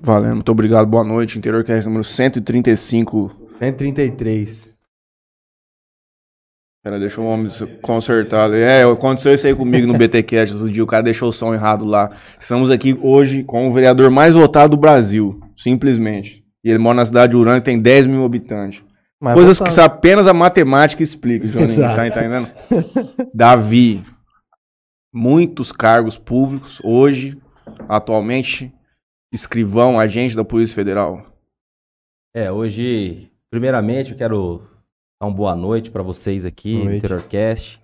Valendo, muito obrigado, boa noite. Interior Cast número 135. 133. Pera, deixa o homem se consertar. ali. É, aconteceu isso aí comigo no BTcast outro dia, o cara deixou o som errado lá. Estamos aqui hoje com o vereador mais votado do Brasil, simplesmente. E ele mora na cidade de Urânia e tem 10 mil habitantes. Mas Coisas que apenas a matemática explica, Joninho. Exato. Tá entendendo? Davi, muitos cargos públicos hoje, atualmente, escrivão, agente da Polícia Federal. É, hoje, primeiramente, eu quero dar uma boa noite para vocês aqui Boa no. Interiorcast,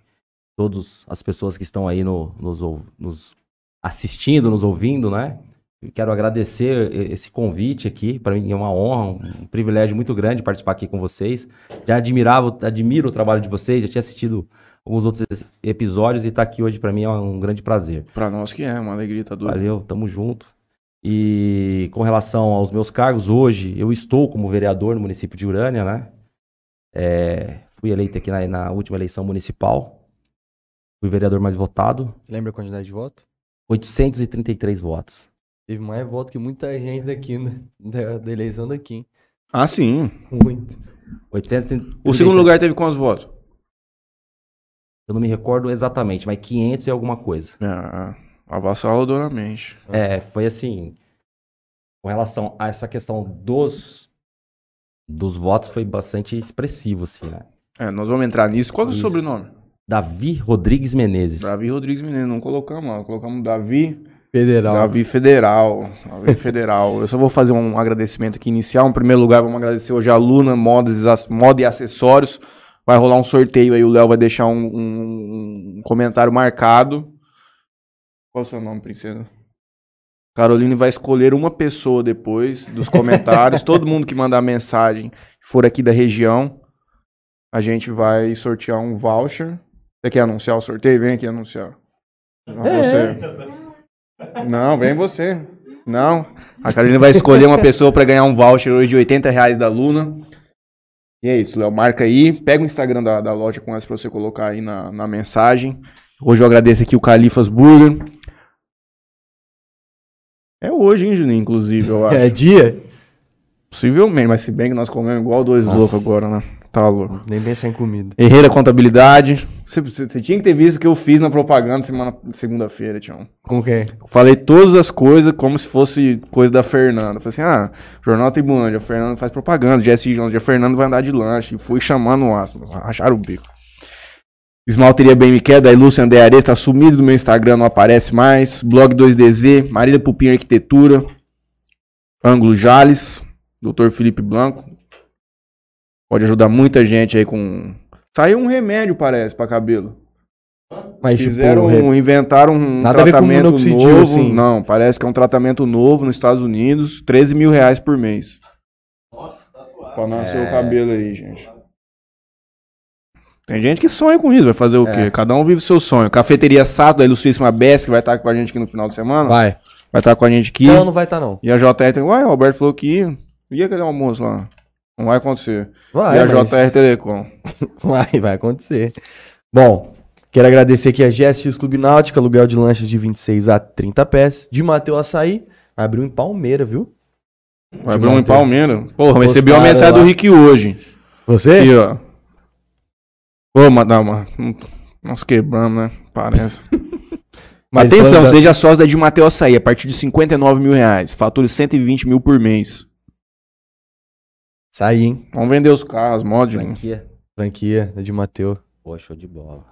todas as pessoas que estão aí no- nos, nos assistindo, nos ouvindo, né? Eu quero agradecer esse convite aqui, para mim é uma honra, um privilégio muito grande participar aqui com vocês. Já admirava, admiro o trabalho de vocês, já tinha assistido alguns outros episódios e estar aqui hoje para mim é um grande prazer. Pra nós que é, uma alegria, tá doido. Valeu, tamo junto. E com relação aos meus cargos, hoje eu estou como vereador no município de Urânia, né? É, fui eleito aqui na, na última eleição municipal. Fui vereador mais votado, Lembra a quantidade de votos? 833 votos. Teve mais voto que muita gente daqui, né? Da, da eleição daqui, hein? Ah, sim. Muito. 833. O segundo lugar teve quantos votos? Eu não me recordo exatamente, mas 500 e alguma coisa. Ah, avassaladoramente. É, foi assim. Com relação a essa questão dos dos votos, foi bastante expressivo, assim, né? É, nós vamos entrar nisso. Qual é o Isso. sobrenome? Davi Rodrigues Menezes. Davi Rodrigues Menino, não colocamos lá. Colocamos Davi, Federal. Davi Federal. Davi Federal. Eu só vou fazer um agradecimento aqui inicial. Em primeiro lugar, vamos agradecer hoje a Luna Modas, e Moda e Acessórios. Vai rolar um sorteio aí, o Léo vai deixar um, um- um comentário marcado. Qual é o seu nome, princesa? Caroline vai escolher uma pessoa depois dos comentários. Todo mundo que mandar mensagem for aqui da região, a gente vai sortear um voucher. Você quer anunciar o sorteio? Vem aqui anunciar. Não, você. Não, vem você. Não. A Carolina vai escolher uma pessoa para ganhar um voucher hoje de 80 reais da Luna. E é isso, Léo. Marca aí. Pega o Instagram da, da loja com essa pra você colocar aí na, na mensagem. Hoje eu agradeço aqui o Califas Burger. É hoje, hein, Juninho? Inclusive, eu acho. É dia? Possivelmente, mas se bem que nós comemos igual dois Nossa. loucos agora, né? Tá louco. Nem pensar em comida. Herreira Contabilidade. Você, você- você tinha que ter visto o que eu fiz na propaganda semana segunda-feira, Tião. Com quem? Falei todas as coisas como se fosse coisa da Fernanda. Falei assim, ah, Jornal Tribunândia, a Fernanda faz propaganda, Jesse Jones, a Fernanda vai andar de lanche. E fui chamando o asno, racharam o bico. Esmalteria Bem Me Quer, da Ilúcia André Areia, tá sumido do meu Instagram, não aparece mais. Blog 2DZ, Marília Pupim Arquitetura, Ângulo Jales, Dr. Felipe Blanco. Pode ajudar muita gente aí com... Saiu um remédio, parece, pra cabelo. Mas Fizeram, tipo, um, inventaram um Nada a ver com tratamento novo. assim. Não, parece que é um tratamento novo nos Estados Unidos. 13 mil reais por mês. Nossa, tá suave. Pra nascer o cabelo aí, gente. Tem gente que sonha com isso, vai fazer o É. quê? Cada um vive o seu sonho. Cafeteria Sato, da Ilustríssima Bess, que vai estar com a gente aqui no final de semana. vai. Vai estar com a gente aqui. Não, não vai estar não. E a JR tem. Uai, o Alberto falou que ia. Ia cadê o almoço lá? Não vai acontecer. Vai, e a mas- JR Telecom. Vai, vai acontecer. Bom, quero agradecer aqui a GSX Clube Náutica, aluguel de lanches de 26 a 30 pés. De Mateu Açaí, abriu em Palmeira, viu? Um em. Palmeira. Porra, recebi uma mensagem lá. do Rick hoje. Você? Aqui, ó. Ô, madama. Nós quebramos, né? Parece. Mas atenção, seja sócio da de Mateu Açaí, a partir de 59 mil reais. Fature 120 mil por mês. Açaí, hein? Vamos vender os carros, mod. né? Franquia. Franquia da de Mateu. Pô, show de bola.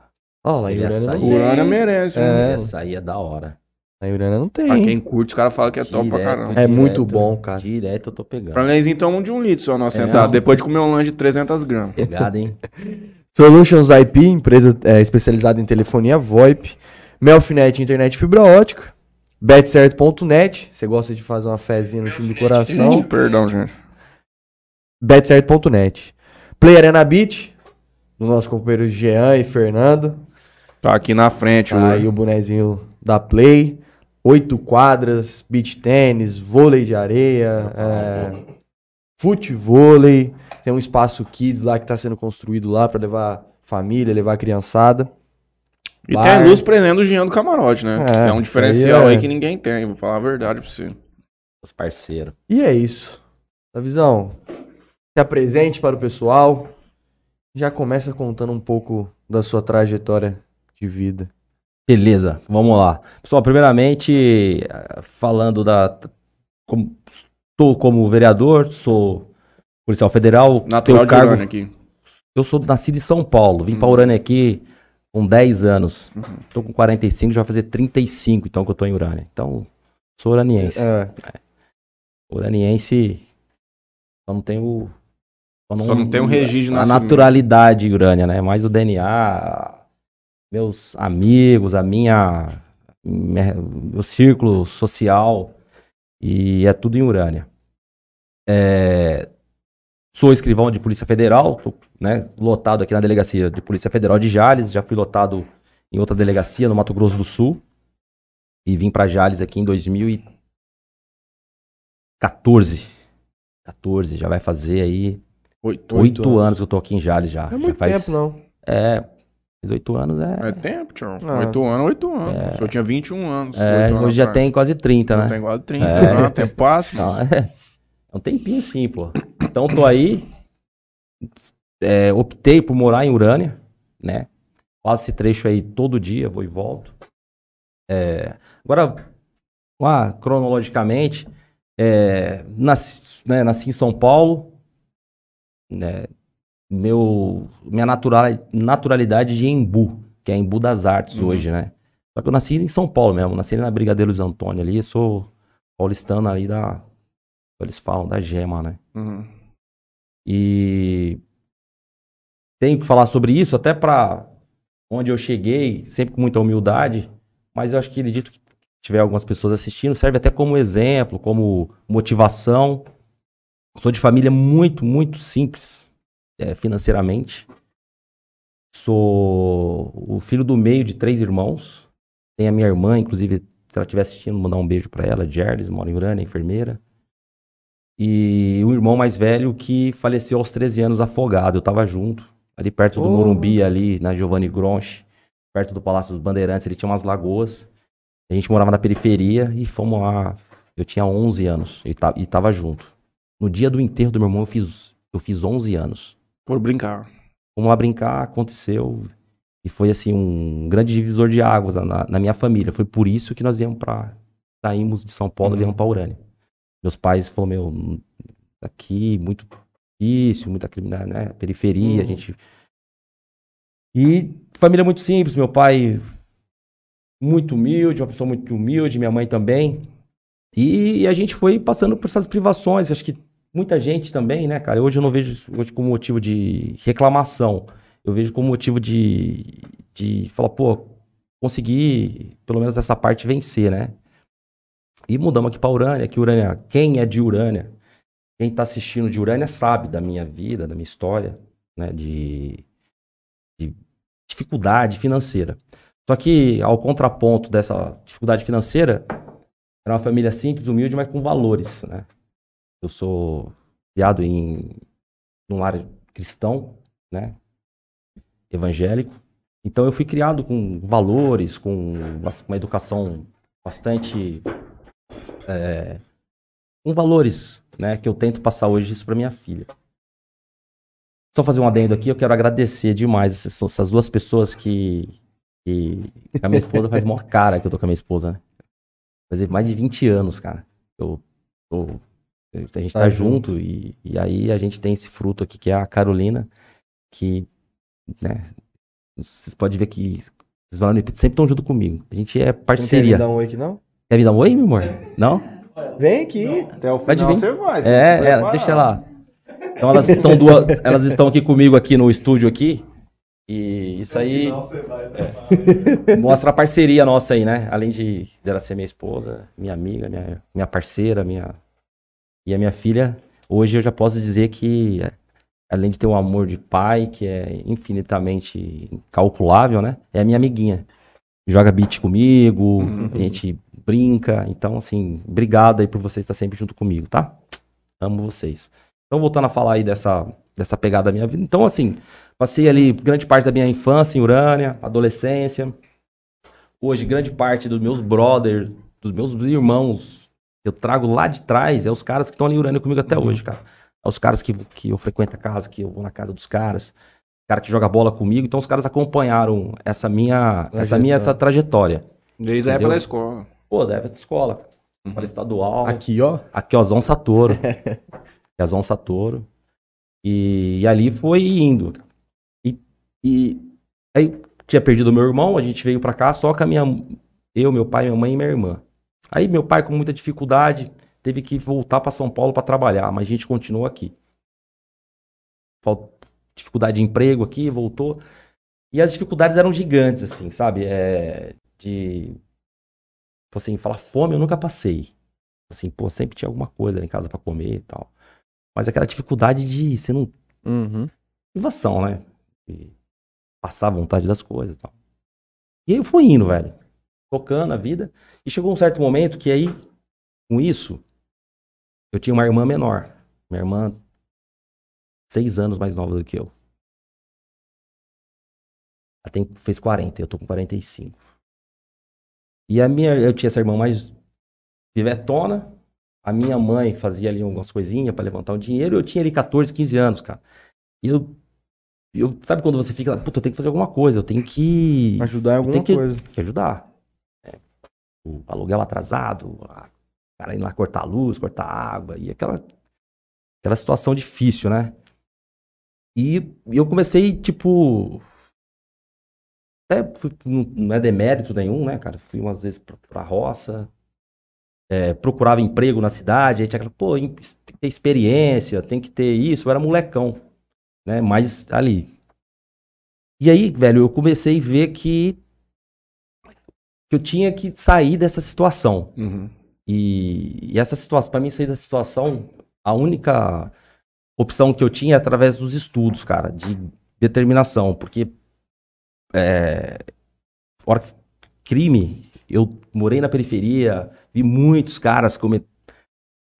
Ó, lá em Ele Urânia não açaí. tem. Urânia merece? É. Essa aí é da hora. Em Urânia não tem. Pra quem curte, os caras falam que é top pra Direto, caramba. É muito bom, cara. Direto eu tô pegando. Franlezinho toma um de um litro só, nós É sentado. mesmo? Depois de comer um lanche de 300 gramas. Pegada, hein? Solutions IP, empresa é, especializada em telefonia VoIP. Melfinet, internet fibra ótica. Betcerto.net, você gosta de fazer uma fezinha no time do coração. Perdão, gente. Betcerto.net. Play Arena Beach, do nosso companheiro Jean e Fernando. Tá aqui na frente, Tá aí o bonezinho da Play. Oito quadras, beach tênis, vôlei de areia, é, futevôlei. Tem um espaço kids lá que está sendo construído lá para levar família, levar criançada. E Bar. tem a luz prendendo o Jean do camarote, né? É, É, um diferencial aí aí, é- que ninguém tem, vou falar a verdade pra você. Os parceiros. E é isso. Davizão, se apresente para o pessoal. Já começa contando um pouco da sua trajetória de vida. Beleza, vamos lá. Pessoal, primeiramente, falando da. Como, estou como vereador, sou policial federal. Natural de cargo. Urânia aqui. Eu sou nascido em São Paulo, vim pra Uhum. Urânia aqui com 10 anos. Uhum. Tô com 45, já vai fazer 35, então que eu tô em Urânia. Então, sou uraniense. É, Uraniense só não tem o. Só não tem o registro de A naturalidade urânia, né? Mais o DNA, meus amigos, a minha. minha- meu círculo social. E é tudo em Urânia. É, sou escrivão de Polícia Federal, tô, né, lotado aqui na delegacia de Polícia Federal de Jales, já fui lotado em outra delegacia no Mato Grosso do Sul. E vim pra Jales aqui em 2014. 14, já vai fazer aí Oito. oito anos. anos. que eu tô aqui em Jales já. não é já muito faz, tempo, não. É, faz oito anos é. É tempo, tio. Ah. Oito anos, oito anos. Eu tinha 21 anos. É, oito anos hoje já atrás. tem quase 30, Eu né? tenho quase 30. É. Ah, tempo passa, Não, mas... é, é um tempinho sim, pô. Então tô aí. é, optei por morar em Urânia, né? Faço esse trecho aí todo dia, vou e volto. É, agora, lá, cronologicamente, é, nasci, né, nasci em São Paulo, né? Meu, minha natural, naturalidade de Embu, que é Embu das Artes Uhum. hoje, né? Só que eu nasci em São Paulo mesmo, nasci na Brigadeiro Luiz Antônio ali, sou paulistano ali da, eles falam da gema, né? Uhum. E tenho que falar sobre isso até pra onde eu cheguei, sempre com muita humildade, mas eu acho que acredito que tiver algumas pessoas assistindo, serve até como exemplo, como motivação. Sou de família muito, muito simples, é, financeiramente. Sou o filho do meio de três irmãos. Tem a minha irmã, inclusive, se ela estiver assistindo, mandar um beijo pra ela, Gerdes, mora em Urânia, enfermeira. E o irmão mais velho que faleceu aos 13 anos afogado. Eu tava junto, ali perto do Oh. Morumbi, ali na Giovanni Gronchi, perto do Palácio dos Bandeirantes. Ele tinha umas lagoas. A gente morava na periferia e fomos lá. Eu tinha 11 anos e, e tava junto. No dia do enterro do meu irmão, eu fiz, eu fiz 11 anos. Por brincar. Vamos lá brincar, aconteceu. E foi assim um grande divisor de águas na, na minha família. Foi por isso que nós viemos para saímos de São Paulo e Uhum. viemos para Urânia. Meus pais falaram, meu, aqui muito difícil, muita criminalidade, né? Periferia, a Uhum. gente. E família muito simples, meu pai muito humilde, uma pessoa muito humilde, minha mãe também. E a gente foi passando por essas privações, acho que muita gente também, né, cara? Hoje eu não vejo hoje como motivo de reclamação. Eu vejo como motivo de, de falar, pô, conseguir pelo menos essa parte vencer, né? E mudamos aqui pra Urânia, que Urânia, quem é de Urânia, quem tá assistindo de Urânia sabe da minha vida, da minha história, né, de, de dificuldade financeira. Só que, ao contraponto dessa dificuldade financeira, era uma família simples, humilde, mas com valores, né? Eu sou criado em num lar cristão, né? Evangélico. Então eu fui criado com valores, com uma educação bastante é, com valores, né? Que eu tento passar hoje isso para minha filha. Só fazer um adendo aqui, eu quero agradecer demais essas, essas duas pessoas que, que a minha esposa faz maior cara que eu tô com a minha esposa, né? Fazer mais de 20 anos, cara. Eu tô, a gente tá, Tá junto, e, e aí a gente tem esse fruto aqui que é a Carolina, que, né? Vocês podem ver que vocês vão sempre estão junto comigo. A gente é Não quer parceria. dar um oi aqui, não? Quer me dar um oi, meu amor? Não? Vem aqui. Até o final você vai. você É, se é, preparar. deixa lá. Então elas estão duas, elas estão aqui comigo aqui no estúdio aqui. E isso aí é, mostra a parceria nossa aí, né? Além de dela ser minha esposa, minha amiga, minha, minha parceira, minha e a minha filha, hoje eu já posso dizer que é, além de ter um amor de pai que é infinitamente incalculável, né? É a minha amiguinha. Joga beat comigo, Uhum. a gente brinca. Então, assim, obrigado aí por vocês estar sempre junto comigo, tá? Amo vocês. Então, voltando a falar aí dessa, dessa pegada da minha vida. Então, assim, passei ali grande parte da minha infância em Urânia, adolescência. Hoje, grande parte dos meus brothers, dos meus irmãos, eu trago lá de trás é os caras que estão ali em Urânia comigo até hoje, cara. É os caras que, que eu frequento a casa, que eu vou na casa dos caras. Cara que joga bola comigo. Então os caras acompanharam essa minha, essa minha essa trajetória. Desde a época da escola. Pô, da época de escola, cara. Escola estadual. Aqui, ó. Aqui, ó, Zão Satoro. Aqui é Zão Satoro. E, e ali foi indo. E, e aí tinha perdido meu irmão, a gente veio pra cá só com a minha. Eu, meu pai, minha mãe e minha irmã. Aí meu pai, com muita dificuldade, teve que voltar pra São Paulo pra trabalhar, mas a gente continuou aqui. Fal- Dificuldade de emprego aqui, voltou. E as dificuldades eram gigantes, assim, sabe? É, de. Tipo assim, falar fome eu nunca passei. Assim, pô, sempre tinha alguma coisa em casa pra comer e tal. Mas aquela dificuldade de você não. Uhum. Motivação, né? De passar a vontade das coisas e tal. E aí eu fui indo, velho. Tocando a vida. E chegou um certo momento que aí, com isso, eu tinha uma irmã menor. Minha irmã, seis anos mais nova do que eu. Ela tem, fez 40, eu tô com 45. E a minha, eu tinha essa irmã mais pivetona. A minha mãe fazia ali algumas coisinhas pra levantar o dinheiro. Eu tinha ali 14, 15 anos, cara. E eu, eu sabe quando você fica lá, puta, eu tenho que fazer alguma coisa, eu tenho que, Ajudar em alguma Tem que- coisa. que ajudar. É, o aluguel atrasado, a- o cara indo lá cortar a luz, cortar a água, e aquela, aquela situação difícil, né? E eu comecei, tipo. Até fui, não, é demérito nenhum, né, cara? Fui umas vezes pra, pra roça, é, procurava emprego na cidade, aí tinha aquela, pô, em- tem que ter experiência, tem que ter isso, eu era molecão, né? Mas ali. E aí, velho, eu comecei a ver que que eu tinha que sair dessa situação. Uhum. E, e essa situação, para mim sair dessa situação, a única opção que eu tinha é através dos estudos, cara, de determinação, porque é, hora crime, eu morei na periferia, vi muitos caras como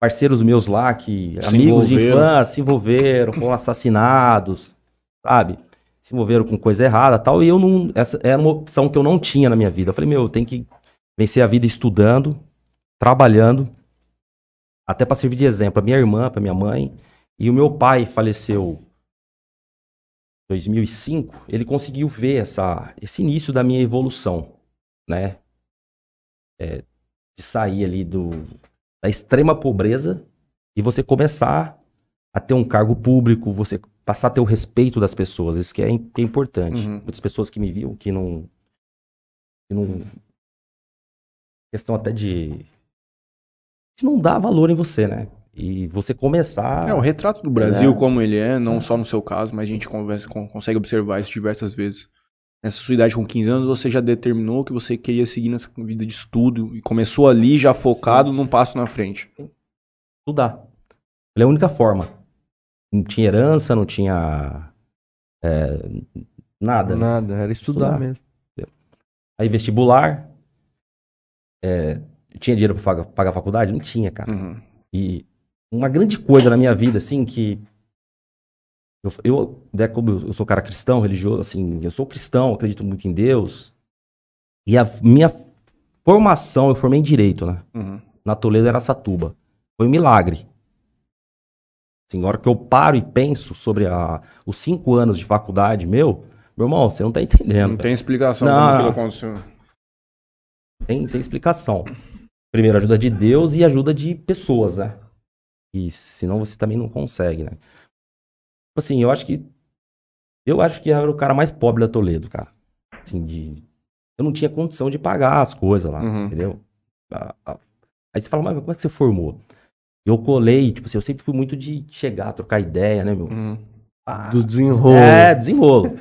parceiros meus lá que Se amigos de infância se envolveram, foram assassinados, sabe? Se envolveram com coisa errada, tal, e eu não essa era uma opção que eu não tinha na minha vida. Eu falei, meu, eu tenho que vencer a vida estudando, trabalhando, até para servir de exemplo para minha irmã, para minha mãe. E o meu pai faleceu 2005. Ele conseguiu ver essa, esse início da minha evolução, né? É, de sair ali do, da extrema pobreza e você começar a ter um cargo público, você passar a ter o respeito das pessoas. Isso que é, que é importante. Uhum. Muitas pessoas que me viam que não. Que não questão até de. de não dar valor em você, né? E você começar. É, o retrato do Brasil, É. como ele é, não só no seu caso, mas a gente conversa, con- consegue observar isso diversas vezes. Nessa sua idade com 15 anos, você já determinou que você queria seguir nessa vida de estudo e começou ali já focado num passo na frente. estudar. Ela é a única forma. Não tinha herança, não tinha. é, nada. né? Nada, era estudar, Estudar. mesmo. Aí vestibular. é, tinha dinheiro pra pagar, pagar a faculdade? Não tinha, cara. Uhum. E uma grande coisa na minha vida, assim, que. Eu, eu, né, como eu sou cara cristão, religioso, assim, eu sou cristão, acredito muito em Deus. E a minha formação, eu formei em direito, né? Uhum. Na Toledo era Satuba. Foi um milagre. Assim, a hora que eu paro e penso sobre a, os cinco anos de faculdade meu, meu irmão, você não tá entendendo. Não tem explicação Não, como aquilo aconteceu. Sem, sem explicação. Primeiro, ajuda de Deus e ajuda de pessoas, né? E senão você também não consegue, né? Tipo Assim, eu acho que. Eu acho que eu era o cara mais pobre da Toledo, cara. Assim, de. Eu não tinha condição de pagar as coisas lá, Uhum. entendeu? Aí você fala, mas como é que você formou? Eu colei, tipo assim, eu sempre fui muito de chegar, trocar ideia, né, meu? Uhum. Ah, Do desenrolo. é, desenrolo.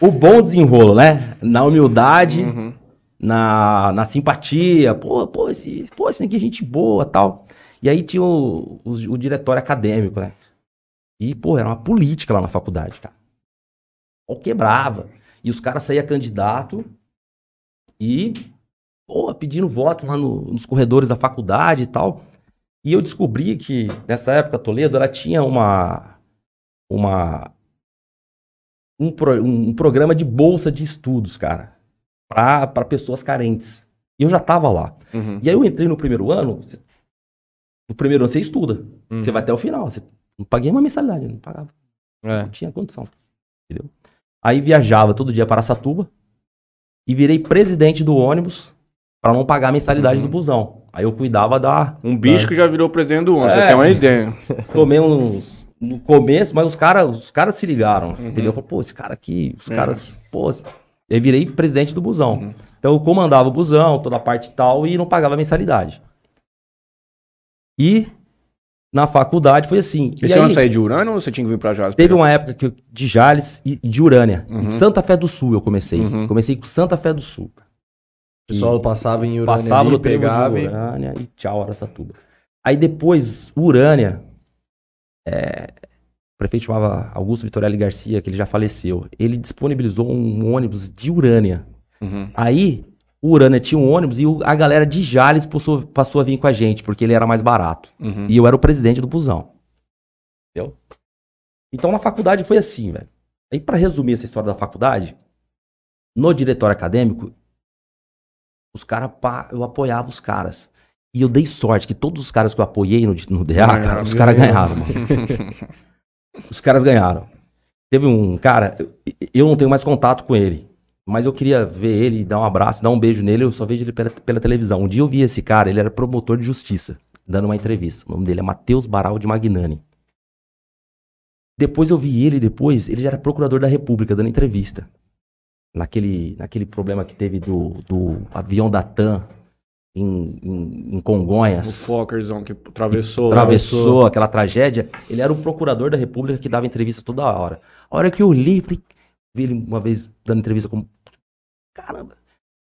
o bom desenrolo, né? Na humildade Uhum. na, na simpatia, pô, pô, esse, pô, esse aqui é gente boa tal. E aí tinha o, o, o diretório acadêmico, né? E, pô, era uma política lá na faculdade, cara. Pô, quebrava. E os caras saíam candidato e, pô, pedindo voto lá no- nos corredores da faculdade e tal. E eu descobri que, nessa época, Toledo, ela tinha uma. uma um, pro- um programa de bolsa de estudos, cara para pessoas carentes. E eu já tava lá. Uhum. E aí eu entrei no primeiro ano, no primeiro ano você estuda. Uhum. Você vai até o final. Você não paguei uma mensalidade, não pagava. É. Não tinha condição. Entendeu? Aí viajava todo dia para Araçatuba e virei presidente do ônibus para não pagar a mensalidade Uhum. do busão. Aí eu cuidava da. Um bicho que já virou presidente do ONU, É. você tem uma ideia. Tomei uns. No começo, mas os caras os cara se ligaram. Uhum. Entendeu? Eu falei, pô, esse cara aqui, os É. caras. Pô, eu virei presidente do busão. Uhum. Então eu comandava o busão, toda a parte e tal, e não pagava mensalidade. E na faculdade foi assim. E E você não aí, sair de Urânio ou você tinha que vir pra Jales? Teve uma época que eu, de Jales e, e de Urânia. Uhum. Em Santa Fé do Sul eu comecei. Uhum. Comecei com Santa Fé do Sul. O pessoal passava em Urânia Passava ali, pegava de e... Urânia e tchau, Araçatuba. Aí depois, Urânia, é, o prefeito chamava Augusto Vitorelli Garcia, que ele já faleceu. Ele disponibilizou um ônibus de Urânia. Uhum. Aí, o Urânia tinha um ônibus e a galera de Jales passou, passou a vir com a gente, porque ele era mais barato. Uhum. E eu era o presidente do busão. Entendeu? Então na faculdade foi assim, velho. Aí pra resumir essa história da faculdade, no diretório acadêmico, os caras, eu apoiava os caras. E eu dei sorte que todos os caras que eu apoiei no, no DA, cara, os caras ganharam. ganharam, mano. Os caras ganharam. Teve um cara, eu, eu não tenho mais contato com ele, mas eu queria ver ele, dar um abraço, dar um beijo nele, eu só vejo ele pela, pela televisão. Um dia eu vi esse cara, ele era promotor de justiça, dando uma entrevista. O nome dele é Matheus Baral de Magnani. Depois eu vi ele, depois, ele já era procurador da República, dando entrevista. Naquele, naquele problema que teve do, do avião da TAM em, em, em O Congonhas. Fockerzão que atravessou. Atravessou aquela tragédia. Ele era o procurador da República que dava entrevista toda hora. A hora que eu li, falei, vi ele uma vez dando entrevista como. Caramba!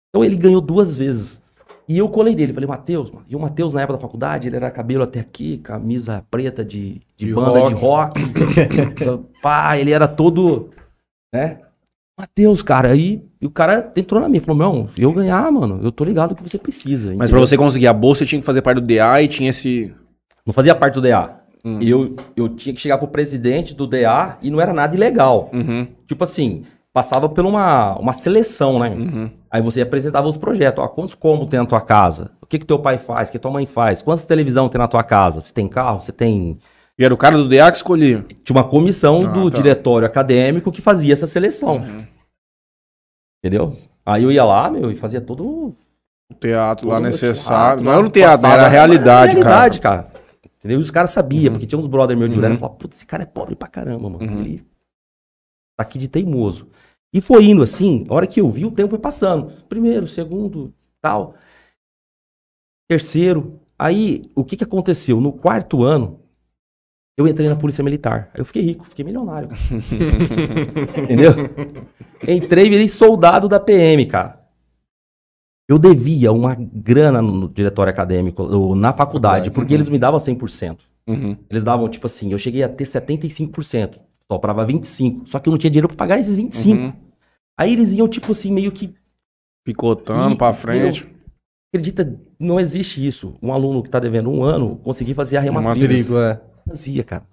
Então ele ganhou duas vezes. E eu colei dele, falei, Matheus, mano. E o Matheus, na época da faculdade, ele era cabelo até aqui, camisa preta de, de, De banda de rock. rock. Só- Pá, ele era todo. Né? Matheus, cara, aí e o cara entrou na minha, falou, não, eu ganhar, mano, eu tô ligado que você precisa. Mas pra você conseguir a bolsa, você tinha que fazer parte do DA e tinha esse. Não fazia parte do DA. Hum. Eu, eu tinha que chegar pro presidente do DA e não era nada ilegal. Uhum, Tipo assim, passava por uma, uma seleção, né? uhum. Aí você apresentava os projetos. Ó, quantos cômodos tem na tua casa? O que que teu pai faz? O que tua mãe faz? Quantas televisão tem na tua casa? Você tem carro? Você tem... E era o cara do DA que escolhia. Tinha uma comissão Ah, do tá. diretório acadêmico que fazia essa seleção. Uhum. Entendeu? Aí eu ia lá, meu, e fazia todo... O teatro lá todo o meu necessário. teatro, não lá, era no teatro, passava- era a realidade, era a cara. realidade, cara. Entendeu? E os caras sabiam, Uhum. porque tinha uns brother meu de Uhum. Urânia que falavam, putz, esse cara é pobre pra caramba, mano. Uhum. Ele tá aqui de teimoso. E foi indo assim, a hora que eu vi, o tempo foi passando. Primeiro, segundo, tal. Terceiro. Aí, o que que aconteceu? No quarto ano, eu entrei na Polícia Militar. Aí eu fiquei rico, fiquei milionário. Entendeu? Entrei e virei soldado da PM, cara. Eu devia uma grana no diretório acadêmico, ou na faculdade, porque eles me davam 100%. Uhum. Eles davam, tipo assim, eu cheguei a ter 75%. Sobrava 25%. Só que eu não tinha dinheiro pra pagar esses 25%. Uhum. Aí eles iam, tipo assim, meio que. Picotando pra frente. Acredita, não existe isso. Um aluno que tá devendo um ano conseguir fazer a rematrícula. Matrícula, é. Fazia, cara.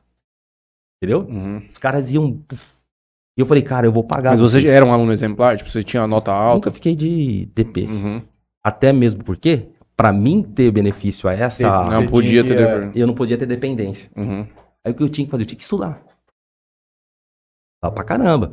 Entendeu? Uhum. Os caras iam. puf. E eu falei, cara, eu vou pagar. Mas você era um aluno exemplar? Tipo, você tinha nota Nunca alta? fiquei de DP. Uhum. Até mesmo porque, pra mim ter benefício a essa. Não Você podia ter é. Eu não podia ter dependência. Uhum. Aí o que eu tinha que fazer? Eu tinha que estudar. Estudava pra caramba.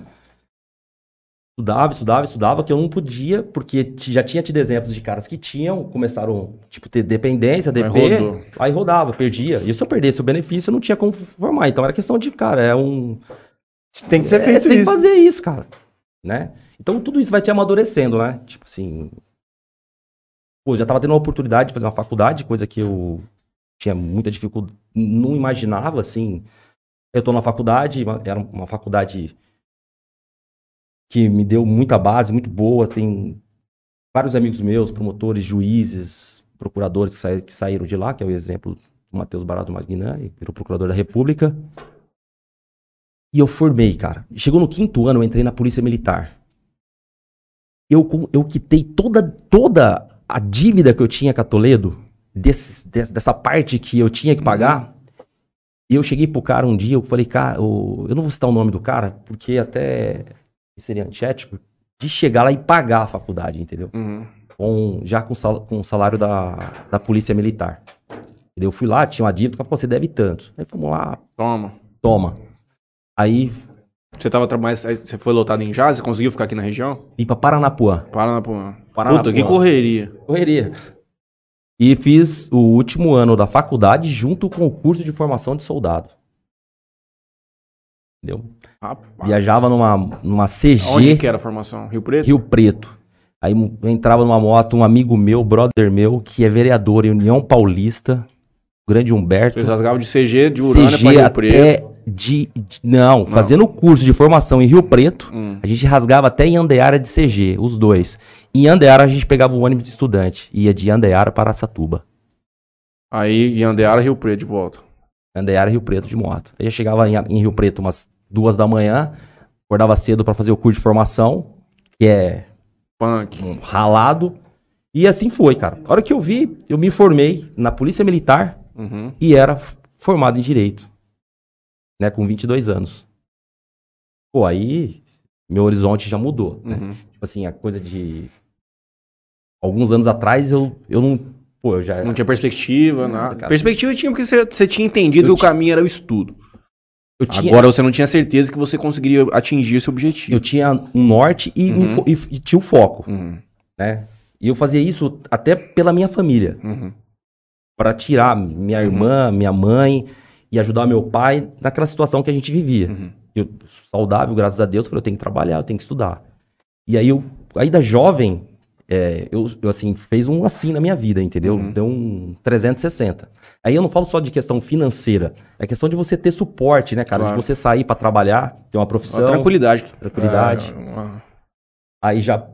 Estudava, estudava, estudava, que eu não podia, porque já tinha tido exemplos de caras que tinham, começaram, tipo, ter dependência, Aí DP, rodou. aí rodava, perdia. E se eu perdesse o benefício, eu não tinha como formar. Então era questão de, cara, é um... Tem que ser é, feito você tem que isso. fazer isso, cara. Né? Então tudo isso vai te amadurecendo, né? Tipo assim... Pô, já tava tendo uma oportunidade de fazer uma faculdade, coisa que eu tinha muita dificuldade, não imaginava, assim. Eu tô na faculdade, era uma faculdade que me deu muita base, muito boa. Tem vários amigos meus, promotores, juízes, procuradores que saíram de lá, que é o exemplo do Matheus Barato Magnani, virou procurador da República. E eu formei, cara. Chegou no quinto ano, eu entrei na Polícia Militar. Eu, eu quitei toda, toda a dívida que eu tinha com a Toledo, desse- des- dessa parte que eu tinha que pagar. E eu cheguei pro cara um dia, eu falei, cara, eu, eu não vou citar o nome do cara, porque até seria antiético, de chegar lá e pagar a faculdade, entendeu? Uhum. Com, já com, sal- com o salário da, da Polícia Militar. Eu fui lá, tinha uma dívida, falou, você deve tanto. Aí fomos lá, Toma. toma. Aí Você tava trabalhando, você foi lotado em Jazz, você conseguiu ficar aqui na região? vim pra Paranapuã. Paranapuã. Paranapuã. Puta, que correria. Correria. E fiz o último ano da faculdade junto com o curso de formação de soldado. Entendeu? Rapaz. Viajava numa, numa CG Onde que era a formação? Rio Preto? Rio Preto. Aí entrava numa moto, um amigo meu, brother meu, que é vereador em União Paulista, o grande Humberto. Vocês rasgavam de CG de Urânia pra CG Rio Preto. De, de- não, fazendo o curso de formação em Rio Preto, Hum. a gente rasgava até em Andeara de CG, os dois. Em Andeara a gente pegava o ônibus de estudante, ia de Andeara para Satuba. Aí em Andeara, Rio Preto de volta. Andeara Rio Preto de moto. Aí eu chegava em, em Rio Preto umas duas da manhã, acordava cedo para fazer o curso de formação, que é Punk. um ralado. E assim foi, cara. A hora que eu vi, eu me formei na Polícia Militar Uhum. e era formado em Direito. Né, com 22 anos. Pô, aí meu horizonte já mudou. Né? Uhum. Tipo assim, a coisa de. Alguns anos atrás eu, eu não. Pô, eu já. Não tinha perspectiva, Nada, nada. cara. Perspectiva tinha porque você, você tinha entendido Eu que o caminho era o estudo. tinha, Agora você não tinha certeza que você conseguiria atingir esse objetivo. eu tinha um norte e, um Uhum. fo- e, e tinha o foco. Uhum. Né? E eu fazia isso até pela minha família. Uhum. Pra tirar minha Uhum. irmã, minha mãe e ajudar meu pai naquela situação que a gente vivia. Uhum. Eu, saudável, graças a Deus, eu falei, eu tenho que trabalhar, eu tenho que estudar. E aí, eu, aí da jovem, é, eu, eu, assim, fez um assim na minha vida, entendeu? Uhum. Deu um 360. Aí eu não falo só de questão financeira, é questão de você ter suporte, né, cara? Claro. De você sair pra trabalhar, ter uma profissão. Uma tranquilidade. Tranquilidade. É, uma- Aí já.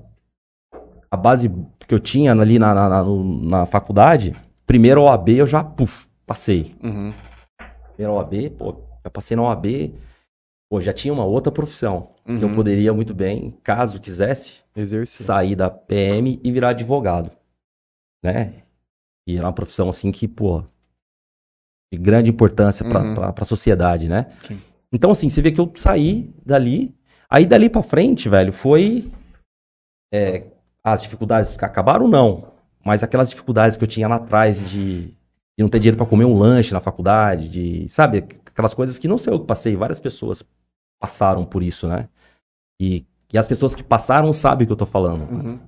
A base que eu tinha ali na, na, na, na faculdade, primeiro OAB eu já, puf, passei. Uhum. Primeiro OAB, pô, já passei na OAB, pô, já tinha uma outra profissão que eu Uhum. poderia muito bem, caso quisesse, Exercer. sair da PM e virar advogado, né? E era uma profissão assim que, pô, de grande importância pra Uhum. pra- pra sociedade, né? Sim. Então, assim, você vê que eu saí dali, aí dali pra frente, velho, foi é, as dificuldades que acabaram, não, mas aquelas dificuldades que eu tinha lá atrás de, de não ter dinheiro pra comer um lanche na faculdade, de, sabe, aquelas coisas que não sei eu que passei, várias pessoas passaram por isso, né? E, e as pessoas que passaram sabem o que eu tô falando. Uhum.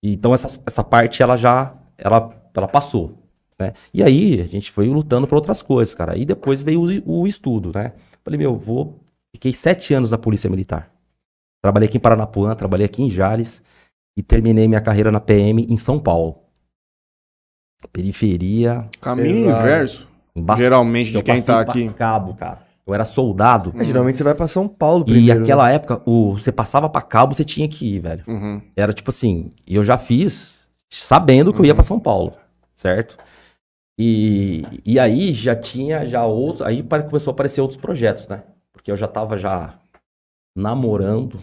Então essa, essa parte ela já ela, ela passou, né? E aí a gente foi lutando por outras coisas, cara. E depois veio o, o estudo, né? Falei, meu, vou... Fiquei sete anos na Polícia Militar. Trabalhei aqui em Paranapuã, trabalhei aqui em Jales e terminei minha carreira na PM em São Paulo. Periferia, Caminho inverso. Geralmente, de Eu quem tá aqui. cabo, cara. Eu era soldado. É, geralmente você vai pra São Paulo E primeiro. aquela né? época, o, você passava pra cabo, você tinha que ir, velho. Uhum. Era tipo assim, e eu já fiz sabendo que eu ia Uhum. pra São Paulo, certo? E, e aí já tinha já outros, aí começou a aparecer outros projetos, né? Porque eu já tava já namorando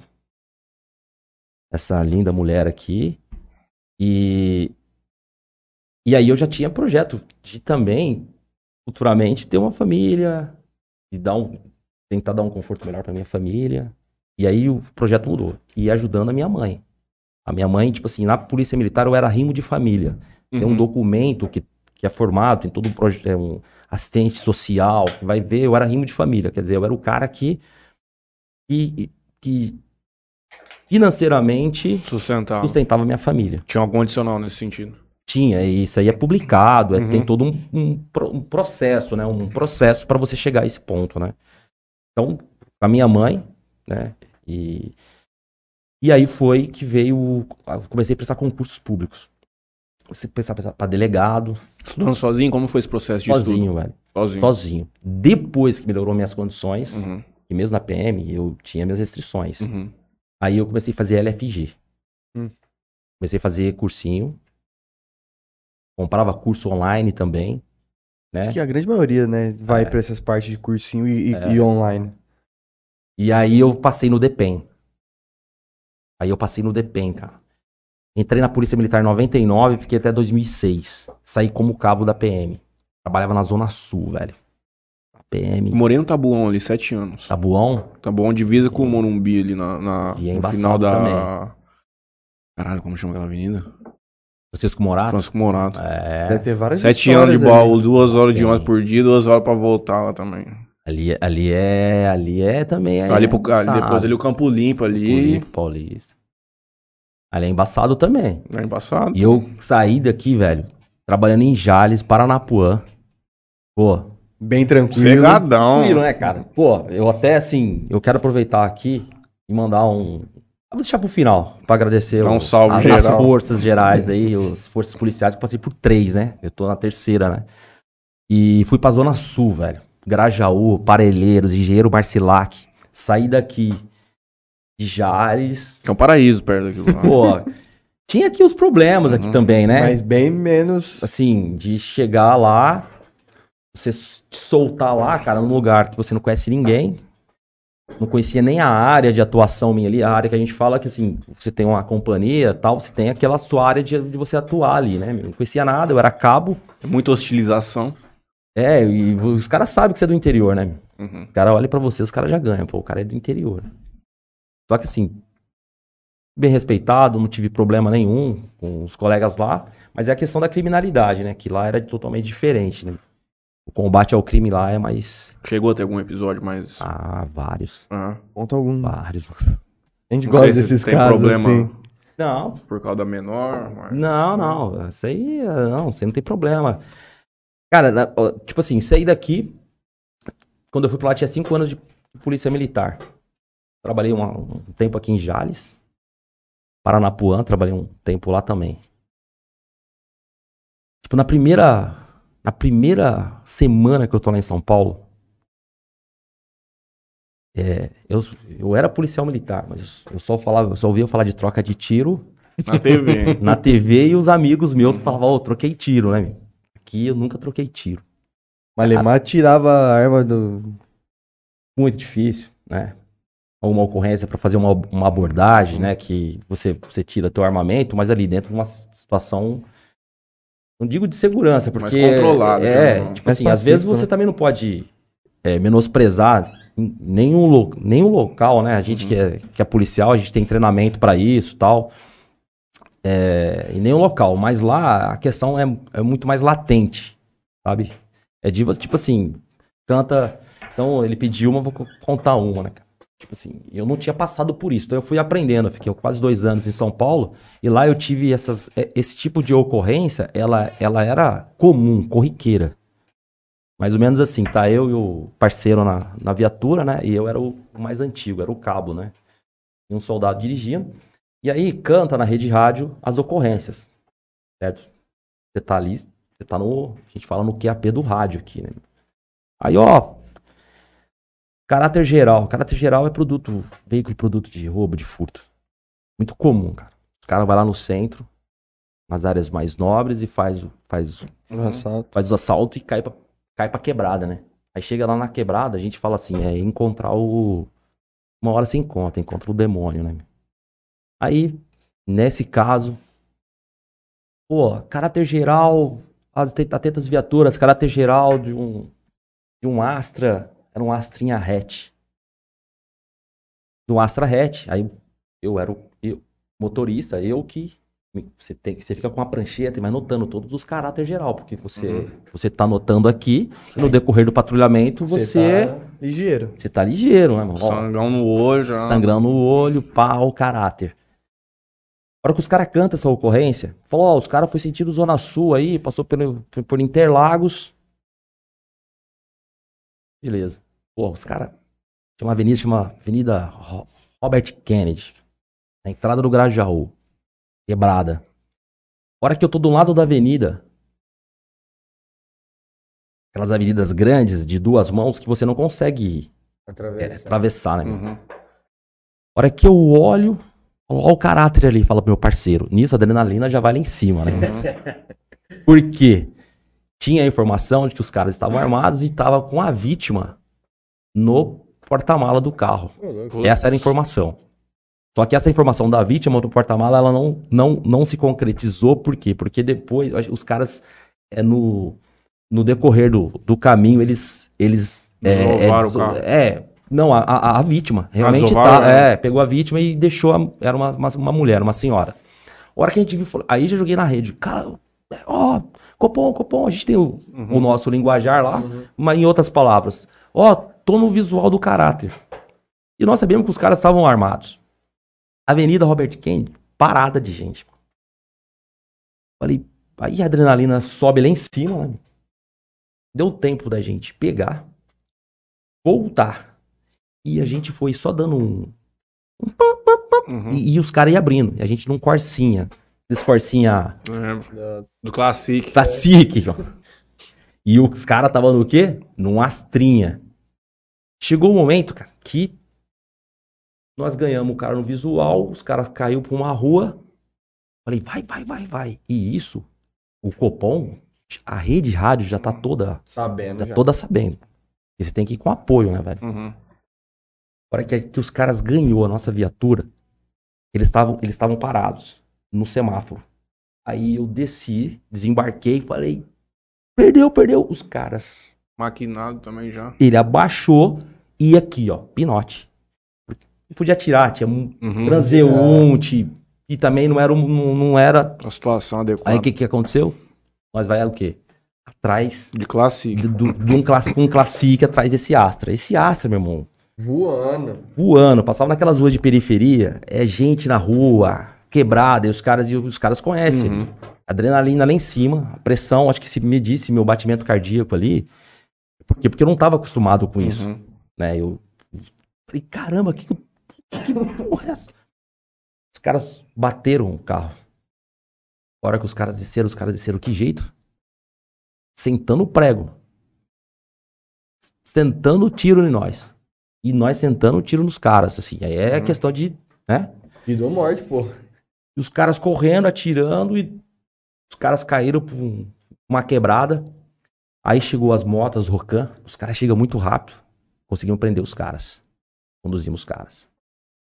essa linda mulher aqui e e aí eu já tinha projeto de também futuramente ter uma família e dar um tentar dar um conforto melhor pra minha família. E aí o projeto mudou e ajudando a minha mãe. A minha mãe, tipo assim, na Polícia Militar eu era rimo de família. Tem um Uhum. documento que, que é formado, tem todo um projeto, um assistente social que vai ver, eu era rimo de família. Quer dizer, eu era o cara que, que, que financeiramente Sustentar. sustentava minha família. Tinha algum adicional nesse sentido. Tinha, e isso aí é publicado, é- Uhum. tem todo um, um um processo, né? Um processo para você chegar a esse ponto, né? Então, a minha mãe, né? E, e aí foi que veio. comecei a prestar concursos públicos. Comecei a prestar para delegado, Estudando sozinho, como foi esse processo de estudo? sozinho, velho. Sozinho. Sozinho. Depois que melhorou minhas condições, Uhum. e mesmo na PM, eu tinha minhas restrições. Uhum. Aí eu comecei a fazer LFG. Hum. Comecei a fazer cursinho. Comprava curso online também. Né? Acho que a grande maioria, né, vai É. pra essas partes de cursinho e, e- É. e online. E aí eu passei no DEPEN. Aí eu passei no DEPEN, cara. Entrei na Polícia Militar em 99, fiquei até 2006. Saí como cabo da PM. Trabalhava na Zona Sul, velho. A PM. Morei no Tabuão ali, sete anos. Tabuão. Tabuão divisa com o Morumbi ali na, na- E é no final da. também. Caralho, como chama aquela avenida? Francisco Morato. Francisco Morato. É, Deve ter várias Sete anos de bola, ali. duas horas de ônibus por dia, duas horas pra voltar lá também. ali, ali é. Ali é também. É, ali pro, ali depois ali o Campo Limpo ali. Polipo, Paulista. Ali é embaçado também. É embaçado. E eu saí daqui, velho, trabalhando em Jales, Paranapuã. Pô, Bem tranquilo. Cegadão. Tranquilo, né, cara? Pô, eu até assim, eu quero aproveitar aqui e mandar um. Eu vou deixar pro final, pra agradecer Dá um o- salve as, geral. as forças gerais aí, as forças policiais, que eu passei por três, né? Eu tô na terceira, né? E fui pra Zona Sul, velho. Grajaú, Parelheiros, Engenheiro Marcilac. Saí daqui de Jales. É um paraíso perto daquilo lá. Pô, tinha aqui os problemas aqui Uhum. também, né? Mas bem menos. assim, de chegar lá, você soltar lá, cara, num lugar que você não conhece ninguém, não conhecia nem a área de atuação minha ali, a área que a gente fala que, assim, você tem uma companhia tal, você tem aquela sua área de, de você atuar ali, né? Eu não conhecia nada, eu era cabo, Muita hostilização. é, e os caras sabem que você é do interior, né? Uhum. Os caras olham pra você, os caras já ganham, pô, o cara é do interior. Só que assim, bem respeitado, não tive problema nenhum com os colegas lá, mas é a questão da criminalidade, né? Que lá era totalmente diferente, né? O combate ao crime lá é mais. Chegou a ter algum episódio mais. Ah, vários. Conta algum. Vários. A gente Não gosta desses tem casos problema assim. Não, por causa da menor. mas- não, não. Isso aí, não, você não tem problema. Cara, tipo assim, saí daqui. Quando eu fui pra lá, tinha cinco anos de polícia militar. Trabalhei uma- um tempo aqui em Jales. Paranapuã, trabalhei um tempo lá também. Tipo, na primeira. Na primeira semana que eu tô lá em São Paulo. é, eu, eu era policial militar, mas eu só falava, eu só ouvia falar de troca de tiro Na TV. na TV e os amigos meus que falavam, ô, troquei tiro, né? meu? Aqui eu nunca troquei tiro. Malemar tirava a arma do. Muito difícil, né? Uma ocorrência para fazer uma, uma abordagem, né? Que você, você tira teu armamento, mas ali dentro de uma situação. Não digo de segurança, Mais porque. controlada, É, né? tipo Mais assim, às vezes pacífico, você né? também não pode é, menosprezar nenhum, lo- nenhum local, né? A gente Uhum. que, é, que é policial, a gente tem treinamento para isso tal. É, em nenhum local, mas lá a questão é, é muito mais latente, sabe? É tipo assim, canta. Então ele pediu uma, vou co- contar uma, né? cara? Tipo assim, eu não tinha passado por isso, então eu fui aprendendo. Eu fiquei quase dois anos em São Paulo e lá eu tive essas, é, esse tipo de ocorrência, ela, ela era comum, corriqueira. Mais ou menos assim, tá? Eu e o parceiro na, na viatura, né? E eu era o mais antigo, era o cabo, né? E um soldado dirigindo. E aí canta na rede rádio as ocorrências, certo? Você tá ali, você tá no. A gente fala no QAP do rádio aqui, né? Aí, ó. Caráter geral. Caráter geral é produto, veículo e produto de roubo, de furto. Muito comum, cara. O cara vai lá no centro, nas áreas mais nobres e faz, o- faz, o- assalto. faz os assaltos e cai pra, cai pra quebrada, né? Aí chega lá na quebrada, a gente fala assim, é encontrar o. Uma hora você encontra, encontra o demônio, né? Aí, nesse caso, pô, caráter geral, as atentas viaturas, caráter geral de um, de um Astra, era um Astrinha hatch. Do Astra hatch, aí eu era o eu, motorista, eu que você tem você fica com a prancheta e vai notando todos os caráter geral, porque você Uhum. você tá anotando aqui e no decorrer do patrulhamento você tá ligeiro. você tá ligeiro, né, mano? Ó, Sangão no olho já. sangrando no olho, o caráter. A hora que os caras cantam essa ocorrência, falou, ó, os caras foi sentido Zona Sul aí, passou pelo, por Interlagos. Beleza. Pô, os caras. Tinha uma avenida, chama Avenida Ro- Robert Kennedy. Na entrada do Grajaú. Quebrada. A hora que eu tô do lado da avenida. Aquelas avenidas grandes, de duas mãos, que você não consegue é, atravessar, né? Uhum. A hora que eu olho, olha o caráter ali, fala pro meu parceiro. Nisso a adrenalina já vai lá em cima, né? Uhum. Por quê? Tinha a informação de que os caras estavam armados e estavam com a vítima no porta-mala do carro. Essa era a informação. Só que essa informação da vítima do porta-mala, ela não, não, não se concretizou. Por quê? Porque depois, os caras, é, no, no decorrer do, do caminho, eles... eles é, é, o carro. é, não, a, a, a vítima. Realmente desovaram, tá, né? é, pegou a vítima e deixou, a- era uma, uma, uma mulher, uma senhora. A hora que a gente viu, aí já joguei na rede. Cara, ó, Copom, Copom, a gente tem o, o nosso linguajar lá, mas em outras palavras. Ó, tô no visual do caráter. E nós sabíamos que os caras estavam armados. Avenida Robert Kennedy, parada de gente. Falei, aí a adrenalina sobe lá em cima, né? Deu tempo da gente pegar, voltar. E a gente foi só dando um. Uhum. E, e os caras iam abrindo. E a gente num corsinha. Esse corsinha É, Do Classic. Classic. ó. E os caras estavam no quê? Num astrinha. Chegou o momento, cara, que nós ganhamos o cara no visual, os caras caiu pra uma rua. Falei, vai, vai, vai, vai. E isso, o Copom, a rede rádio já tá toda, Sabendo tá já. toda sabendo. E você tem que ir com apoio, né, velho? Uhum. Hora que, que os caras ganhou a nossa viatura, eles estavam eles estavam parados no semáforo. Aí eu desci, desembarquei e falei: perdeu, perdeu. Os caras. Maquinado também já. Ele abaixou e aqui, ó, pinote. Não podia tirar, tinha um Uhum. transeunte. E também não era. um- Não, era... A situação adequada. Aí o que, que aconteceu? Nós vai o quê? Atrás De Classic. de, do- de um, class, um classique atrás desse Astra. Esse Astra, meu irmão, Voando. voando, passava naquelas ruas de periferia, é gente na rua, quebrada, e os caras, e os caras conhecem. Uhum. Adrenalina lá em cima, a pressão, acho que se medisse meu batimento cardíaco ali. Por quê? Porque eu não estava acostumado com isso, Uhum. né? Eu falei, caramba, que, que, que porra é essa? Os caras bateram o carro. A hora que os caras desceram, os caras desceram, que jeito? Sentando o prego. Sentando o tiro em nós. E nós sentando o tiro nos caras, assim. Aí é Uhum. questão de, né? Vida ou morte, pô. E os caras correndo, atirando, e os caras caíram por um- uma quebrada. Aí chegou as motos, Rocan, os caras chegam muito rápido. Conseguimos prender os caras. Conduzimos os caras.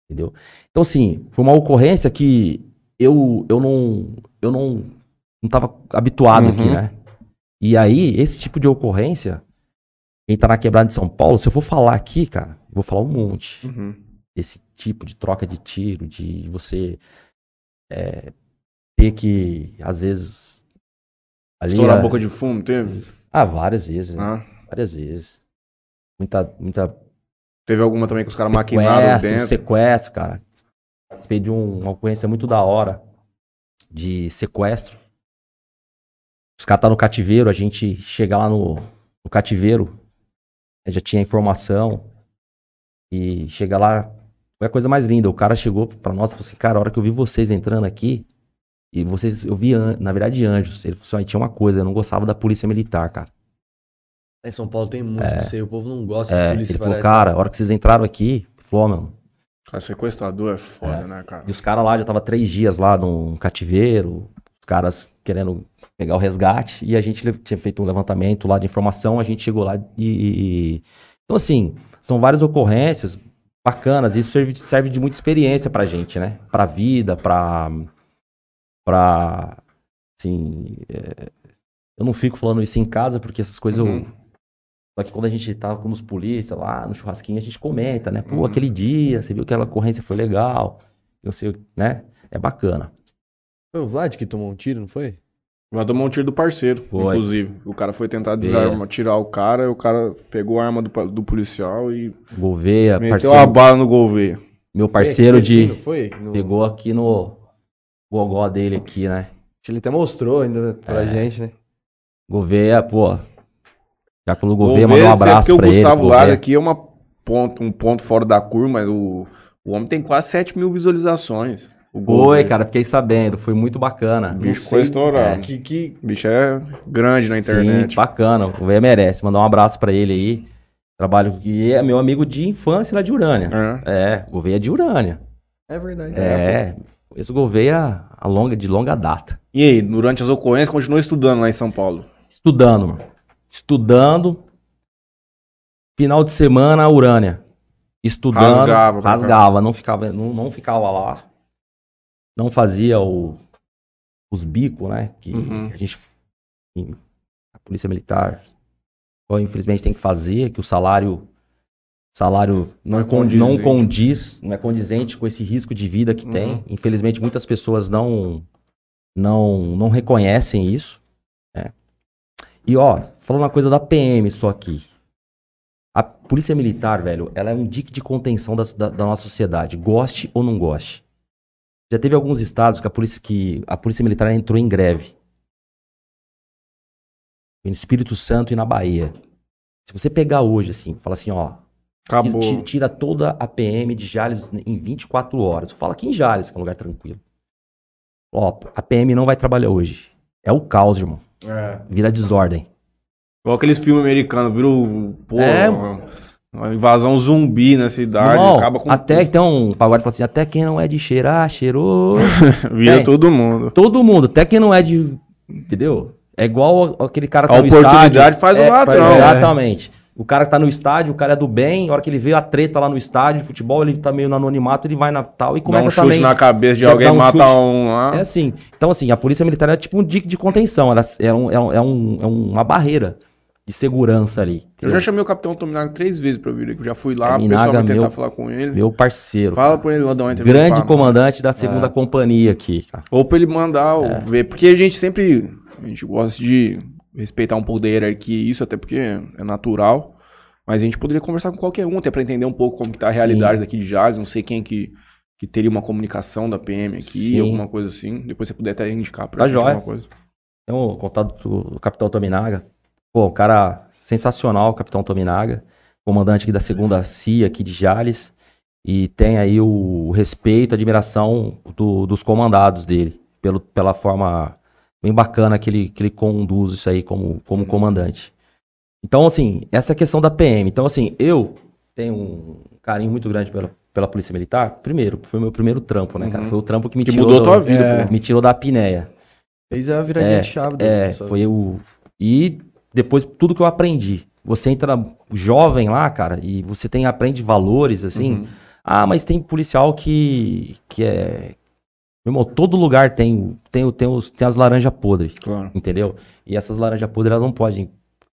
Entendeu? Então, assim, foi uma ocorrência que eu, eu não. Eu não. Não tava habituado Uhum. aqui, né? E aí, esse tipo de ocorrência, quem tá na quebrada de São Paulo, se eu for falar aqui, cara, eu vou falar um monte Uhum. esse tipo de troca de tiro, de você é, ter que, às vezes. Ali, Estourar a boca de fumo, teve? Ah, várias vezes, né? Ah. Várias vezes. Muita, muita Teve alguma também que os caras maquinaram sequestro, dentro. sequestro, cara. Participei de um- uma ocorrência muito da hora de sequestro. Os caras tá no cativeiro, a gente chega lá no, no cativeiro, né, já tinha informação. E chega lá, foi a coisa mais linda. O cara chegou pra nós e falou assim: Cara, a hora que eu vi vocês entrando aqui, e vocês, eu vi, na verdade, anjos. Ele falou assim: "Ó, tinha uma coisa, eu não gostava da polícia militar, cara. Em São Paulo tem muito isso aí. O povo não gosta É, de polícia. ele falou: parece. Cara, a hora que vocês entraram aqui, ele falou: "Ó, meu, Cara, sequestrador é foda, né, cara? E os caras lá já tava três dias lá num cativeiro, os caras querendo pegar o resgate, e a gente tinha feito um levantamento lá de informação, a gente chegou lá e. e- Então, assim, são várias ocorrências bacanas, e isso serve, de- serve de muita experiência pra gente, né? Pra vida, pra. Pra. Assim. é, Eu não fico falando isso em casa, porque essas coisas Uhum. eu. Só que quando a gente tava com os polícia lá no churrasquinho, a gente comenta, né? Pô, Uhum. aquele dia, você viu que aquela ocorrência foi legal. Eu sei, né? É bacana. Foi o Vlad que tomou um tiro, não foi? Vai tomar um tiro do parceiro, Foi. inclusive. O cara foi tentar desarmar, tirar o cara, e o cara pegou a arma do, do policial e Gouveia, meteu parceiro, a bala no Gouveia. meu parceiro aqui, de. foi? No- Pegou aqui no gogó dele aqui, né? Ele até mostrou ainda pra É. gente, né? Gouveia, pô. Já pelo Gouveia, Gouveia, mandou um sempre abraço que o pra ele. Gustavo Gouveia. Lara aqui é uma ponto, um ponto fora da curva, mas o, o homem tem quase 7 mil visualizações. O Foi, cara, fiquei sabendo. Foi muito bacana. O bicho foi estourado. É. Que, que... O bicho é grande na internet. Sim, bacana. O Gouveia merece. Mandar um abraço pra ele aí. Trabalho que é meu amigo de infância lá de Urânia. É. É, Gouveia é de Urânia. É verdade. É, conheço o Gouveia a longa, de longa data. E aí, durante as ocorrências, continua estudando lá em São Paulo? Estudando, mano. Estudando. Final de semana, Urânia. Estudando. Rasgava Rasgava, não ficava, não, não ficava lá. Não fazia o, os bicos, né? Que Uhum. a gente. A polícia militar. ó, Infelizmente tem que fazer, que o salário. Salário não, Não é con- não condiz, não é condizente com esse risco de vida que Uhum. tem. Infelizmente, muitas pessoas não não, não reconhecem isso. né? E ó, falando uma coisa da PM só aqui. A polícia militar, velho, ela é um dique de contenção da, da- da nossa sociedade, goste ou não goste. Já teve alguns estados que a polícia, que a polícia militar entrou em greve. No Espírito Santo e na Bahia. Se você pegar hoje, assim, fala assim, ó, Acabou. Tira, tira toda a PM de Jales em 24 horas. Fala aqui em Jales, que é um lugar tranquilo. Ó, a PM não vai trabalhar hoje. É o caos, irmão. É. Vira desordem. Igual aqueles filmes americanos, viram, pô, É. uma, invasão zumbi na cidade, Irmão, acaba com até tem um pagode fala assim, até quem não é de cheirar, cheirou. vira tem. todo mundo. Todo mundo, até quem não é de. Entendeu? É igual aquele cara que A tá no oportunidade estádio. faz o É, ladrão. Exatamente. O cara que tá no estádio, o cara é do bem, a hora que ele vê a treta lá no estádio de futebol, ele tá meio no anonimato, ele vai na tal e Dá começa um chute também. na cabeça de Dá- alguém, dá um mata chute. um lá. É assim. Então, assim, a polícia militar é tipo um dique de contenção. Ela é, um, é, um, é, um- é uma barreira de segurança ali. Eu já chamei o Capitão Tominaga três vezes pra vir aqui. Eu já fui lá, É, Minaga, pessoalmente tentar meu- falar com ele. Meu parceiro. Fala pra ele lá dar uma entrevista. Grande comandante da segunda companhia aqui, cara. Ou pra ele mandar, ou É. ver. Porque a gente sempre. A gente gosta de respeitar um pouco da hierarquia, isso até porque é natural. Mas a gente poderia conversar com qualquer um, até pra entender um pouco como que tá a Sim. realidade daqui de Jales. Não sei quem que, que teria uma comunicação da PM aqui, Sim. alguma coisa assim. Depois você puder até indicar pra Tá gente jóia. alguma coisa. Tem o contato do Capitão Tominaga. Pô, um cara sensacional, o Capitão Tominaga. Comandante aqui da segunda CIA aqui de Jales. E tem aí o respeito, a admiração do- dos comandados dele. Pelo, pela forma bem bacana que ele, que ele conduz isso aí como, como comandante. Então, assim, essa é a questão da PM. Então, assim, eu tenho um carinho muito grande pela, pela Polícia Militar. Primeiro, foi o meu primeiro trampo, né, cara? Uhum. Foi o trampo que me Que tirou mudou a tua vida, É. Me tirou da apneia. Fez a viradinha É, de chave É, pessoal. foi o. E depois tudo que eu aprendi. Você entra jovem lá, cara, e você tem aprende valores, assim. Uhum. Ah, mas tem policial que, que é. Meu irmão, todo lugar tem, tem, tem, os, tem as laranjas podres, Claro. entendeu? E essas laranjas podres, elas não podem.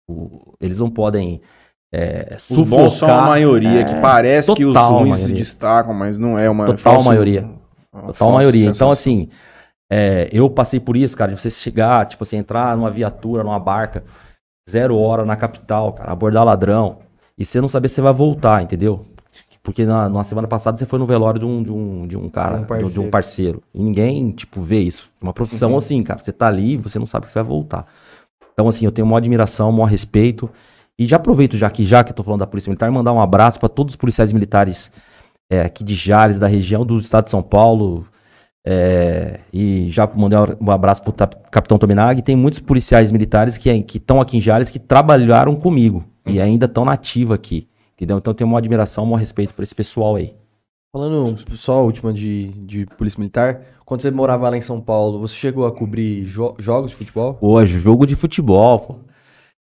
o- Eles não podem. É, Os bons são a sufocar, maioria, é, que parece que os ruins se destacam, mas não é uma Total falsa- maioria. uma Total maioria. Então, assim, é, eu passei por isso, cara, de você chegar, tipo assim, entrar numa viatura, numa barca, zero hora na capital, cara, abordar ladrão, e você não saber se você vai voltar, entendeu? Porque na, na semana passada você foi no velório de um, de um, de um cara, Um de um- parceiro. de um parceiro. E ninguém, tipo, vê isso. Uma profissão Uhum. assim, cara. Você tá ali, você não sabe que você vai voltar. Então, assim, eu tenho maior admiração, maior respeito. E já aproveito, já que já que eu tô falando da Polícia Militar, mandar um abraço para todos os policiais militares é, aqui de Jales, da região do estado de São Paulo. é, e já mandei um abraço pro Capitão Tominag. Tem muitos policiais militares que estão aqui em Jales que trabalharam comigo e ainda estão na ativa aqui. Entendeu? Então eu tenho uma admiração, um respeito por esse pessoal aí. Falando só a última de, de Polícia Militar, quando você morava lá em São Paulo, você chegou a cobrir jo- jogos de futebol? Pô, jogo de futebol, pô.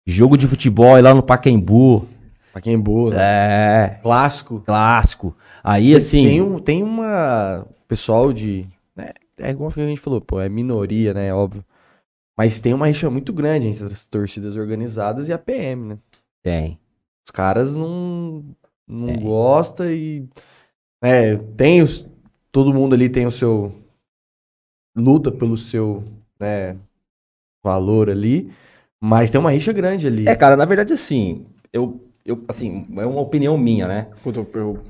Jogo de futebol aí lá no Pacaembu. Pacaembu, né? É, clássico. clássico. Aí, assim. Tem, um, tem uma pessoal de. né, é igual que a gente falou, pô, é minoria, né? Óbvio. Mas tem uma rixa muito grande entre as torcidas organizadas e a PM, né? Tem. Os caras não, não Tem. gostam e. É, tem os. Todo mundo ali tem o seu. Luta pelo seu, né? Valor ali. Mas tem uma rixa grande ali. É, cara, na verdade, assim, eu, eu, assim, é uma opinião minha, né? Puta, eu-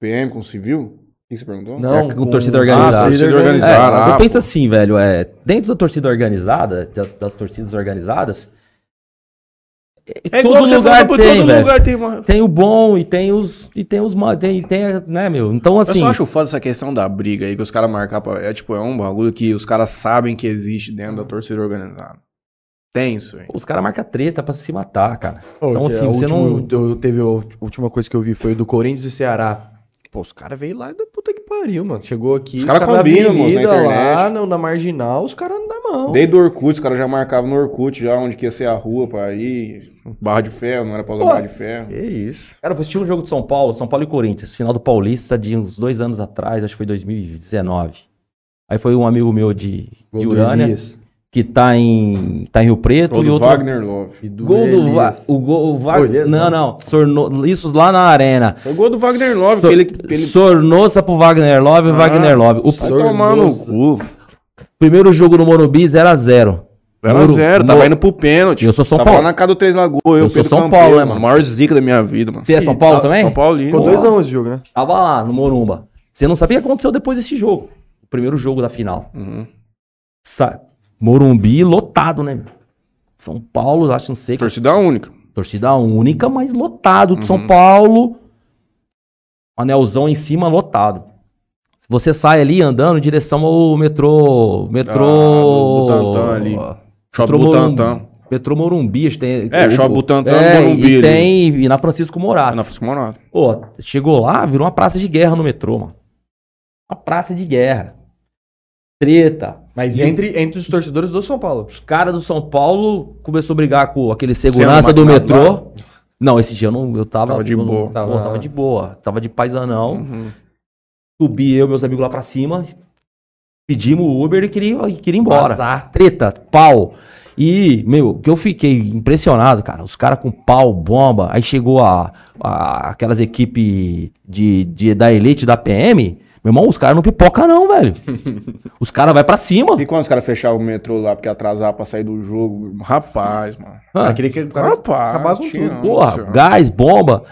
PM com civil? O que você perguntou? Não, É, com torcida organizada. Ah, torcida É, organizada. É, eu ah, penso assim, velho, é, dentro da torcida organizada, da- das torcidas organizadas, é, É igual todo você lugar falou, tem, todo velho. lugar tem uma... Tem o bom e tem os, e tem os, ma- tem, tem, né, meu? Então, Eu assim, só acho foda essa questão da briga aí, que os caras marcam pra... É tipo, é um bagulho que os caras sabem que existe dentro da torcida organizada. Tem isso, hein? os caras marcam treta pra se matar, cara. Pô, Então, assim, a você última- não- eu- teve a última coisa que eu vi foi do Corinthians e Ceará. Pô, os caras veio lá da puta que pariu, mano. Chegou aqui, Os os cara caras na moço, na avenida lá, no- na marginal, os caras na mão. Desde o Orkut, os caras já marcavam no Orkut, já onde que ia ser a rua pra ir. Barra de ferro, não era pra usar Pô. barra de ferro. Que isso. Cara, eu vou assistir um jogo de São Paulo, São Paulo e Corinthians, final do Paulista de uns dois anos atrás, acho que foi 2019. Aí foi um amigo meu de, Gol de Urânia, Elias. Que tá em, tá em Rio Preto, Gol e do outro... Wagner Love. E do Gol do Va o gol, o Va Ô, Elias, não, não, sorno... isso lá na arena. Foi o gol do Wagner Love, So- que ele... Ele... Sornosa pro Wagner Love, Ah, Wagner Love. O, Vai tomar no Sornosa. cu. Primeiro jogo no Morumbi, 0x0. 0x0, tava indo pro pênalti. Eu sou São tava Paulo. lá na casa do Três Lagoas, eu, Eu sou São Campeiro, Paulo, né, mano? Maior zica da minha vida, mano. Você é São Paulo também? São Paulino. Ficou 2x1 esse jogo, né? Tava lá no Morumba. Você não sabia o que aconteceu depois desse jogo. O primeiro jogo da final. Uhum. Sa- Morumbi lotado, né? São Paulo, acho, não sei. Torcida única. Torcida única, mas lotado de São Uhum. Paulo. Anelzão em cima, lotado. Se você sai ali andando em direção ao metrô. Metrô. Ah, do Butantã ali. Shopping. Morumbi, metrô Morumbi. que Tem, É, o- Shopping Butantã, é, Morumbi E ali. tem e na Francisco Morato. Não, Francisco Morato. Pô, chegou lá, virou uma praça de guerra no metrô, mano. Uma praça de guerra. Treta. Mas E entre, entre os torcedores do São Paulo. Os caras do São Paulo começou a brigar com aquele segurança do metrô. Não, esse dia eu não, eu tava, Tava de eu não- boa. pô, Tava- tava de boa. Tava de paizanão. Uhum. Subi eu e meus amigos lá pra cima. Pedimos o Uber e queria, queria ir embora. Treta, pau. E, meu, que eu fiquei impressionado, cara. Os caras com pau, bomba. Aí chegou a, a- aquelas equipes de, de- da elite da PM. Meu irmão, os caras não pipoca, não, velho. os caras vai pra cima. E quando os caras fechavam o metrô lá porque atrasava pra sair do jogo? Rapaz, mano. Ah, queria que o cara Rapaz, acabasse com tudo. Porra, gás, bomba.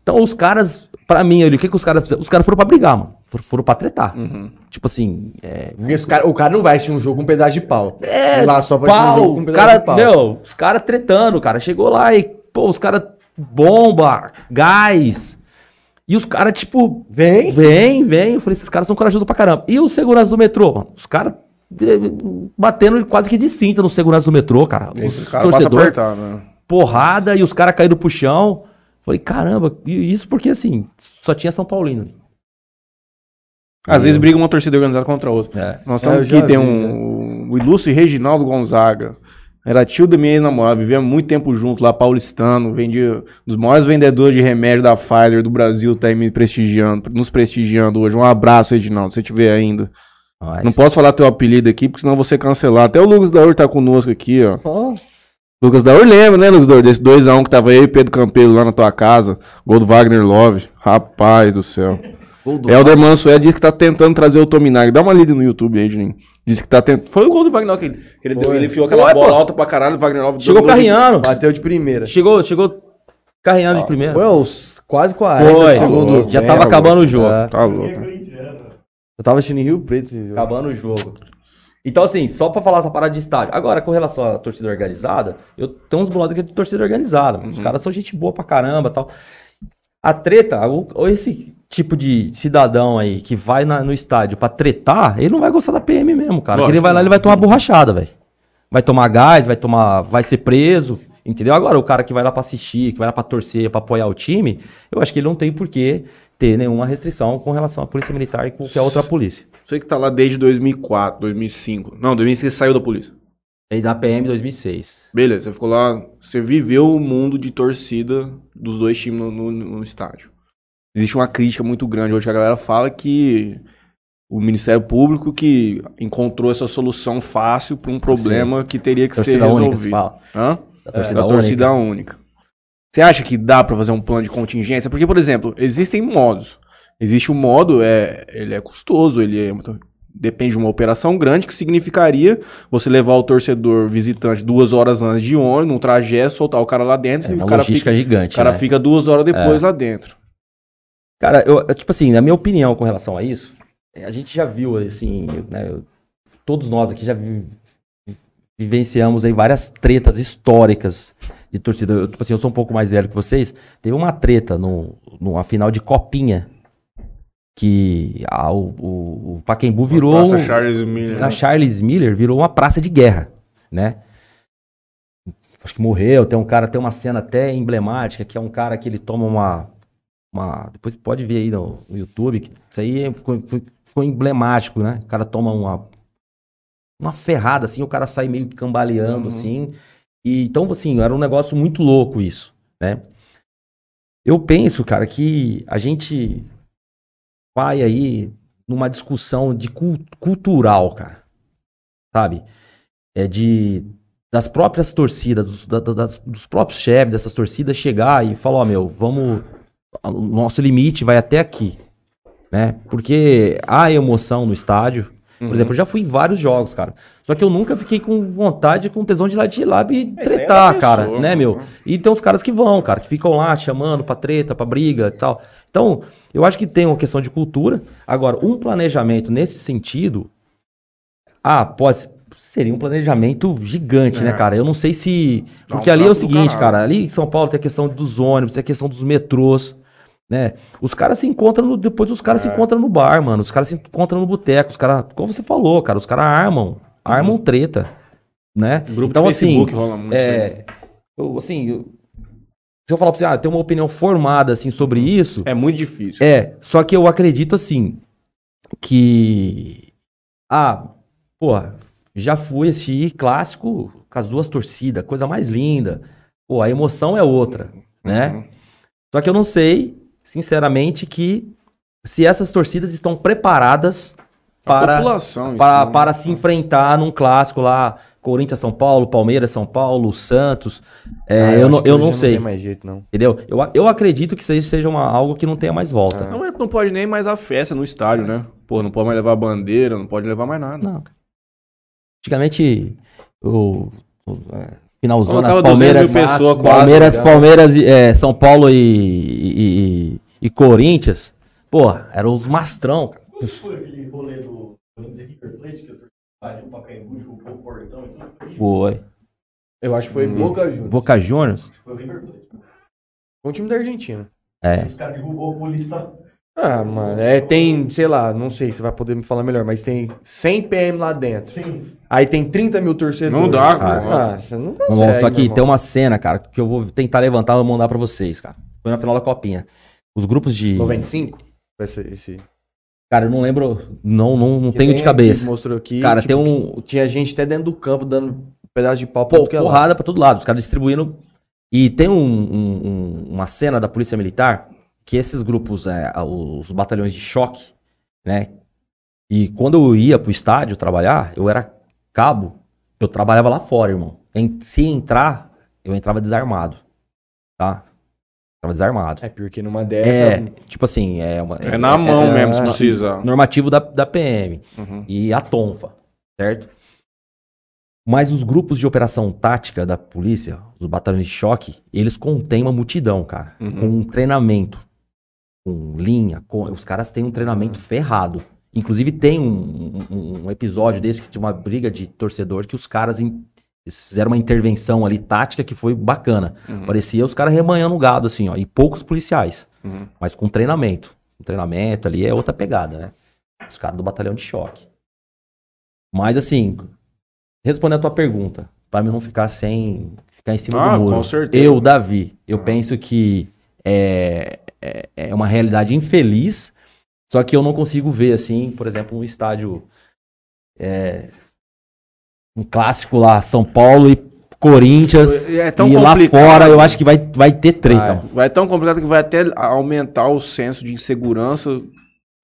Então os caras, pra mim ali, o que, que os caras fizeram? Os caras foram pra brigar, mano. Foram, foram pra tretar. Uhum. Tipo assim, é. Cara- o cara não vai assistir um jogo com um pedaço de pau. É, lá só pra assistir um jogo pau, com um o pedaço cara, de pau. meu, os caras tretando, cara. Chegou lá e, pô, os caras bomba, gás. E os caras, tipo, Vem. vem, vem. Eu falei, esses caras são corajosos pra caramba. E os seguranças do metrô, mano? Os caras eh, batendo quase que de cinta no segurança do metrô, cara. Os torcedores apertado, né? porrada e os caras caíram pro chão. Falei, caramba, e isso porque assim, só tinha São Paulino. Às vezes briga uma torcida organizada contra a outra. É. Nós É, estamos já aqui, tem vi, um, o ilustre Reginaldo Gonzaga. Era tio da minha ex-namorada, vivemos muito tempo junto lá, paulistano, vendia um dos maiores vendedores de remédio da Pfizer do Brasil, tá aí me prestigiando, nos prestigiando hoje. Um abraço, Reginaldo, se você tiver ainda. Mas- Não posso falar teu apelido aqui, porque senão eu vou ser cancelado. Até o Lucas Daur tá conosco aqui, ó. Ó, Lucas Daur lembra, né, Lucas Daur? Desse 2x1 que tava eu e Pedro Campelo lá na tua casa. Gol do Wagner Love. Rapaz do céu. Gol do- Helder Mansué disse que tá tentando trazer o Tominag. Dá uma lida no YouTube aí, Juninho. Disse que tá tentando. Foi o gol do Wagner que ele, que ele, deu, ele enfiou aquela Foi, bola pô. alta pra caralho. O Wagner Chegou gol de- carreando. bateu de primeira. Chegou, chegou carreando de primeira. Foi uns quase 40 Foi. Já É, tava acabando o jogo. É. Tá louco. Eu tava assistindo em Rio Preto esse jogo. Acabando o jogo. Então, assim, só pra falar essa parada de estádio. Agora, com relação à torcida organizada, eu tenho uns que é de torcida organizada. Os caras são gente boa pra caramba tal. A treta, o- ou esse tipo de cidadão aí que vai na- no estádio pra tretar, ele não vai gostar da PM mesmo, cara. Lógico. ele vai lá, ele vai tomar borrachada, velho. Vai tomar gás, vai tomar, vai ser preso, entendeu? Agora, o cara que vai lá pra assistir, que vai lá pra torcer, pra apoiar o time, eu acho que ele não tem por que ter nenhuma restrição com relação à polícia militar e qualquer outra polícia. Você que tá lá desde 2004, 2005. Não, 2005 você saiu da polícia. E da PM 2006. Beleza, você ficou lá. Você viveu o mundo de torcida dos dois times no, no- no estádio. Existe uma crítica muito grande hoje que a galera fala que o Ministério Público que encontrou essa solução fácil para um problema que teria que ser Torcida única, se resolvido. fala. Hã? Da torcida da torcida única. Você acha que dá pra fazer um plano de contingência? Porque, por exemplo, existem modos. Existe um modo, é, ele é custoso, ele é depende de uma operação grande, que significaria você levar o torcedor visitante duas horas antes de ônibus, num trajeto, soltar o cara lá dentro É e o cara, logística fica, gigante, o cara né? fica duas horas depois lá dentro. Cara, eu, tipo assim, na minha opinião com relação a isso, é, a gente já viu, assim, né, todos nós aqui já vi- vivenciamos aí várias tretas históricas de torcida. Eu, tipo assim, eu sou um pouco mais velho que vocês. Teve uma treta no, numa final de copinha que a, o, o, o Pacaembu virou... Nossa, Charles Miller. a Charles Miller virou uma praça de guerra, né? Acho que morreu, tem um cara, tem uma cena até emblemática, que é um cara que ele toma uma. Uma depois pode ver aí no, no YouTube, que isso aí ficou, ficou- ficou emblemático, né? O cara toma uma. Uma ferrada, assim, o cara sai meio que cambaleando, Uhum. assim. E, então, assim, era um negócio muito louco isso, né? Eu penso, cara, que a gente vai aí numa discussão de cul- cultural, cara. Sabe? É de das próprias torcidas, dos, da- da- das- dos próprios chefes dessas torcidas chegar e falar, ó, meu, vamos o nosso limite vai até aqui, né? Porque há emoção no estádio. Por exemplo, eu já fui em vários jogos, cara. Só que eu nunca fiquei com vontade, com tesão de ir lá de ir lá e é tretar, da cara. pessoa, Né, meu? E tem uns caras que vão, cara, que ficam lá chamando pra treta, pra briga e tal. Então, eu acho que tem uma questão de cultura. Agora, um planejamento nesse sentido. Ah, pode ser- Seria um planejamento gigante, É. né, cara? Eu não sei se. Porque ali é o seguinte, cara. Ali em São Paulo tem a questão dos ônibus, tem a questão dos metrôs, né? Os caras se encontram, no- depois os caras se É. encontram no bar, mano. Os caras se encontram no boteco. Os caras, como você falou, cara, os caras armam, armam treta, né? Grupo então, do assim, Facebook rola muito. é, eu, assim, eu- se eu falar pra você, ah, tem uma opinião formada, assim, sobre isso, É muito difícil. é, só que eu acredito, assim, que, ah, porra, já fui assistir clássico com as duas torcidas, coisa mais linda, pô, a emoção é outra, né? Uhum. Só que eu não sei, sinceramente, que se essas torcidas estão preparadas A para, para, isso, né? para se enfrentar num clássico lá, Corinthians, São Paulo, Palmeiras, São Paulo, Santos. É, Ah, eu, acho não, eu não sei, tem mais jeito, não. entendeu? Eu, eu acredito que seja, seja uma, algo que não tenha mais volta. Não, mas não pode nem mais a festa no estádio, né? Pô, não pode mais levar bandeira, não pode levar mais nada. Não. Antigamente, o, o é, Colocava 200 Palmeiras, mil pessoas quase, Palmeiras, já. Palmeiras, é, São Paulo e, e, e- e Corinthians, pô, eram os mastrão, cara. Quando foi aquele rolê do Corinthians River Plate, que eu o Pacaembu, derrubou o portão e tudo? Foi. Eu acho que foi Hum. Boca Juniors. Boca Juniors? Foi o River Plate. Foi um time da Argentina. É. Os caras derrubou a polícia. Ah, mano, é, tem, sei lá, não sei, você vai poder me falar melhor, mas tem 100 PM lá dentro. Sim. Aí tem 30 mil torcedores. Não dá, cara. Ah, você não consegue, só que tem uma cena, cara, que eu vou tentar levantar e vou mandar pra vocês, cara. Foi na final da Copinha. Os grupos de. 95? Esse, esse. Cara, eu não lembro. Não, não, não Que tenho de cabeça. mostrou aqui. Cara, tipo, tem um- que Tinha gente até dentro do campo dando pedaço de pau pra Pô, é lado. porrada pra todo lado, os caras distribuindo. E tem um- um- um- uma cena da Polícia Militar que esses grupos, é, os batalhões de choque, né? E quando eu ia pro estádio trabalhar, eu era cabo, eu trabalhava lá fora, irmão. Em- se entrar, eu entrava desarmado, tá? Entrava desarmado. É, porque numa dessa. É, tipo assim, é uma. É na mão é, mesmo, se é, precisar. Normativo da, da PM Uhum. e a tonfa, certo? Mas os grupos de operação tática da polícia, os batalhões de choque, eles contêm uma multidão, cara, Uhum. com um treinamento, com linha, com- os caras têm um treinamento ferrado. Inclusive tem um, um- um episódio desse que tinha uma briga de torcedor que os caras in- fizeram uma intervenção ali tática que foi bacana. Uhum. Parecia os caras remanhando gado assim, ó, e poucos policiais, Uhum. mas com treinamento. O treinamento ali é outra pegada, né? Os caras do batalhão de choque. Mas assim, respondendo a tua pergunta, pra mim não ficar sem ficar em cima Ah, do muro. com certeza. Eu, Davi, eu penso que é, é, é uma realidade infeliz, só que eu não consigo ver assim, por exemplo, um estádio é, um clássico lá, São Paulo e Corinthians. É tão e lá complicado. fora eu acho que vai, vai ter treta. Vai. Vai tão complicado que vai até aumentar o senso de insegurança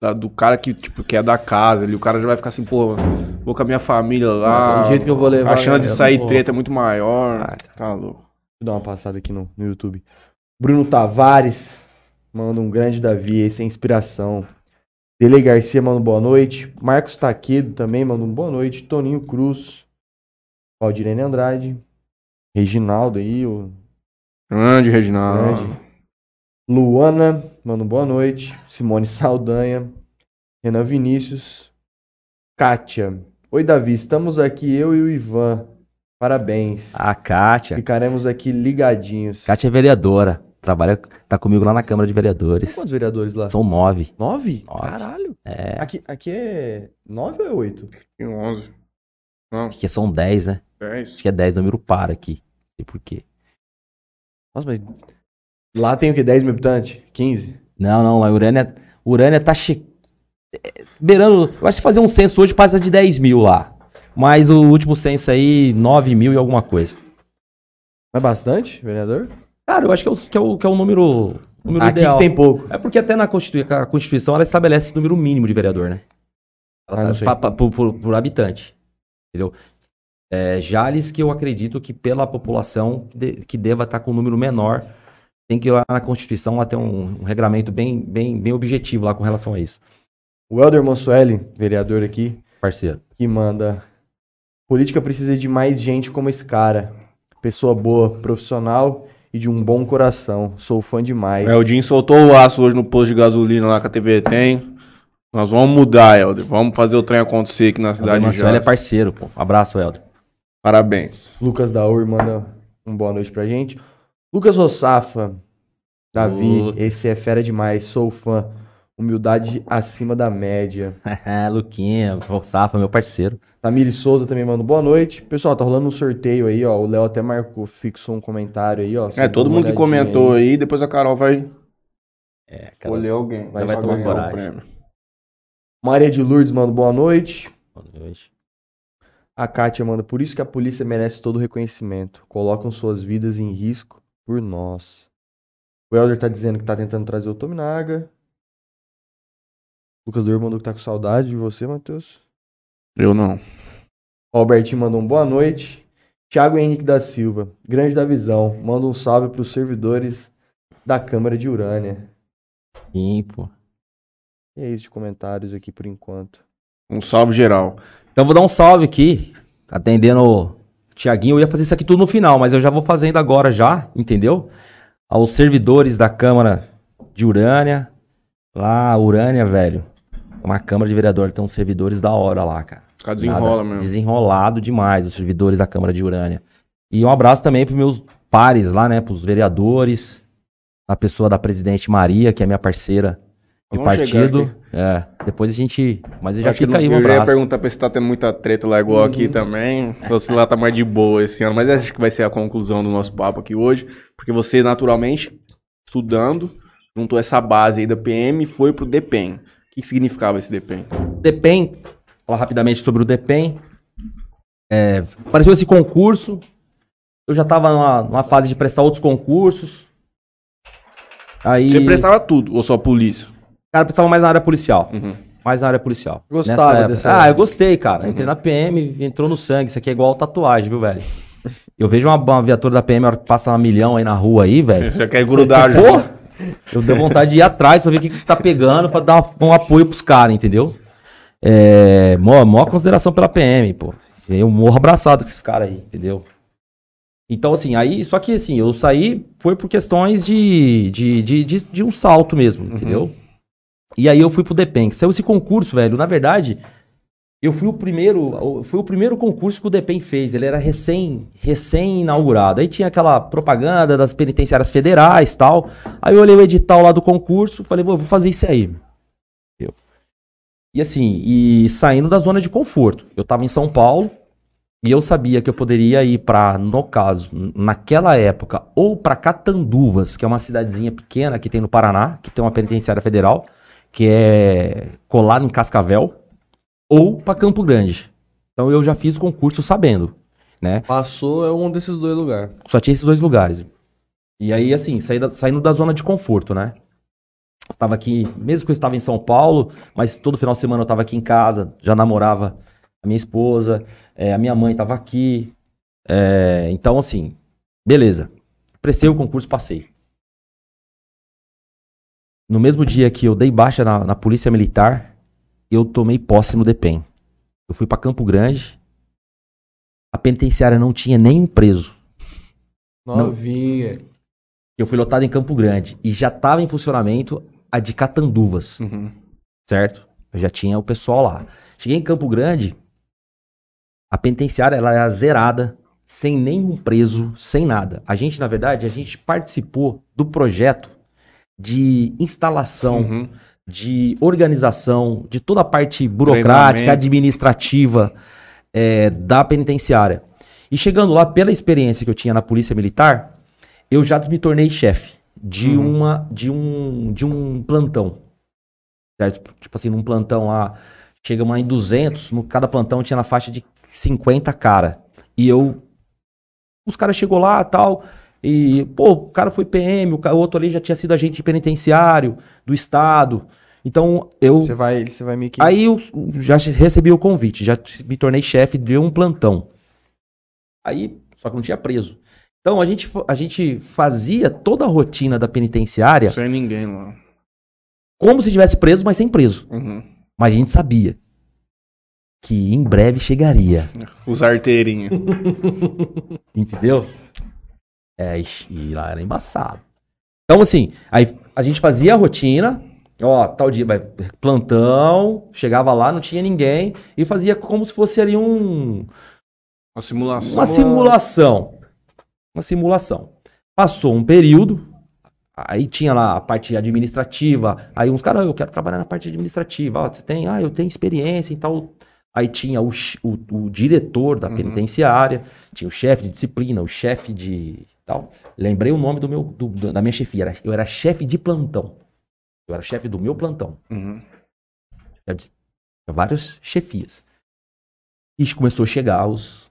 da- do cara que, tipo, que é da casa. Ali. O cara já vai ficar assim, pô, vou com a minha família lá. Do jeito que eu vou levar, A chance de eu sair vou. treta é muito maior. Ah, tá louco. Deixa eu dar uma passada aqui no, no YouTube. Bruno Tavares manda um grande Davi, esse é inspiração. Dele Garcia manda boa noite. Marcos Taquedo também manda um boa noite. Toninho Cruz. Valdirene Andrade. Reginaldo aí, o Grande, Reginaldo. Grande. Luana manda boa noite. Simone Saldanha. Renan Vinícius. Kátia. Oi, Davi. Estamos aqui, eu e o Ivan. Parabéns. A Kátia. Ficaremos aqui ligadinhos. Kátia é vereadora. Trabalha, tá comigo lá na Câmara de Tem Vereadores. quantos vereadores lá? São nove. Nove? Nove. Caralho. É. Aqui, aqui é nove ou é oito? Tem 11. Não, Acho que são dez, né? 10. Acho que é dez, número par aqui. Não sei por quê. Nossa, mas lá tem o quê? 10 mil habitantes? 15? Não, não, a Urânia, Urânia tá che... é, beirando. Eu acho que fazer um censo hoje passa de 10 mil lá. Mas o último censo aí, 9 mil e alguma coisa. Não é bastante, vereador? Cara, eu acho que é o, que é o, que é o número, número Aqui ideal. tem pouco. É porque até na Constitui- a Constituição ela estabelece número mínimo de vereador, né? Ela Ah, tá- pa- pa- por, por- por habitante. Entendeu? É, Jales, que eu acredito que pela população de- que deva estar com um número menor, tem que ir lá na Constituição lá ter um, um regramento bem, bem, bem objetivo lá com relação a isso. O Helder Monsueli, vereador aqui. Parceiro. que manda. Política precisa de mais gente como esse cara. Pessoa boa, profissional e de um bom coração. Sou fã demais. É, o Jim soltou o aço hoje no posto de gasolina lá que a TV tem. Nós vamos mudar, Helder. Vamos fazer o trem acontecer aqui na cidade de Marcelo é parceiro, pô. Abraço, Helder. Parabéns. Lucas Daur manda um boa noite pra gente. Lucas Rossafa. Davi, Ô. esse é fera demais. Sou fã. Humildade acima da média. Luquinha, o Safa, meu parceiro. Tamires Souza também manda boa noite. Pessoal, tá rolando um sorteio aí, ó. O Léo até marcou, fixou um comentário aí, ó. É, todo mundo que comentou aí, depois a Carol vai É, cara. escolher alguém. Vai- vai tomar coragem. Maria de Lourdes manda boa noite. Boa noite. A Kátia manda, por isso que a polícia merece todo o reconhecimento. Colocam suas vidas em risco por nós. O Helder tá dizendo que tá tentando trazer o Tominaga. Lucas Dor mandou que tá com saudade de você, Matheus. Eu não. O Albertinho mandou um boa noite. Thiago Henrique da Silva, grande da visão, manda um salve pros servidores da Câmara de Urânia. Sim, pô. E é isso de comentários aqui por enquanto. Um salve geral. Então eu vou dar um salve aqui, atendendo o Tiaguinho. Eu ia fazer isso aqui tudo no final, mas eu já vou fazendo agora já, entendeu? Aos servidores da Câmara de Urânia. Lá, Urânia, velho. Uma Câmara de Vereador, tem uns servidores da hora lá, cara. Ficar desenrola Nada, mesmo. Desenrolado demais, os servidores da Câmara de Urânia. E um abraço também pros meus pares lá, né? Pros vereadores. A pessoa da presidente Maria, que é minha parceira de Vamos partido. É, depois a gente. Mas já Acho que fica aí um eu já ia abraço. perguntar pra você se tá tendo muita treta lá igual aqui também. Se lá tá mais de boa esse ano. Mas acho que vai ser a conclusão do nosso papo aqui hoje. Porque você, naturalmente, estudando, juntou essa base aí da PM e foi pro DPEM. O que, significava esse DPEM? DEPEN, falar rapidamente sobre o DEPEN. É, apareceu esse concurso. Eu já estava numa, numa fase de prestar outros concursos. Aí, Você prestava tudo, ou só polícia? cara, prestava mais na área policial. Uhum. Mais na área policial. Gostava Nessa época. dessa Ah, eu gostei, cara. Entrei na PM, entrou no sangue. Isso aqui é igual tatuagem, viu, velho? Eu vejo uma, uma viatura da PM, a hora que passa um milhão aí na rua aí, velho. Já quer grudar junto. Eu dei vontade de ir atrás pra ver o que, que tá pegando, pra dar um apoio pros caras, entendeu? É, maior, maior consideração pela PM, pô. Eu morro abraçado com esses caras aí, entendeu? Então, assim, aí, só que assim, eu saí foi por questões de, de, de, de, de um salto mesmo, entendeu? E aí eu fui pro DEPEN. Saiu esse concurso, velho. Na verdade, eu fui o primeiro, foi o primeiro concurso que o DEPEN fez. Ele era recém, recém inaugurado. Aí tinha aquela propaganda das penitenciárias federais, tal. Aí eu olhei o edital lá do concurso, falei, "Pô, eu vou fazer isso aí. Entendeu? E assim, e saindo da zona de conforto. Eu tava em São Paulo e eu sabia que eu poderia ir pra, no caso, naquela época, ou pra Catanduvas, que é uma cidadezinha pequena que tem no Paraná, que tem uma penitenciária federal, que é colado em Cascavel, ou pra Campo Grande. Então eu já fiz o concurso sabendo, né? Passou é um desses dois lugares. Só tinha esses dois lugares. E aí, assim, saí da- saindo da zona de conforto, né? Eu tava aqui, mesmo que eu estava em São Paulo, mas todo final de semana eu tava aqui em casa, já namorava a minha esposa, é, a minha mãe tava aqui. é, então, assim, beleza. Prestei o concurso, passei. No mesmo dia que eu dei baixa na, na Polícia Militar, eu tomei posse no DEPEN. Eu fui pra Campo Grande. A penitenciária não tinha nenhum preso. Novinha. Eu fui lotado em Campo Grande e já estava em funcionamento a de Catanduvas, Uhum. certo? Eu já tinha o pessoal lá. Cheguei em Campo Grande, a penitenciária ela era zerada, sem nenhum preso, sem nada. A gente, na verdade, a gente participou do projeto de instalação, Uhum. De organização, de toda a parte burocrática, administrativa é, da penitenciária. E chegando lá, pela experiência que eu tinha na Polícia Militar, eu já me tornei chefe de Uhum. uma de um de um plantão. Certo? Tipo assim, num plantão lá, chegamos lá em 200, no cada plantão tinha na faixa de 50 cara. E eu os caras chegou lá, tal, e pô, o cara foi PM, o outro ali já tinha sido agente penitenciário do estado. Então, eu Você vai, você vai meio que. Aí eu já recebi o convite, já me tornei chefe de um plantão. Aí, só que não tinha preso. Então a gente, a gente fazia toda a rotina da penitenciária Sem ninguém lá. como se tivesse preso, mas sem preso. Uhum. Mas a gente sabia. que em breve chegaria. Os arteirinhos. Entendeu? É, e- lá era embaçado. Então, assim, aí a gente fazia a rotina, ó, tal dia, plantão, chegava lá, não tinha ninguém, e fazia como se fosse ali um, Uma simulação. uma simulação. Uma simulação. Passou um período, aí tinha lá a parte administrativa, aí uns caras, "Ah, eu quero trabalhar na parte administrativa, ó, você tem, ah, eu tenho experiência e tal. Aí tinha o, o, o diretor da Uhum. penitenciária, tinha o chefe de disciplina, o chefe de tal. Lembrei o nome do meu, do- do- da minha chefia, era- eu era chefe de plantão. Eu era chefe do meu plantão. Uhum. Várias chefias. E começou a chegar aos,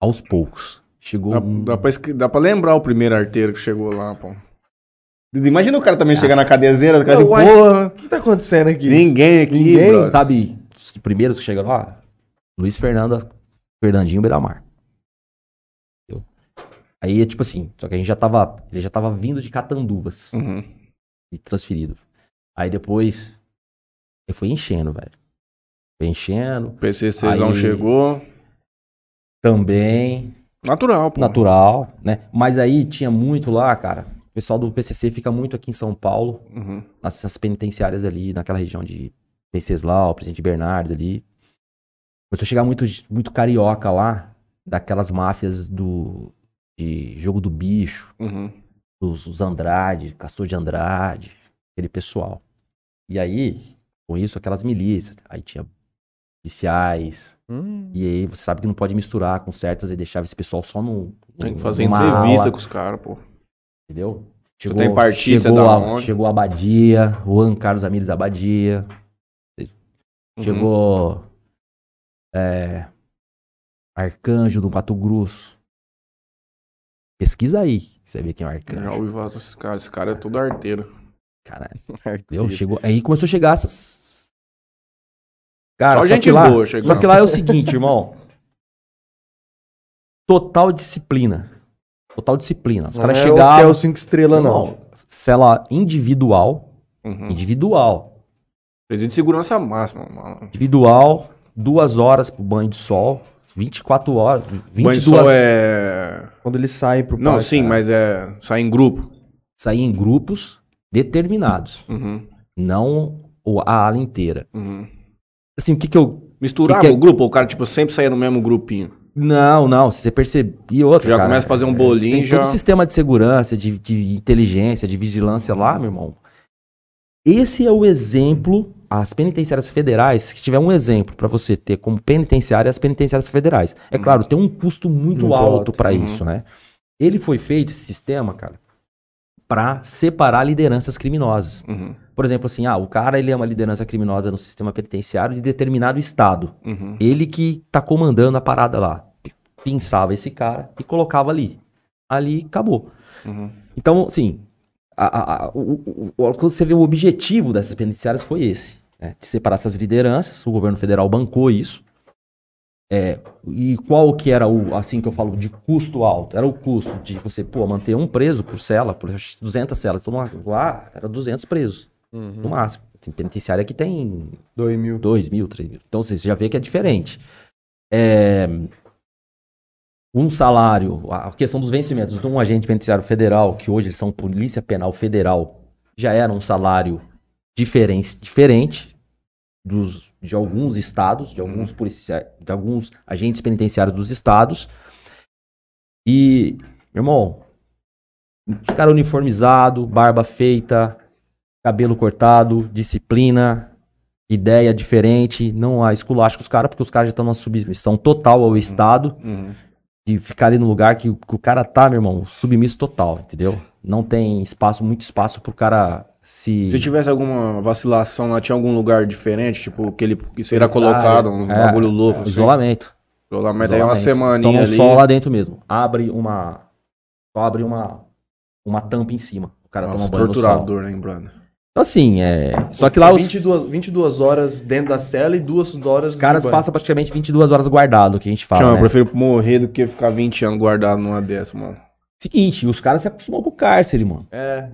aos poucos. Chegou Dá, um- dá, pra, dá pra lembrar o primeiro arteiro que chegou lá, pô. Imagina o cara também chegar na cadezeira, o cara de porra. O que tá acontecendo aqui? Ninguém aqui, Ninguém? brother. Sabe, os primeiros que chegaram lá? Luiz Fernando, Fernandinho Beiramar. Aí é tipo assim, só que a gente já tava, ele já tava vindo de Catanduvas Uhum. e transferido. Aí depois, ele foi enchendo, velho. Foi enchendo, PCCzão Aí- chegou. também, Natural, pô. natural, né? Mas aí tinha muito lá, cara, o pessoal do PCC fica muito aqui em São Paulo, Uhum. nessas penitenciárias ali, naquela região de Venceslau, Presidente Bernardes ali. Começou a chegar muito, muito carioca lá, daquelas máfias do de jogo do bicho, Uhum. os, os Andrade, Castor de Andrade, aquele pessoal. E aí, com isso, aquelas milícias. Aí tinha policiais. Hum. E aí você sabe que não pode misturar com certas e deixava esse pessoal só no. Tem que fazer entrevista ala, com os caras, pô. Entendeu? tem partido, você chegou, a, onde? chegou a Abadia, Juan Carlos Amires Abadia. Uhum. Chegou. é, Arcanjo do Mato Grosso. Pesquisa aí, você vê quem é o Já Arcanjo. ouvi falar desses caras. Esse cara é todo arteiro. Caralho. Arteiro. Chegou, aí começou a chegar essas. Cara, Só só gente que lá, boa chegando. Só que lá é o seguinte, irmão. Total disciplina. Total disciplina. Os Não caras é chegavam. hotel cinco estrelas, não. Irmão, Cela individual. Uhum. Individual. Presídio de segurança máxima, mano. Individual. Duas horas pro banho de sol. 24 horas. 22 Banho sol é. Quando eles saem pro Não, parque, sim, cara. mas é. Sai em grupo. Sair em grupos determinados. Uhum. Não a ala inteira. Uhum. Assim, o que que eu. Misturava Que que é- o grupo, ou o cara, tipo, sempre saía no mesmo grupinho. Não, não. Se você perceber. E outra. Já cara, começa a fazer um bolinho, Tem já. todo o sistema de segurança, de, de inteligência, de vigilância lá, meu irmão. Esse é o exemplo. As penitenciárias federais, se tiver um exemplo pra você ter como penitenciária, as penitenciárias federais. É Uhum. claro, tem um custo muito, Muito alto alto. pra Uhum. isso, né? Ele foi feito, esse sistema, cara, pra separar lideranças criminosas. Uhum. Por exemplo, assim, ah, o cara ele é uma liderança criminosa no sistema penitenciário de determinado estado. Uhum. Ele que tá comandando a parada lá. Pensava esse cara e colocava ali. Ali acabou. Uhum. Então, assim, a, a- o, o- quando você vê o objetivo dessas penitenciárias foi esse, né? de separar essas lideranças. O governo federal bancou isso. É, e qual que era o, assim que eu falo, de custo alto? Era o custo de você, pô, manter um preso por cela, por 200 celas. Então, lá, era 200 presos, Uhum. no máximo. Tem penitenciária que tem Dois mil. 2 mil, 3 mil. Então você já vê que é diferente. É, um salário, a questão dos vencimentos de um agente penitenciário federal, que hoje eles são Polícia Penal Federal, já era um salário diferente, diferente dos, de alguns estados, de alguns policiais, de alguns agentes penitenciários dos estados. E, irmão, os caras uniformizados, barba feita, cabelo cortado, disciplina, ideia diferente, não há esculacho com os caras, porque os caras já estão numa submissão total ao Estado, Uhum. De ficar ali no lugar que, o- que o cara tá, meu irmão, submisso total, entendeu? Não tem espaço, muito espaço pro cara se... Se tivesse alguma vacilação lá, tinha algum lugar diferente, tipo, que ele que isso era colocado, um É, bagulho louco. é, assim. isolamento. Isolamento aí é uma semaninha Toma um ali. sol lá dentro mesmo. Abre uma... Só abre uma, uma tampa em cima. O cara Nossa, toma banho no sol. torturador, né, brother? Então, assim, é... Só que lá os, 22, 22 horas dentro da cela e duas horas os caras passam praticamente 22 horas guardado, que a gente fala, Chama, né? eu prefiro morrer do que ficar 20 anos guardado numa dessa, mano. Seguinte, os caras se acostumam com o cárcere, mano. É,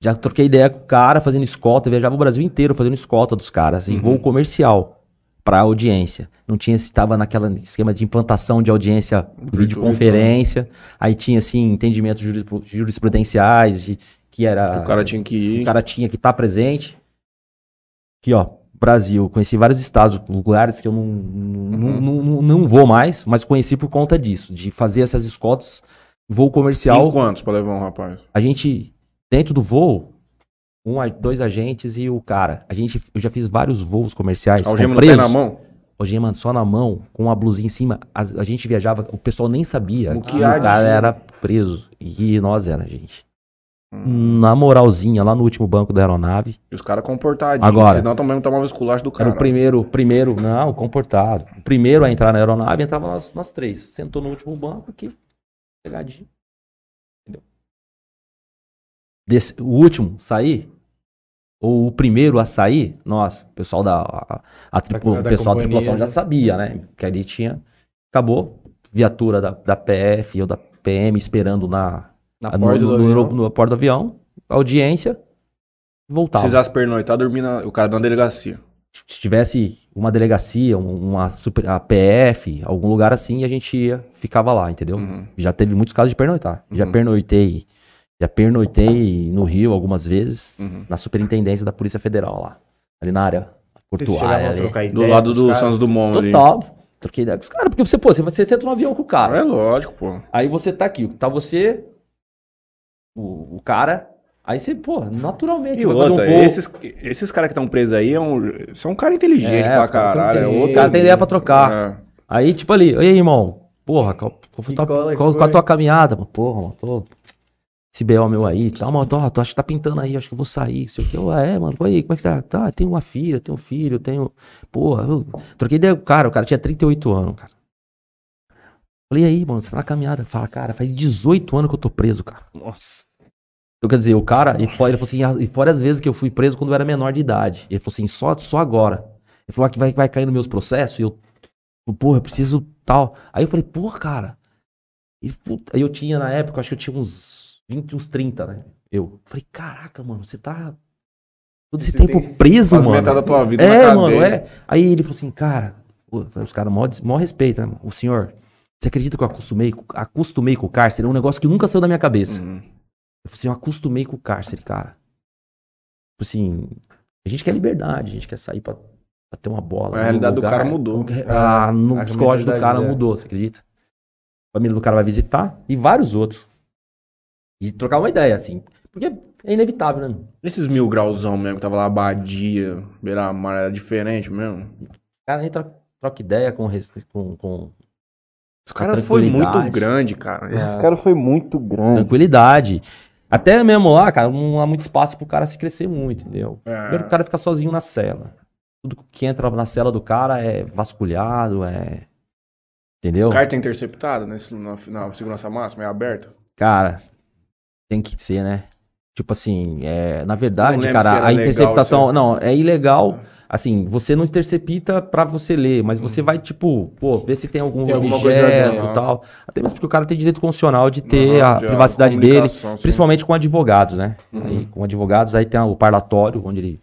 Já troquei ideia com o cara fazendo escolta, viajava o Brasil inteiro fazendo escolta dos caras, em Uhum. voo comercial. para audiência. Não tinha se estava naquele esquema de implantação de audiência por videoconferência. Aí tinha assim entendimentos juris- jurisprudenciais de que era O cara tinha que ir. o cara tinha que estar presente. Aqui, ó, Brasil. Conheci vários estados, lugares que eu não, não, não, não, não vou mais, mas conheci por conta disso, de fazer essas escoltas, voo comercial. Em quantos pra levar um rapaz? A gente, dentro do voo, um, a- dois agentes e o cara. A gente, eu já fiz vários voos comerciais. com Algema presos. na mão? Algema só na mão, com uma blusinha em cima. A, a gente viajava, o pessoal nem sabia No que que o cara era preso. E nós era, gente. Hum. Na moralzinha, lá no último banco da aeronave. E os caras comportadinhos. Agora. Senão também tomava esculacho do cara. Era o primeiro, primeiro, não, comportado. O primeiro a entrar na aeronave, entrava nós, nós três. Sentou no último banco aqui, pegadinho. Entendeu? Desse, o último sair, ou o primeiro a sair, nós, o pessoal da, a, a tripu- Da- o da pessoal da tripulação já né? sabia, né? Que ali tinha, acabou, viatura da, da PF ou da PM esperando na, Na no, porta do no, avião. no- no porta do avião, audiência, voltava. Precisasse pernoitar, dormir na... o cara na delegacia. se tivesse uma delegacia, um- uma super, a PF, algum lugar assim, a gente ia, ficava lá, entendeu? Uhum. Já teve muitos casos de pernoitar. Já Uhum. pernoitei, já pernoitei no Rio algumas vezes, Uhum. na superintendência da Polícia Federal lá, ali na área portuária ali. Do lado do caras? Santos Dumont ali. Total. Troquei ideia com os caras, porque você, pô, você, você entra no avião com o cara. É lógico, pô. Aí você tá aqui, tá você, o, o cara, aí você, pô, naturalmente E um outra, voo. esses, esses caras que estão presos aí é um, são um cara inteligente É, pra caralho. É inteligentes. outro... O cara tem ideia pra trocar. É. Aí, tipo ali, e aí, irmão? Porra, qual, qual foi tua- cola que qual- foi? qual a tua caminhada? Mano, Porra, mano, tô. Esse BO meu aí, tá, mano, tô, tô, acho que tá pintando aí, acho que eu vou sair, não sei o que. Ah, é, mano, e aí, como é que você tá? Tá, tenho uma filha, tenho um filho, tenho. Porra, eu troquei ideia com o cara, o cara tinha 38 anos, cara. Falei, e aí, mano, você tá na caminhada? Fala, cara, faz 18 anos que eu tô preso, cara. Nossa. Então, quer dizer, o cara, e fora, ele falou assim, "Ah, e fora as vezes que eu fui preso quando eu era menor de idade. Ele falou assim, só, só agora. Ele falou "Ah, que vai, vai cair nos meus processos e eu, porra, eu preciso tal. Aí eu falei, porra, cara. E, puta, aí eu tinha na época, acho que eu tinha uns 20, uns 30, né? Eu falei, caraca, mano, você tá todo esse Você tempo tem preso, mano. metade da tua vida É, mano, é. Aí ele falou assim, cara, os caras, maior, maior respeito, né? O senhor, você acredita que eu acostumei, com- acostumei com o cárcere? É um negócio que nunca saiu da minha cabeça. Uhum. Eu falei assim, eu acostumei com o cárcere, cara. Tipo assim, a gente quer liberdade, a gente quer sair pra, pra ter uma bola. A realidade do lugar. cara mudou. Ah, no A psicológico do cara mudou, você acredita? A família do cara vai visitar e vários outros. E trocar uma ideia, assim. Porque é inevitável, né? meu? Esses mil grauzão mesmo, que tava lá, Abadia, Beira-Mar, era diferente mesmo. O cara entra, troca ideia com, com, com Esse cara foi muito grande, cara. Esse É. cara foi muito grande. tranquilidade. Até mesmo lá, cara, não há muito espaço pro cara se crescer muito, entendeu? É. Primeiro o cara fica sozinho na cela. Tudo que entra na cela do cara é vasculhado, é. Entendeu? Carta interceptada nesse, na, na segurança máxima, é aberta. Cara, tem que ser, né? Tipo assim, é, na verdade, cara, a legal interceptação. Não, é ilegal. Assim, você não intercepta pra você ler, mas você vai, tipo, pô, ver se tem algum Tem objeto e tal. Até mesmo porque o cara tem direito constitucional de ter a de privacidade dele, comunicação, sim. principalmente com advogados, né? Uhum. Aí, com advogados, aí tem o parlatório, onde ele,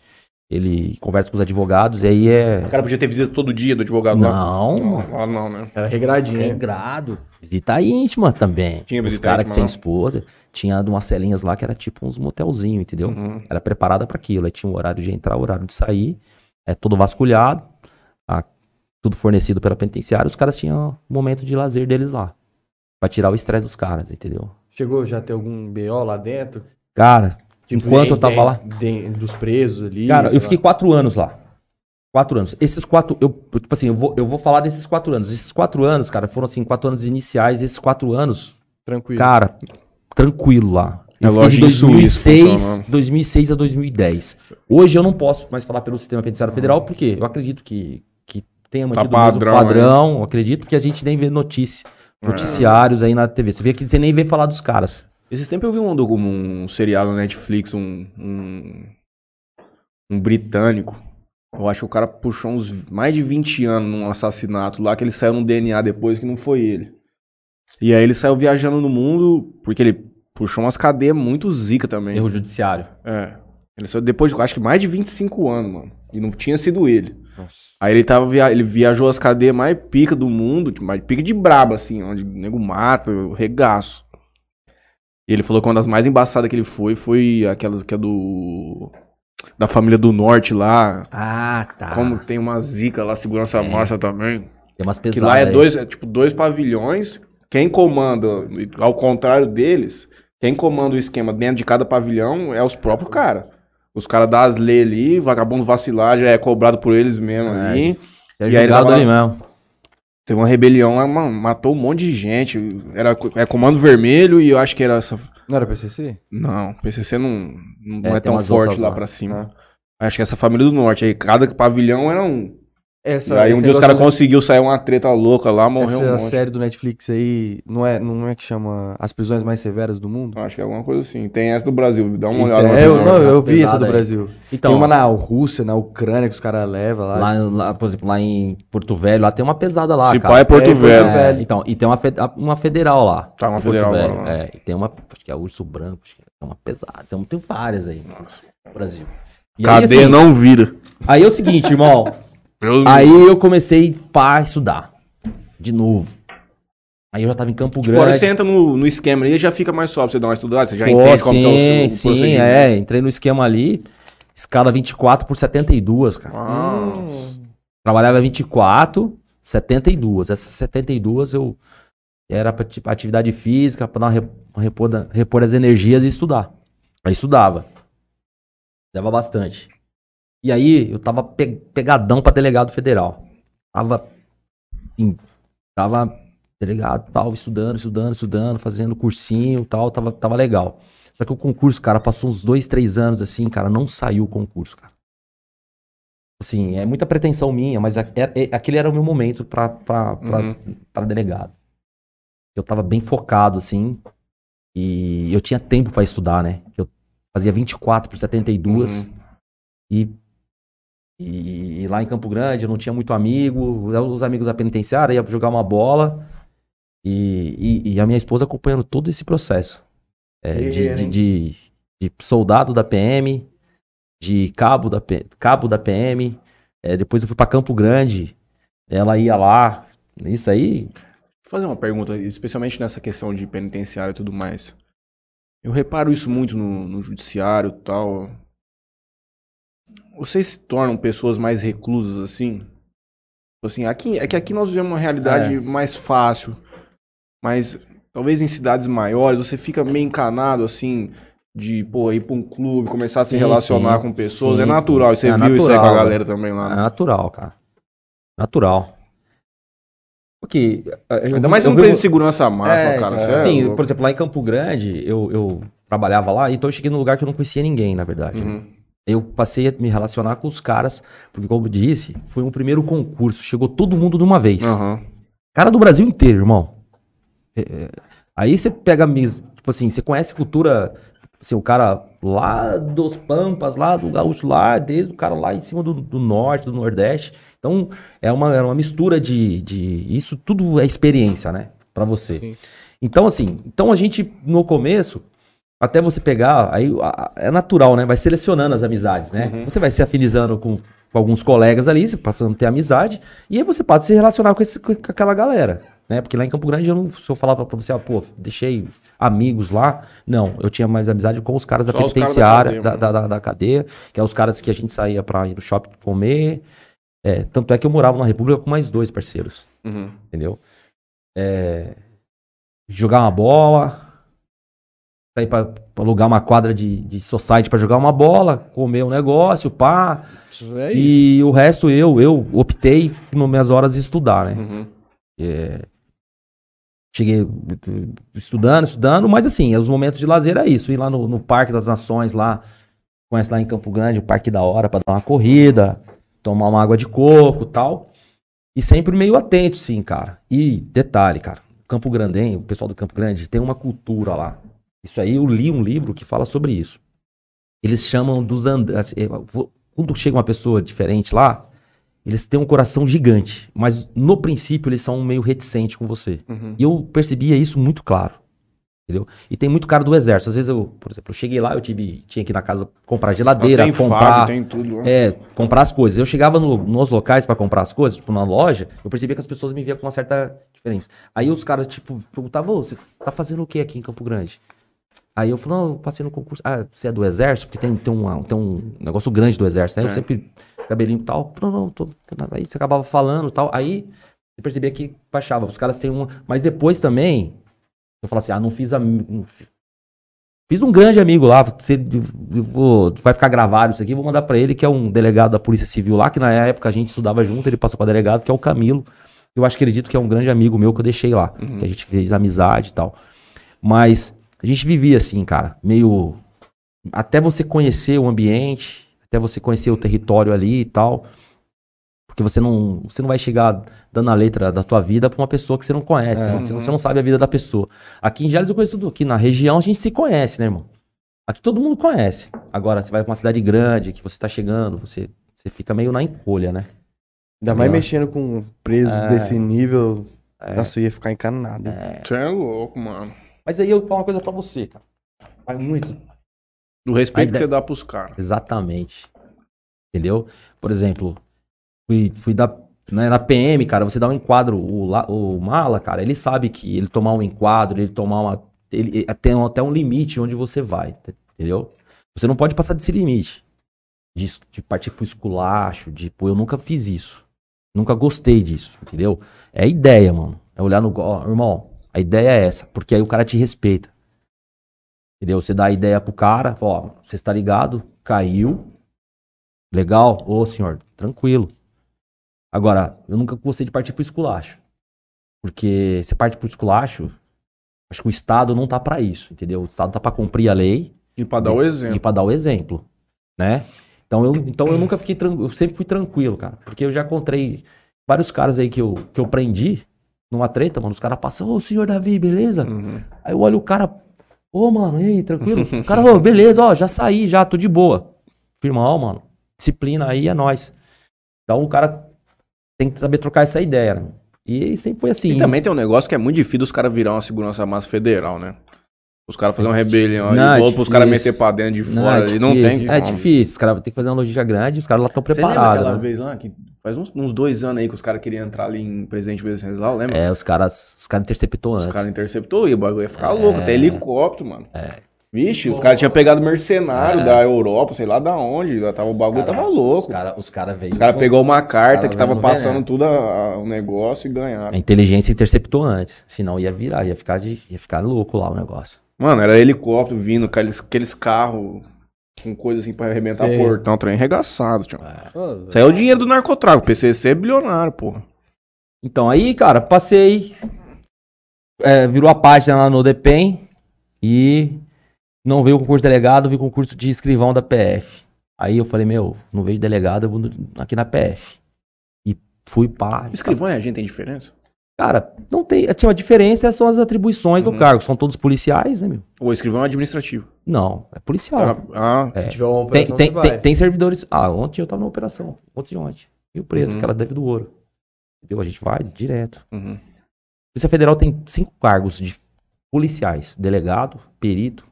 ele conversa com os advogados, e aí é. O cara podia ter visita todo dia do advogado lá. Não, Não, lá não, né? Era regradinho. Regrado. Visita íntima também. Tinha Os visita caras que tem lá? esposa. Tinha umas celinhas lá que era tipo uns motelzinho, entendeu? Uhum. Era preparada pra aquilo. Aí tinha um horário de entrar, horário de sair. É todo vasculhado. a- tudo fornecido pela penitenciária. Os caras tinham um momento de lazer deles lá. Pra tirar o estresse dos caras, entendeu? Chegou já a ter algum BO lá dentro? Cara, Tipo, enquanto eu tava lá. dos presos ali. Cara, eu fiquei lá. quatro anos lá. Quatro anos. Esses quatro, eu, eu, tipo assim, eu vou, eu vou falar desses quatro anos. Esses quatro anos, cara, foram assim, quatro anos iniciais. Esses quatro anos, tranquilo. Cara, tranquilo lá. É Eu fiquei de lojinha em Suíça 2006, funcionando. 2006 a 2010. Hoje eu não posso mais falar pelo sistema penitenciário federal, porque eu acredito que, que tenha mantido Tá o mesmo padrão, padrão. Eu acredito que a gente nem vê notícia, É. noticiários aí na TV. Você vê que você nem vê falar dos caras. Esses tempos eu vi um, docu- um seriado na Netflix, um, um, um britânico. Eu acho que o cara puxou uns mais de 20 anos num assassinato lá, que ele saiu no DNA depois que não foi ele. E aí ele saiu viajando no mundo, porque ele puxou umas cadeias muito zica também. Erro judiciário. É. Ele saiu depois de, acho que mais de 25 anos, mano. E não tinha sido ele. Nossa. Aí ele tava via... ele viajou as cadeias mais pica do mundo, tipo, mais pica de braba, assim, onde o nego mata, regaço. E ele falou que uma das mais embaçadas que ele foi foi aquelas que é do. Da família do norte lá. Ah, tá. Como tem uma zica lá, segurança É. massa também. Tem umas Que pesadas. lá é aí. dois, é tipo dois pavilhões. Quem comanda, ao contrário deles, quem comanda o esquema dentro de cada pavilhão é os próprios caras. Os caras dão as leis ali, vagabundo vacilar, já é cobrado por eles mesmo É. ali. É E aí tava- ali mesmo. Teve uma rebelião matou um monte de gente. Era é comando vermelho e eu acho que era essa. Não era PCC? Não, PCC não, não É, é, tão forte lá lá. pra cima. Ah. Acho que essa família do norte aí, cada pavilhão era um. Essa, e aí um dia os caras do- conseguiu sair uma treta louca lá, morreu Essa um monte. série do Netflix aí não é, não é que chama As Prisões Mais Severas do Mundo? Acho que é alguma coisa assim. Tem essa do Brasil, dá uma olhada. é, eu, não, eu vi essa do aí. Brasil. Então, tem uma na Rússia, na Ucrânia que os caras levam lá. lá, lá, por exemplo, lá em Porto Velho, lá tem uma pesada lá, Se cara. pá é Porto É, Porto Velho. Velho. Então, e tem uma, fe- uma federal lá. Tá, uma federal Velho, lá. É, e tem uma, acho que é Urso Branco, acho que é uma pesada. Tem, tem várias aí no Brasil. E aí, Cadeia assim, não vira. Aí é o seguinte, irmão. Eu- aí eu comecei pá, estudar. De novo. Aí eu já tava em Campo Tipo, Agora Grande. você entra no, no esquema ali já fica mais só pra você dar uma estudada, você já Pô, entende como é o sim, seu o sim, procedimento. é. Entrei no esquema ali. Escala 24 por 72, cara. Ah, Trabalhava 24, 72. Essas 72 eu era pra tipo, atividade física, pra dar uma re- uma repor, repor as energias e estudar. Aí estudava. Dava bastante. E aí eu tava pe- pegadão pra delegado federal. Tava assim, tava delegado, tal, estudando, estudando, estudando, fazendo cursinho, tal, tava, tava legal. Só que o concurso, cara, passou uns dois, três anos assim, cara, não saiu o concurso, cara. Assim, é muita pretensão minha, mas é- é- aquele era o meu momento pra, pra, pra, Uhum. pra delegado. Eu tava bem focado, assim, e eu tinha tempo pra estudar, né? Eu fazia 24 por 72 Uhum. e, e, e lá em Campo Grande eu não tinha muito amigo, os amigos da penitenciária ia jogar uma bola e, e, e a minha esposa acompanhando todo esse processo. É, de, de, de- de soldado da PM, de cabo da, cabo da PM, é, depois eu fui pra Campo Grande, ela ia lá, isso aí, Vou fazer uma pergunta, especialmente nessa questão de penitenciário e tudo mais. Eu reparo isso muito no, no judiciário e tal. Vocês se tornam pessoas mais reclusas assim? Tipo Assim, aqui, é que aqui nós vivemos uma realidade mais fácil, mas talvez em cidades maiores você fica meio encanado assim de pô, ir pra um clube, começar a se Sim, relacionar sim. com pessoas. Sim, é natural, sim. você É viu isso aí com a natural, galera também lá. é né? natural, cara. Natural. Porque. eu Ainda mais eu um vi- preso de segurança máxima, É, cara. é louco. por exemplo, lá em Campo Grande, eu, eu trabalhava lá, então eu cheguei num lugar que eu não conhecia ninguém, na verdade. né? Uhum. Eu passei a me relacionar com os caras, porque, como eu disse, foi um primeiro concurso, chegou todo mundo de uma vez. Aham. Cara do Brasil inteiro, irmão. É, é, aí você pega mesmo, tipo assim, você conhece cultura, assim, o cara lá dos Pampas, lá do Gaúcho, lá, desde o cara lá em cima do, do norte, do nordeste. Então, é uma, é uma mistura de, de. Isso tudo é experiência, né? Pra você. Sim. Então, assim, então a gente, no começo, até você pegar, aí é natural, né? Vai selecionando as amizades, né? Uhum. Você vai se afinizando com, com alguns colegas ali, você passando a ter amizade, e aí você pode se relacionar com, esse, com aquela galera, né? Porque lá em Campo Grande, eu não, se eu falava pra você, ah, pô, deixei amigos lá, não, eu tinha mais amizade com os caras da Só da penitenciária, da, da, da- da cadeia, que é os caras que a gente saía pra ir no shopping comer, é, tanto é que eu morava na República com mais dois parceiros Uhum. entendeu? É, jogar uma bola, sair pra, pra alugar uma quadra de, de society pra jogar uma bola, comer um negócio, pá. É. E o resto eu, eu optei nas minhas horas de estudar, né? Uhum. Cheguei uh, estudando, estudando, mas assim, os momentos de lazer é isso. Ir lá no, no Parque das Nações, lá, conhece lá em Campo Grande, o Parque da Hora, pra dar uma corrida, tomar uma água de coco e tal. E sempre meio atento, sim, cara. E detalhe, cara, Campo Grandenho, o pessoal do Campo Grande, tem uma cultura lá. Isso aí eu li um livro que fala sobre isso. Eles chamam dos and... assim, vou- Quando chega uma pessoa diferente lá, eles têm um coração gigante, mas no princípio eles são meio reticentes com você. Uhum. E eu percebia isso muito claro. Entendeu? E tem muito cara do exército. Às vezes eu, por exemplo, eu cheguei lá, eu tive, tinha que ir na casa comprar geladeira, tem comprar, fase, tem tudo. né? é, comprar as coisas. Eu chegava no- nos locais pra comprar as coisas, tipo na loja, eu percebia que as pessoas me viam com uma certa diferença. Aí os caras, tipo, perguntavam, "Ô, você tá fazendo o que aqui em Campo Grande? Aí eu falei, não, eu passei no concurso. Ah, você é do exército? Porque tem, tem, um, tem um negócio grande do exército, né? Eu É. sempre, cabelinho e tal. Não, não, tô, aí você acabava falando e tal. Aí eu percebia que baixava. Os caras têm uma. Mas depois também, eu falava assim, ah, não fiz a. Fiz um grande amigo lá, você, eu vou, vai ficar gravado isso aqui, vou mandar pra ele, que é um delegado da Polícia Civil lá, que na época a gente estudava junto, ele passou pra delegado, que é o Camilo. Eu acho que acredito que é um grande amigo meu que eu deixei lá, que a gente fez amizade e tal. Mas a gente vivia assim, cara, meio. Até você conhecer o ambiente, até você conhecer o território ali e tal. Porque você não, você não vai chegar dando a letra da tua vida pra uma pessoa que você não conhece. É. Você, você não sabe a vida da pessoa. Aqui em Jales eu conheço tudo. Aqui na região a gente se conhece, né, irmão? Aqui todo mundo conhece. Agora, você vai pra uma cidade grande, que você tá chegando, você, você fica meio na encolha, né? Ainda mais É. mexendo com presos É. desse nível, É. nossa, eu ia ficar encanado. Você é louco, mano. Mas aí eu vou falar uma coisa pra você, cara. Vai muito Do respeito Aí que você dá pros caras. Exatamente. Entendeu? Por exemplo, fui, fui dar. né, na PM, cara, você dá um enquadro, o, o mala, cara, ele sabe que ele tomar um enquadro, ele tomar uma. Ele, tem até um limite onde você vai, entendeu? Você não pode passar desse limite. De, de partir pro esculacho, de, pô, eu nunca fiz isso. Nunca gostei disso, entendeu? É ideia, mano. É olhar no. Ó, irmão, a ideia é essa, porque aí o cara te respeita. Entendeu? Você dá a ideia pro cara, ó, você está ligado? Caiu. Legal? Ô, senhor, tranquilo. Agora, eu nunca gostei de partir pro esculacho. Porque você parte pro esculacho, acho que o Estado não tá pra isso, entendeu? O Estado tá pra cumprir a lei E pra dar o e exemplo. pra dar o exemplo, né? Então eu, então eu nunca fiquei tranquilo, eu sempre fui tranquilo, cara. Porque eu já encontrei vários caras aí que eu, que eu prendi numa treta, mano. Os caras passam, ô, senhor Davi, beleza? Uhum. Aí eu olho o cara, ô, mano, e aí, tranquilo? O cara, ô, beleza, ó, já saí, já, tô de boa. Firmão, mano, disciplina aí é nós. Então o cara tem que saber trocar essa ideia, né? E sempre foi assim. E também tem um negócio que é muito difícil os caras virar uma segurança massa federal, né? Os caras fazerem uma rebelião Não, é e pros caras meter pra dentro de Não, fora. é e não tem É como. difícil, os caras têm que fazer uma logística grande, os caras lá estão Você lembra preparados. aquela né? vez lá que faz uns, uns dois anos aí que os caras queriam entrar ali em Presidente Venceslau, lembra? É, os caras, os caras interceptou Os antes. caras interceptou e o bagulho ia ficar É. louco, até helicóptero, mano. Vixe, os caras tinham pegado mercenário da Europa, sei lá da onde, tava, o bagulho É. Os cara- tava louco. Os caras os cara veio. Os caras pegou uma carta cara que tava passando veneno. tudo o negócio e ganharam. A inteligência interceptou antes. Senão ia virar, ia ficar, de, ia ficar louco lá o negócio. Mano, era helicóptero vindo, aqueles, aqueles carros com coisa assim pra arrebentar Sei. portão, trem arregaçado, tio. Ô, Isso aí é o dinheiro do narcotráfico. PCC é bilionário, porra. Então, aí, cara, passei. é, virou a página lá no DEPEN e não veio o concurso de delegado, veio o concurso de escrivão da PF. Aí eu falei, meu, não vejo delegado, eu vou no- aqui na PF. E fui pá. Escrivão e agente tem diferença? Cara, não tem. Tinha uma diferença, são as atribuições Uhum. do cargo. São todos policiais, né, meu? O escrivão é administrativo. Não, é policial. Ah, É. Se tiver uma Tem, operação, tem, você vai. tem, tem servidores. Ah, ontem eu tava na operação. Ontem de ontem. E o preto, Uhum. aquela deve do ouro. Entendeu? A gente vai direto. uhum. A Polícia Federal tem cinco cargos de policiais: delegado, perito,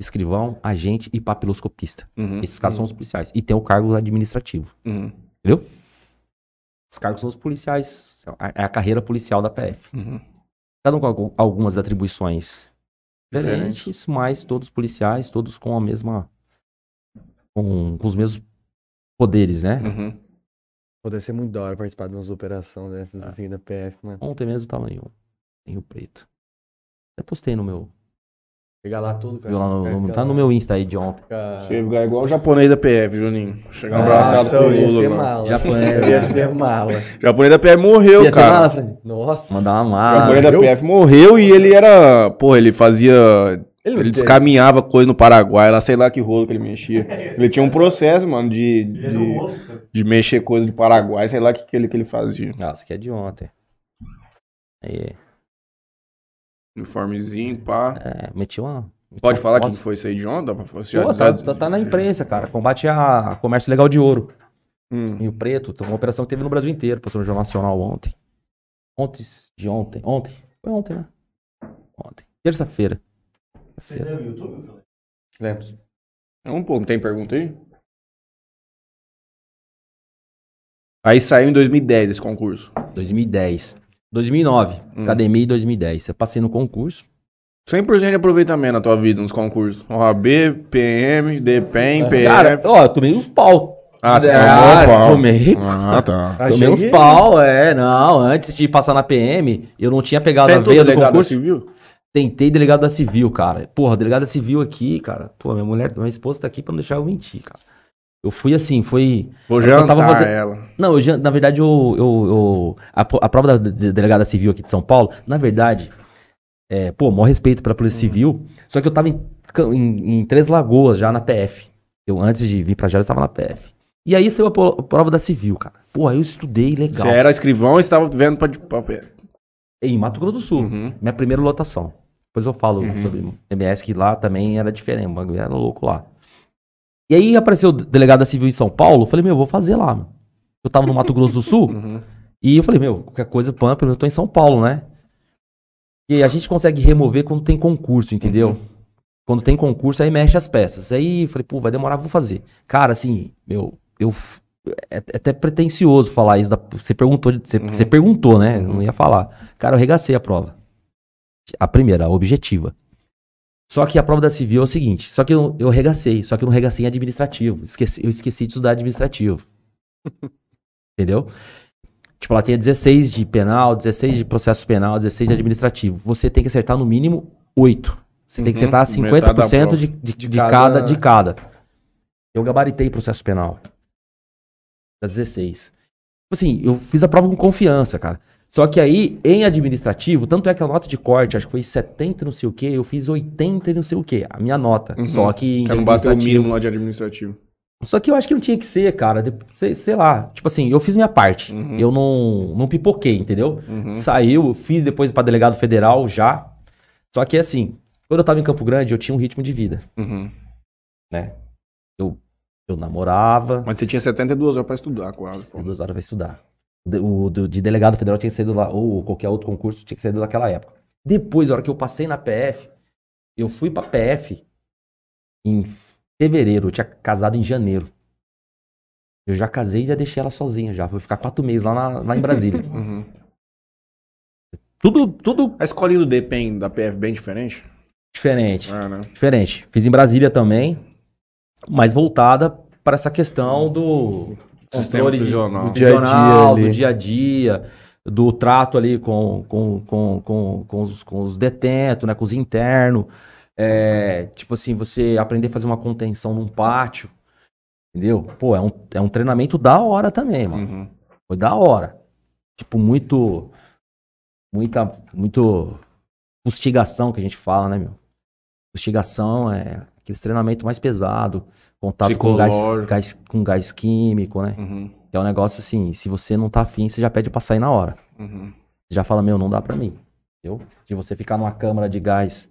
escrivão, agente e papiloscopista. Uhum. Esses caras são os policiais. E tem o cargo administrativo. Uhum. Esses cargos são os policiais. É a carreira policial da PF. Uhum. Cada um com algu- algumas atribuições Diferentes. diferentes, mas todos policiais, todos com a mesma. com, com os mesmos poderes, né? Uhum. Pô, deve ser muito da hora participar de umas operações dessas assim da PF, mano. Ontem mesmo tava em, em Rio Preto. Até postei no meu. Chegar lá tudo, cara. lá no- tá no meu Insta aí de ontem. ficar- Chegar igual o japonês da PF, Juninho. Chegar Nossa, abraçado com o Nossa, ia Lula, ser mano. mala. Japonês. Ia ser mala. O japonês da PF morreu, Ia ser cara. mala, Fred? Nossa. Mandar uma O mala. japonês da? PF morreu e ele era. Porra, ele fazia. Ele Ele descaminhava coisa no Paraguai, lá sei lá que rolo que ele mexia. Ele tinha um processo, mano, de, de, de mexer coisa do Paraguai, sei lá o que, que, ele, que ele fazia. Ah, isso aqui é de ontem. Aí, Uniformezinho, pá. é, meti uma. meti Pode uma falar foto. que foi isso aí de onda? Pô, tá, tá- tá na imprensa, cara. Combate a comércio legal de ouro. Hum. Rio Preto. Tem uma operação que teve no Brasil inteiro. Passou no Jornal Nacional ontem. Ontem, de ontem. Ontem. Foi ontem, né? Ontem. Terça-feira. Você YouTube? Lemos. Então, pô, não tem pergunta aí? Aí saiu em 2010 esse concurso. 2010. 2009. Hum. Academia em 2010. Eu passei no concurso. 100% de aproveitamento na tua vida nos concursos. OAB, PM, DPEM, PF. Cara, ó, eu tomei uns pau. ah, você Ah, tomou pau. tomei. Ah, tá. Tomei uns pau, é. Não, antes de passar na PM, eu não tinha pegado a Tentou veia do delegado concurso. civil? Tentei delegado da civil, cara. Porra, delegado da civil aqui, cara. Pô, minha mulher, minha esposa tá aqui pra não deixar eu mentir, cara. Eu fui assim, foi. Vou Eu jantar tava fazendo- ela. Não, eu, na verdade, eu, eu, eu- a, a prova da de- delegada civil aqui de São Paulo, na verdade, é, pô, maior respeito pela Polícia Civil, só que eu tava em, em, em Três Lagoas, já na PF. Eu, antes de vir pra Jales, eu tava na PF. E aí saiu a, prova da civil, cara. Pô, aí eu estudei legal. Você era escrivão e estava vendo pra... pra... Em Mato Grosso do Sul. Uhum. Minha primeira lotação. Depois eu falo Uhum. sobre MS, que lá também era diferente, o bagulho era louco lá. E aí apareceu o delegado da civil em São Paulo, eu falei, meu, eu vou fazer lá, mano. Eu tava no Mato Grosso do Sul, Uhum. e eu falei, meu, qualquer coisa, pampa, eu tô em São Paulo, né? E a gente consegue remover quando tem concurso, entendeu? Uhum. Quando tem concurso, aí mexe as peças. Aí eu falei, pô, vai demorar, vou fazer. Cara, assim, meu, eu. É é até pretencioso falar isso. Da, você perguntou, você, Uhum. você perguntou, né? Eu não ia falar. Cara, eu regacei a prova. A primeira, a objetiva. Só que a prova da civil é o seguinte: só que eu, eu regacei, só que eu não regacei em administrativo. Esqueci, eu esqueci de estudar administrativo. Entendeu? Tipo, ela tinha 16 de penal, 16 de processo penal, 16 de administrativo. Você tem que acertar no mínimo 8. Você tem que Uhum. acertar Metade da 50% prova. de, de, de, cada- cada, de cada. Eu gabaritei processo penal. Das 16. Tipo Assim, eu fiz a prova com confiança, cara. Só que aí, em administrativo, tanto é que a nota de corte, acho que foi 70 não sei o quê, eu fiz 80 e não sei o quê, a minha nota. Uhum. Só que em Você não bateu o mínimo lá de administrativo. só que eu acho que não tinha que ser, cara. de- sei, sei lá. Tipo assim, eu fiz minha parte. Uhum. Eu não, não pipoquei, entendeu? Uhum. Saiu, fiz depois pra delegado federal já. Só que assim, quando eu tava em Campo Grande, eu tinha um ritmo de vida, Uhum. né? Eu, eu namorava, Mas você tinha 72 horas pra estudar quase. pô. duas horas pra estudar. De- O do- de delegado federal tinha que saído lá, ou qualquer outro concurso tinha que sair daquela época. Depois, a hora que eu passei na PF, eu fui pra PF em fevereiro, eu tinha casado em janeiro. Eu já casei e já deixei ela sozinha já. Fui ficar quatro meses lá, na- lá em Brasília. Uhum. tudo, tudo A escolinha do DPEM da PF bem diferente? diferente. É, né? Diferente. Fiz em Brasília também, mas voltada para essa questão do controle de- prisional. do Dia a dia prisional, ali. do dia a dia, do trato ali com, com, com, com, com, os, com os detentos, né, com os internos. É, tipo assim, você aprender a fazer uma contenção num pátio, entendeu? Pô, é um, é um treinamento da hora também, mano. Uhum. Foi da hora. Tipo, muito. Muita. Muito. Fustigação que a gente fala, né, meu? Fustigação é aquele treinamento mais pesado. Contato com gás, gás- com gás químico, né? Uhum. É um negócio assim, se você não tá afim, você já pede pra sair na hora. Uhum. Você já fala, meu, não dá pra mim. Entendeu? De você ficar numa câmara de gás,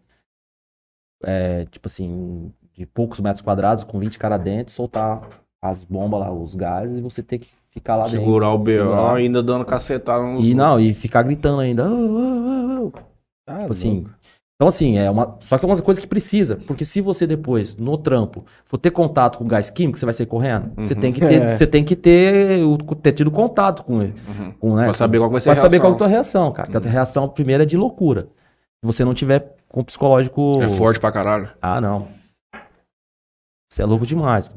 é, tipo assim, de poucos metros quadrados, com 20 caras dentro, soltar as bombas lá, os gases, e você ter que ficar lá dentro. Segurar o BO segurar. ainda dando cacetada E não, e ficar gritando ainda. "Ah, ah, ah, ah". Tipo assim. Então, assim, é uma. Só que é uma coisa que precisa. Porque se você depois, no trampo, for ter contato com gás químico, você vai sair correndo. Você Uhum. tem que ter, É. você tem que ter, o- ter tido contato com ele. Uhum. Com, né, Pra saber qual vai ser a saber qual é a tua reação, cara. Porque a tua reação primeira é de loucura. Se você não tiver com o psicológico. É forte pra caralho. Ah, não. Você é louco demais.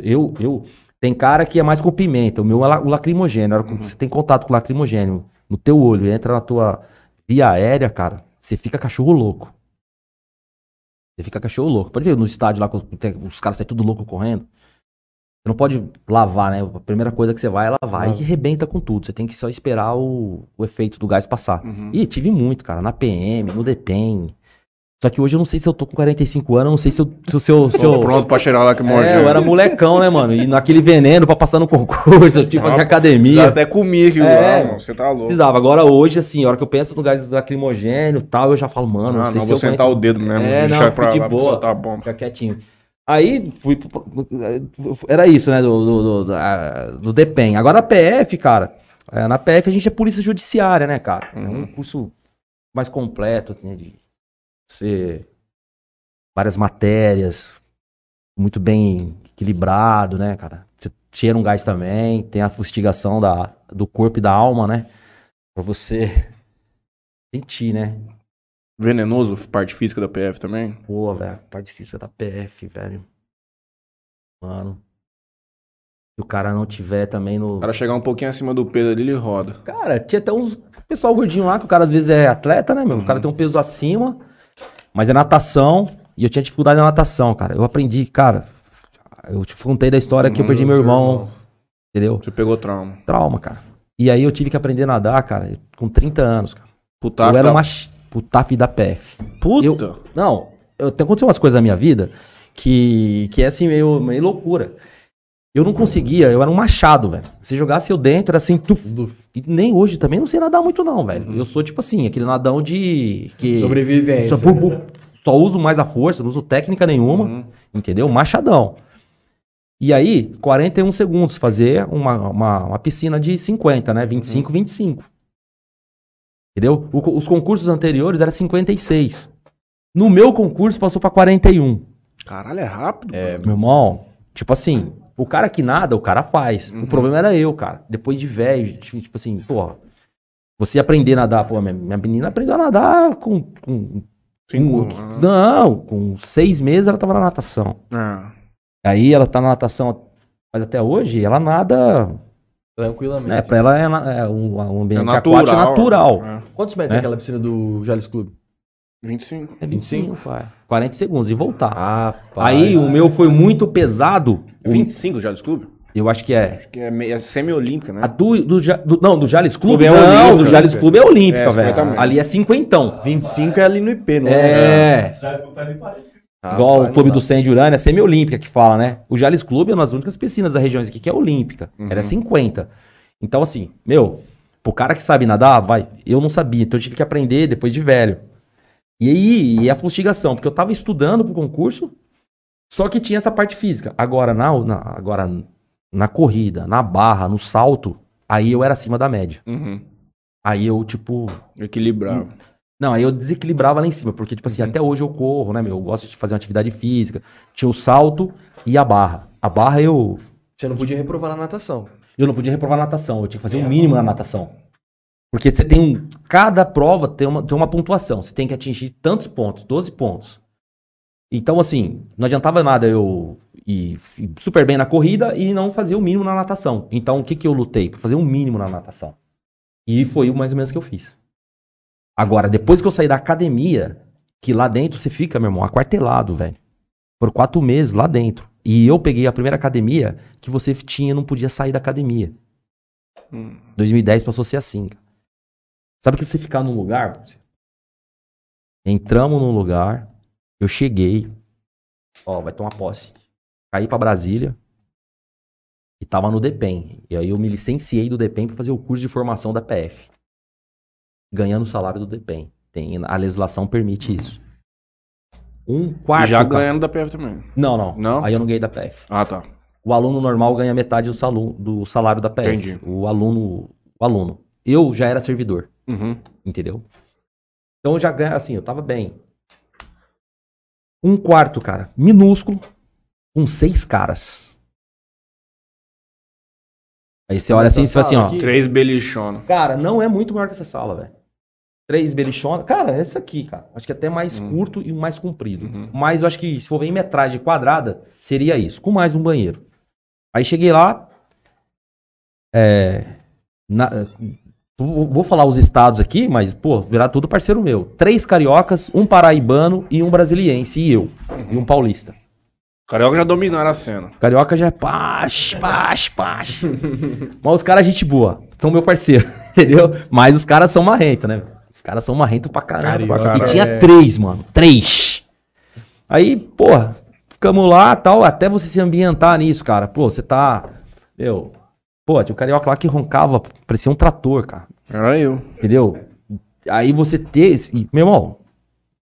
Eu, eu. Tem cara que é mais com pimenta. O meu é o lacrimogênio. Que Você tem contato com o lacrimogênio no teu olho, entra na tua via aérea, cara. Você fica cachorro louco. Você fica cachorro louco. Pode ver no estádio lá, os caras saem tudo louco correndo. Você não pode lavar, né? A primeira coisa que você vai é lavar. E arrebenta com tudo. Você tem que só esperar o, o efeito do gás passar. Uhum. Ih, tive muito, cara, na PM, no DPEM. Só que hoje eu não sei se eu tô com 45 anos, não sei se eu. Se, eu- se eu, se eu- pronto pra cheirar lá que morre. É, eu era molecão, né, mano? E naquele veneno pra passar no concurso, eu tinha que fazer academia. até comi aquilo É, lá, mano. Você tá louco. Precisava. Agora hoje, assim, a hora que eu penso no gás lacrimogênio e tal, eu já falo, mano, Ah, não sei não, se vou eu sentar o dedo mesmo. É, deixar não, pra de lá, boa. soltar a bomba. Fica quietinho. Aí, fui. pro- Era isso, né? Do, do, do, do DEPEN. Agora a PF, cara. é, na PF a gente é polícia judiciária, né, cara? É um Uhum. curso mais completo, assim, de ser várias matérias, muito bem equilibrado, né, cara? Você cheira um gás também, tem a fustigação da, do corpo e da alma, né? Pra você sentir, né? Venenoso, parte física da PF também. Pô, velho, parte difícil da PF, velho. Mano. Se o cara não tiver também no. O cara chegar um pouquinho acima do peso ali, ele roda. Cara, tinha até uns pessoal gordinho lá, que o cara às vezes é atleta, né, meu? O cara tem um peso acima, mas é natação, e eu tinha dificuldade na natação, cara. Eu aprendi, cara. Eu te contei da história que eu perdi meu teu irmão, irmão. entendeu? Você pegou trauma. Trauma, cara. E aí eu tive que aprender a nadar, cara, com 30 anos, cara. Puta, eu era uma ch- putaf da PF. Puta. Eu- Não, eu acontecido umas coisas na minha vida que, que é assim, meio, meio loucura. Eu não conseguia, eu era um machado, velho. Se jogasse eu dentro, era assim, tuf. E nem hoje também não sei nadar muito, não, velho. Eu sou tipo assim, aquele nadão de. Que Sobrevivência. Só, bu- só uso mais a força, não uso técnica nenhuma, Uhum. entendeu? Machadão. E aí, 41 segundos, fazer uma, uma, uma piscina de 50, né? 25, 25. Entendeu? O os concursos anteriores era 56. No meu concurso passou pra 41. Caralho, é rápido. É, Meu irmão, tipo assim, o cara que nada, o cara faz. Uhum. O problema era eu, cara. Depois de velho, tipo tipo assim, porra. Você aprender a nadar, pô, minha, minha menina aprendeu a nadar com. com Cinco. com- não, com seis meses ela tava na natação. Ah. Aí ela tá na natação, mas até hoje ela nada. tranquilamente. Né, pra ela é, na- é um, um É ambiente natural. aquático natural. É. Quantos metros É? é aquela piscina do Jales Clube? 25. É 25, pai. 40 segundos e voltar. Ah, Aí o meu foi muito pesado. É 25 já do clube? Eu acho que é. Que é, meio- é semi-olímpica, né? A do, do, do- não, do Jales Clube? Clube é não, olímpica, do Jales né? Clube é olímpica, É, velho. 50 metros. Ali é cinquentão. 25 é ali no IP, não é? É. Parecido. Igual o Clube do. Senha de Urânia, é semi-olímpica que fala, né? O Jales Clube é uma das únicas piscinas da região aqui que é olímpica. Uhum. Ela é 50. Então, assim, meu, pro cara que sabe nadar, vai. Eu não sabia, então eu tive que aprender depois de velho. E aí, e a fustigação, porque eu tava estudando pro concurso, só que tinha essa parte física. Agora, na, na- agora, na corrida, na barra, no salto, aí eu era acima da média. Uhum. Aí eu, tipo, Equilibrado. não, aí eu desequilibrava lá em cima, porque, tipo assim, Uhum. até hoje eu corro, né, meu? Eu gosto de fazer uma atividade física. Tinha o salto e a barra. A barra eu. Você não podia reprovar na natação. Eu não podia reprovar natação, eu tinha que fazer o mínimo na natação. Porque você tem um. Cada prova tem uma, tem uma pontuação. Você tem que atingir tantos pontos, 12 pontos. Então, assim, não adiantava nada eu ir super bem na corrida e não fazer o mínimo na natação. Então, o que, que eu lutei? Pra fazer o mínimo na natação. E foi o mais ou menos que eu fiz. Agora, depois que eu saí da academia, que lá dentro você fica, meu irmão, aquartelado, velho. Por quatro meses lá dentro. E eu peguei a primeira academia que você tinha, não podia sair da academia. Hum. 2010 passou a ser assim. cara. Sabe que você ficar num lugar? Entramos num lugar, eu cheguei, ó, vai tomar posse. Caí pra Brasília e tava no DEPEN. E aí eu me licenciei do DEPEN pra fazer o curso de formação da PF. Ganhando o salário do DEPEN. Tem, a legislação permite isso. Um quarto. E já ganhando da PF também. Não, não, Não? Aí eu não ganhei da PF. Ah, tá. O aluno normal ganha metade do, salu- do salário da PF. Entendi. O aluno, o aluno. Eu já era servidor, Uhum. entendeu? Então eu já ganha, assim, eu tava bem. Um quarto, cara, minúsculo, com seis caras. Aí você olha assim e fala assim, ó. Aqui. Três belichonas. Cara, não é muito maior que essa sala, velho. Três belichonas. Cara, é essa aqui, cara. Acho que até mais Hum. curto e mais comprido. Uhum. Mas eu acho que se for ver em metragem quadrada, seria isso, com mais um banheiro. Aí cheguei lá. É, na- vou falar os estados aqui, mas, pô, virar tudo parceiro meu. Três cariocas, um paraibano e um brasiliense, e eu. E um paulista. Carioca já dominaram a cena. Carioca já é paz, paz, paz. Mas os caras, gente boa. São meu parceiro, entendeu? Mas os caras são marrentos, né? Os caras são marrentos pra. Carioca, e tinha é. três, mano. Três. Aí, porra, ficamos lá tal, até você se ambientar nisso, cara. Pô, você tá. Meu. Pô, tinha o carioca lá que roncava, parecia um trator, cara. Era eu. Entendeu? Aí você ter. e, Meu irmão,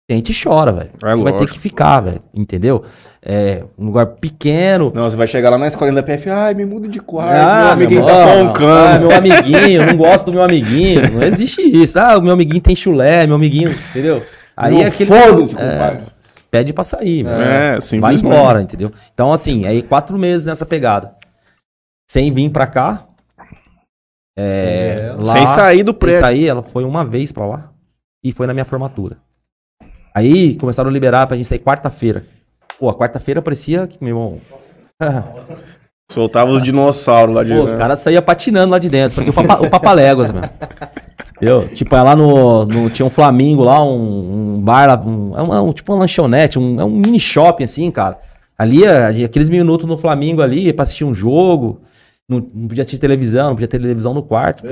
a gente chora, velho. É você vai ter lógico. que ficar, velho. Entendeu? É um lugar pequeno. Não, você vai chegar lá na escola da PF, ai, me muda de quarto, Ah, meu amiguinho meu tá irmão, Ah, roncando. meu amiguinho, não gosto do meu amiguinho. Não existe isso. Ah, o meu amiguinho tem chulé, meu amiguinho, entendeu? Aí Não, é aquele. foda-se, é, compadre. pede pra sair, meu. É, Vai simplesmente. embora, entendeu? Então, assim, aí quatro meses nessa pegada. Sem vir pra cá. É, lá, Sem sair do sem prédio. sair, ela foi uma vez pra lá. E foi na minha formatura. Aí começaram a liberar pra gente sair quarta-feira. Pô, a quarta-feira parecia que, meu irmão. Soltava os dinossauros lá de Pô, os caras saíam patinando lá de dentro. Parecia o, papa, o Papaléguas, meu. Entendeu? Tipo, é lá no, no- Tinha um Flamingo lá, um, um bar lá. Um, é uma- um- tipo uma lanchonete, um, é um mini shopping assim, cara. Ali, é, aqueles minutos no Flamingo ali, pra assistir um jogo. Não, não podia assistir televisão, não podia ter televisão no quarto.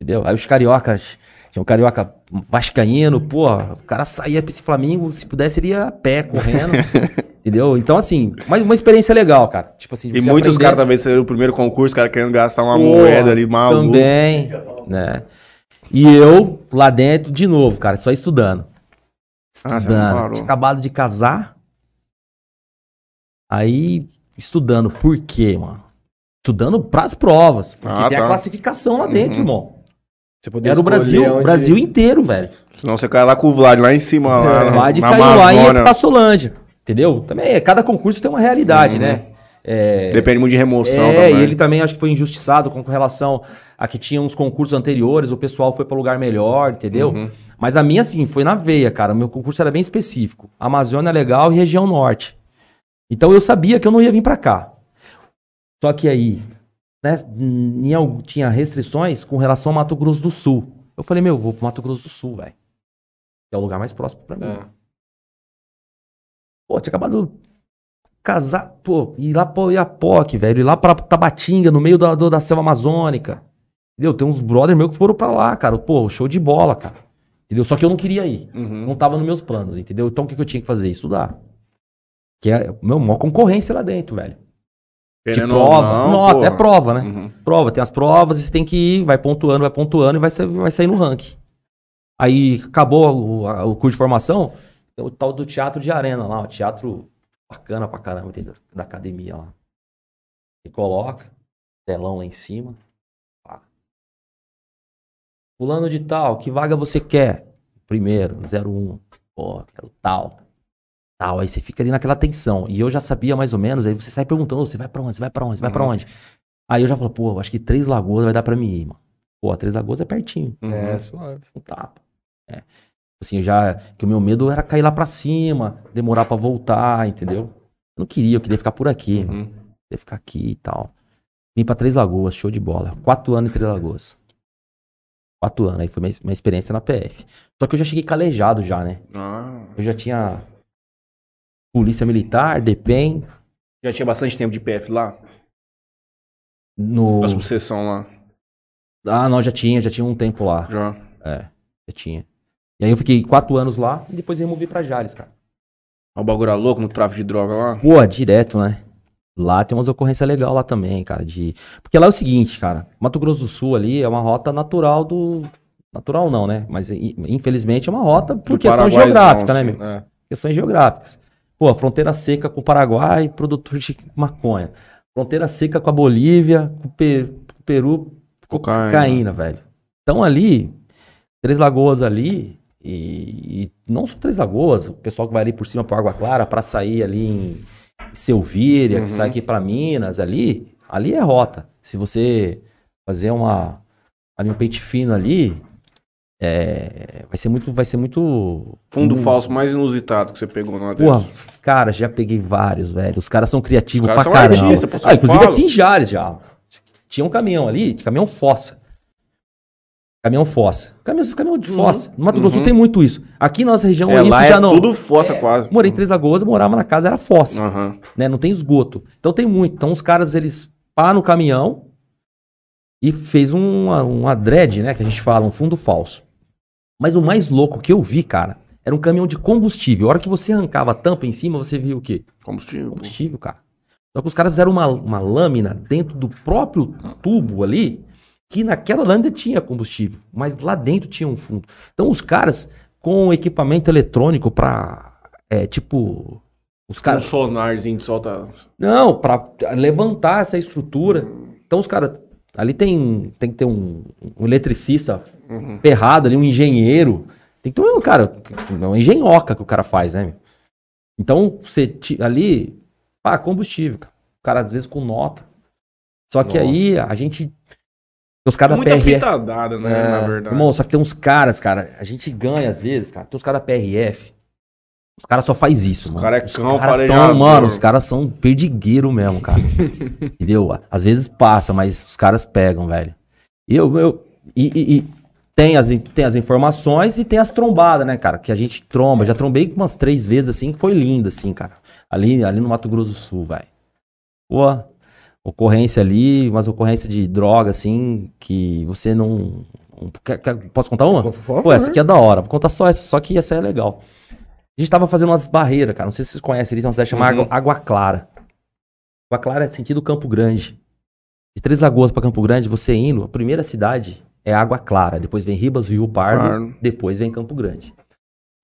Entendeu? Aí os cariocas. Tinha um carioca vascaíno, pô, o cara saía pra esse Flamengo, se pudesse, ele ia a pé, correndo. entendeu? Então, assim, mas uma experiência legal, cara. Tipo assim, E muitos caras talvez seria o primeiro concurso, cara querendo gastar uma moeda ali, maluco. Também, né? E eu lá dentro, de novo, cara, só estudando. Ah, não Estudando. parou. Tinha acabado de casar. Aí, estudando. Por quê, mano? Estudando pras provas. Porque Ah, tem a tá. classificação lá dentro, Uhum. irmão. Você poder Era o escolher Brasil, o onde- Brasil inteiro, velho. Senão você cai lá com o Vlad, lá em cima, lá, Lá de na caiu lá e ia Amazônia. pra Solândia. Entendeu? Também, cada concurso tem uma realidade, Uhum. né? É, Depende muito de remoção É, também. e ele também acho que foi injustiçado com relação a que tinha uns concursos anteriores, o pessoal foi para lugar melhor, entendeu? Uhum. Mas a minha, assim, foi na veia, cara. O meu concurso era bem específico. Amazônia legal e região norte. Então eu sabia que eu não ia vir para cá. Só que aí, né, em tinha restrições com relação ao Mato Grosso do Sul. Eu falei, meu, eu vou pro Mato Grosso do Sul, velho. Que é o lugar mais próximo para mim. É. Pô, tinha acabado de casar, pô, ir lá pra Iapoque, velho, ir lá pra Tabatinga, no meio da, da selva amazônica. Entendeu? Tem uns brother meus que foram pra lá, cara. Pô, show de bola, cara. Entendeu? Só que eu não queria ir. Uhum. Não tava nos meus planos, entendeu? Então o que, que eu tinha que fazer? Estudar. Que é, meu, maior concorrência lá dentro, velho. De Querendo prova. não, Nota, pô. é prova, né? Uhum. Prova, tem as provas e você tem que ir, vai pontuando, vai pontuando e vai, vai sair no ranking. Aí acabou o, a- o curso de formação, tem o tal do teatro de arena lá, o teatro bacana pra caramba dentro da academia lá. E coloca, telão lá em cima. pá. Fulano de tal, que vaga você quer? Primeiro, 01. Pô, quero tal. Tal. Aí você fica ali naquela tensão. E eu já sabia mais ou menos, aí você sai perguntando, "Ô, você vai pra onde? Você vai pra onde? Você vai pra Uhum. onde? Aí eu já falo, pô, acho que Três Lagoas vai dar pra mim ir, mano. Pô, Três Lagoas é pertinho. Uhum. É, suave. Um tapa. É. Assim, eu já. Que o meu medo era cair lá pra cima, demorar pra voltar, entendeu? Eu não queria, eu queria ficar por aqui, mano. Uhum. Queria ficar aqui e tal. Vim pra Três Lagoas, show de bola. Quatro anos em Três Lagoas. Quatro anos, aí foi minha, minha experiência na PF. Só que eu já cheguei calejado já, né? Ah. Eu já tinha polícia militar, DEPEN, Já tinha bastante tempo de PF lá? no... A subseção lá. Ah, não, já tinha, já tinha um tempo lá. Já. É, já tinha. E aí eu fiquei quatro anos lá e depois removi pra Jales, cara. O bagulho era louco no tráfico de droga lá? Pô, direto, né? Lá tem umas ocorrências legais lá também, cara, de... Porque lá é o seguinte, cara, Mato Grosso do Sul ali é uma rota natural do... Natural não, né? Mas infelizmente é uma rota por questão geográfica, né, assim. meu? É. Questões geográficas. Pô, fronteira seca com o Paraguai, produtor de maconha. Fronteira seca com a Bolívia, com o Pe- com o Peru, com Cocaína. cocaína, velho. Então ali, Três Lagoas ali, e, e não só Três Lagoas, o pessoal que vai ali por cima para Água Clara para sair ali em Selvíria, Uhum. que sai aqui para Minas, ali, ali é rota. Se você fazer uma ali um peito fino ali, é, vai ser muito, vai ser muito Fundo Hum. falso mais inusitado que você pegou numa Porra, dessas. cara, já peguei vários, velho. Os caras são criativos Os caras pra caramba. pô, só ah, inclusive falo. aqui em Jales já. Tinha um caminhão ali, caminhão fossa. Caminhão fossa. Caminhão, caminhão de fossa. No Mato Grosso Uhum. tem muito isso. Aqui na nossa região É, isso lá já é não. tudo fossa É, quase. Morei em Três Lagoas, morava na casa, era fossa. Aham. Né? Não tem esgoto. Então tem muito. Então os caras, eles param no caminhão e fez um, uma dread, né? Que a gente fala, um fundo falso. Mas o mais louco que eu vi, cara, era um caminhão de combustível. A hora que você arrancava a tampa em cima, você via o quê? Combustível. Combustível, cara. Só que os caras fizeram uma, uma lâmina dentro do próprio tubo ali, que naquela lâmina tinha combustível, mas lá dentro tinha um fundo. Então os caras, com equipamento eletrônico pra, é, tipo, os Um caras... sonarzinho que solta. Não, pra levantar essa estrutura. Então os caras, ali tem, tem que ter um, um eletricista Uhum. ferrado ali, um engenheiro. Tem que ter um, cara, uma engenhoca que o cara faz, né, meu? Então, você ali, pá, combustível, cara. O cara às vezes com nota. Só que Nossa. aí a gente. Os caras da Muita PRF. fita dada, né, É. na verdade. Irmão, só que tem uns caras, cara, a gente ganha às vezes, cara. Tem uns caras da PRF. Os caras só faz isso, mano. cara é os cão caras são, mano, os caras são perdigueiro mesmo, cara. Entendeu? Às vezes passa, mas os caras pegam, velho. E eu, eu e, e- e tem, as, tem as informações e tem as trombadas, né, cara? Que a gente tromba. Já trombei umas três vezes assim, que foi lindo, assim, cara. Ali, ali no Mato Grosso do Sul, velho. Pô, ocorrência ali, umas ocorrência de droga, assim, que você não. quer- quer- posso contar uma? Favor. Pô, essa aqui é da hora. Vou contar só essa, só que essa é legal. A gente tava fazendo umas barreiras, cara. Não sei se vocês conhecem, ali tem uma cidade chamada Uhum. Água, Clara. Água Clara é sentido Campo Grande. De Três Lagoas pra Campo Grande, você indo, a primeira cidade é Água Clara. Depois vem Ribas, Rio Pardo. Pardo. Depois vem Campo Grande.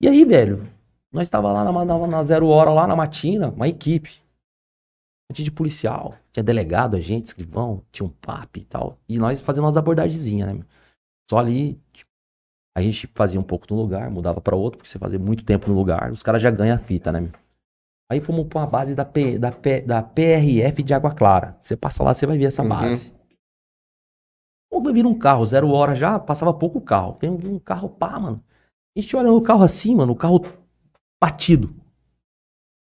E aí, velho, nós tava lá na, na, na zero hora, lá na matina, uma equipe. Tinha de policial, tinha delegado, agente, escrivão, tinha um PAP e tal. E nós fazendo umas abordagenzinhas, né? Só ali, a gente fazia um pouco no lugar, mudava pra outro, porque você fazia muito tempo no lugar, os caras já ganham a fita, né? meu? Aí fomos pra uma base da, P, da, P, da PRF de Água Clara. Você passa lá, você vai ver essa Uhum. base. Ou vai vir um carro, zero hora já, passava pouco carro. Tem um, carro pá, mano. A gente olha no carro assim, mano, o carro batido.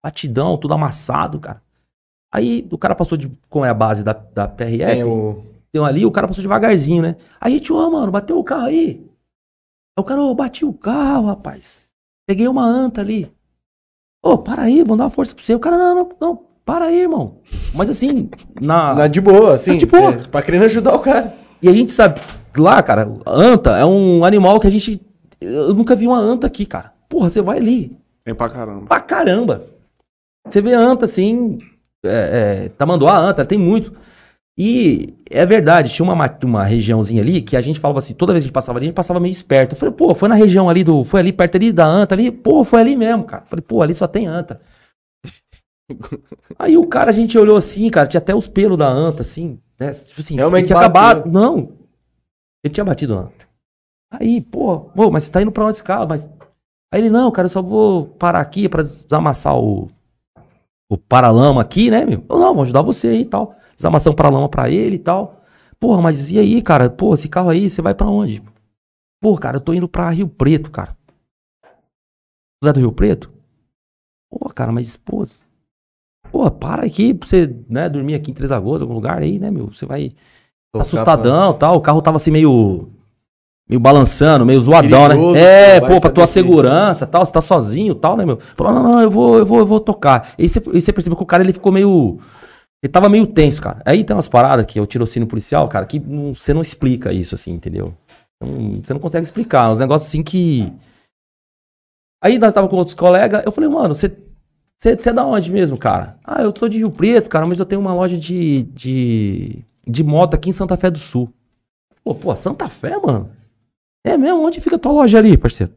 Batidão, tudo amassado, cara. Aí o cara passou de. Como é a base da, da PRF? Tem o... Tem ali, o cara passou devagarzinho, né? Aí a gente, ô, mano, bateu o carro aí. Aí o cara, ô, bati o carro, rapaz. Peguei uma anta ali. Ô, para aí, vamos dar uma força pra você. O cara, não, não, não, para aí, irmão. Mas assim, na. Na de boa, assim. Na de boa. cê- Pra querendo ajudar o cara. E a gente sabe, lá, cara, anta é um animal que a gente. Eu nunca vi uma anta aqui, cara. Porra, você vai ali, Tem pra caramba. pra caramba. Você vê anta assim, é, é, tamanduá, anta, tem muito. E é verdade, tinha uma, ma- uma regiãozinha ali que a gente falava assim, toda vez que a gente passava ali, a gente passava meio esperto. Eu falei, pô, foi na região ali do. Foi ali perto ali da anta ali, pô, foi ali mesmo, cara. Eu falei, pô, ali só tem anta. Aí o cara, a gente olhou assim, cara, tinha até os pelos da anta, assim, né? Tipo assim, Realmente ele tinha bateu. acabado. Não. Ele tinha batido na anta. Aí, pô, pô, mas você tá indo pra onde esse carro? Mas. Aí ele, não, cara, eu só vou parar aqui pra desamassar o. O paralama aqui, né, meu? Eu, não, vou ajudar você aí e tal. Desamassar um paralama pra ele e tal. Porra, mas e aí, cara? Pô, esse carro aí, você vai pra onde? Pô, cara, eu tô indo pra Rio Preto, cara. Você é do Rio Preto? Pô, cara, mas, pô. Pô, para aqui pra você, né, dormir aqui em Três Lagoas, algum lugar aí, né, meu? Você vai. Tocar assustadão tal. O carro tava assim meio. Meio balançando, meio zoadão, Perigoso, né? É, pô, pra tua se- segurança e tal, você tá sozinho e tal, né, meu? Falou, não, não, eu vou, eu vou, eu vou tocar. E você, e você percebeu que o cara, ele ficou meio. Ele tava meio tenso, cara. Aí tem umas paradas que é o tirocínio policial, cara, que você não explica isso, assim, entendeu? Você não consegue explicar. Uns negócios assim que. Aí nós tava com outros colegas, eu falei, mano, você. Você é da onde mesmo, cara? Ah, eu sou de Rio Preto, cara, mas eu tenho uma loja de, de, de moto aqui em Santa Fé do Sul. Pô, pô, Santa Fé, mano? É mesmo? Onde fica a tua loja ali, parceiro?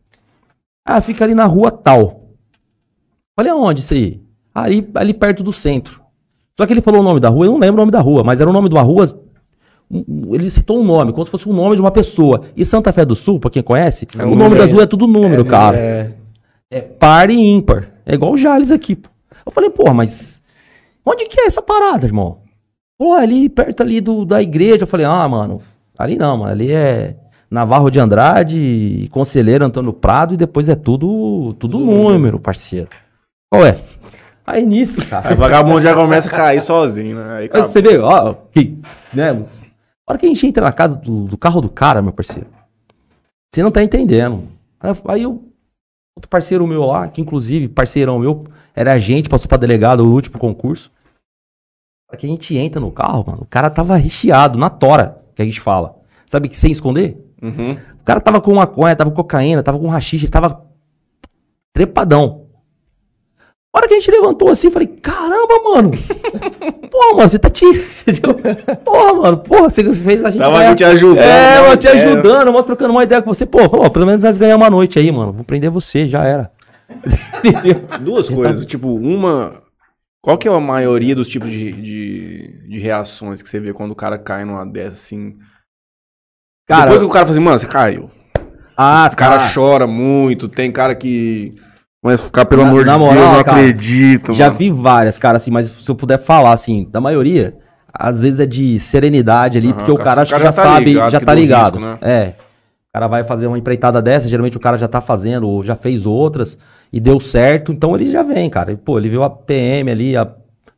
Ah, fica ali na rua tal. Falei, aonde isso aí? Ali, ali perto do centro. Só que ele falou o nome da rua, eu não lembro o nome da rua, mas era o nome de uma rua. um- um- Ele citou um nome, como se fosse o nome de uma pessoa. E Santa Fé do Sul, pra quem conhece, É o um nome número. das ruas é tudo número, cara. É, É par e ímpar. É igual o Jales aqui. pô. Eu falei, porra, mas onde que é essa parada, irmão? Pô, ali perto ali do, da igreja. Eu falei, ah, mano, ali não, mano. Ali é Navarro de Andrade, Conselheiro Antônio Prado e depois é tudo, tudo número, parceiro. Qual é? Aí nisso, cara. Aí o vagabundo já começa a cair sozinho, né? Aí, você vê, ó, que, né? A hora que a gente entra na casa do, do carro do cara, meu parceiro, você não tá entendendo. Aí, eu- aí eu, outro parceiro meu lá, que inclusive parceirão meu, era agente, passou pra delegado no último concurso. A hora que a gente entra no carro, mano, o cara tava recheado, na tora, que a gente fala. Sabe que sem esconder? Uhum. O cara tava com maconha, tava com cocaína, tava com rachixe, ele tava trepadão. A hora que a gente levantou assim, eu falei, caramba, mano. Porra, mano, você tá te. Entendeu? Porra, mano, porra, você fez a gente. Tava ganhar- te ajudando. É, né? mano, te É. ajudando, mano, trocando uma ideia com você. Pô, falou, ó, pelo menos nós ganhamos uma noite aí, mano. Vou prender você, já era. Entendeu? Duas coisas, tipo, uma. Qual que é a maioria dos tipos de, de, de reações que você vê quando o cara cai numa dessa, assim? Cara, Depois que o cara fala assim, mano, você caiu. ah, O cara cara, chora muito, tem cara que. Mas ficar, pelo Na- amor de na Deus, moral, eu não cara, acredito. Já mano. vi várias, cara, assim, mas se eu puder falar, assim, da maioria, às vezes é de serenidade ali, Aham, porque o cara, cara, o acho que cara já tá sabe, ligado já tá ligado. risco, né? É. O cara vai fazer uma empreitada dessa, geralmente o cara já tá fazendo, ou já fez outras, e deu certo, então ele já vem, cara. E, Pô, ele viu a PM ali, a,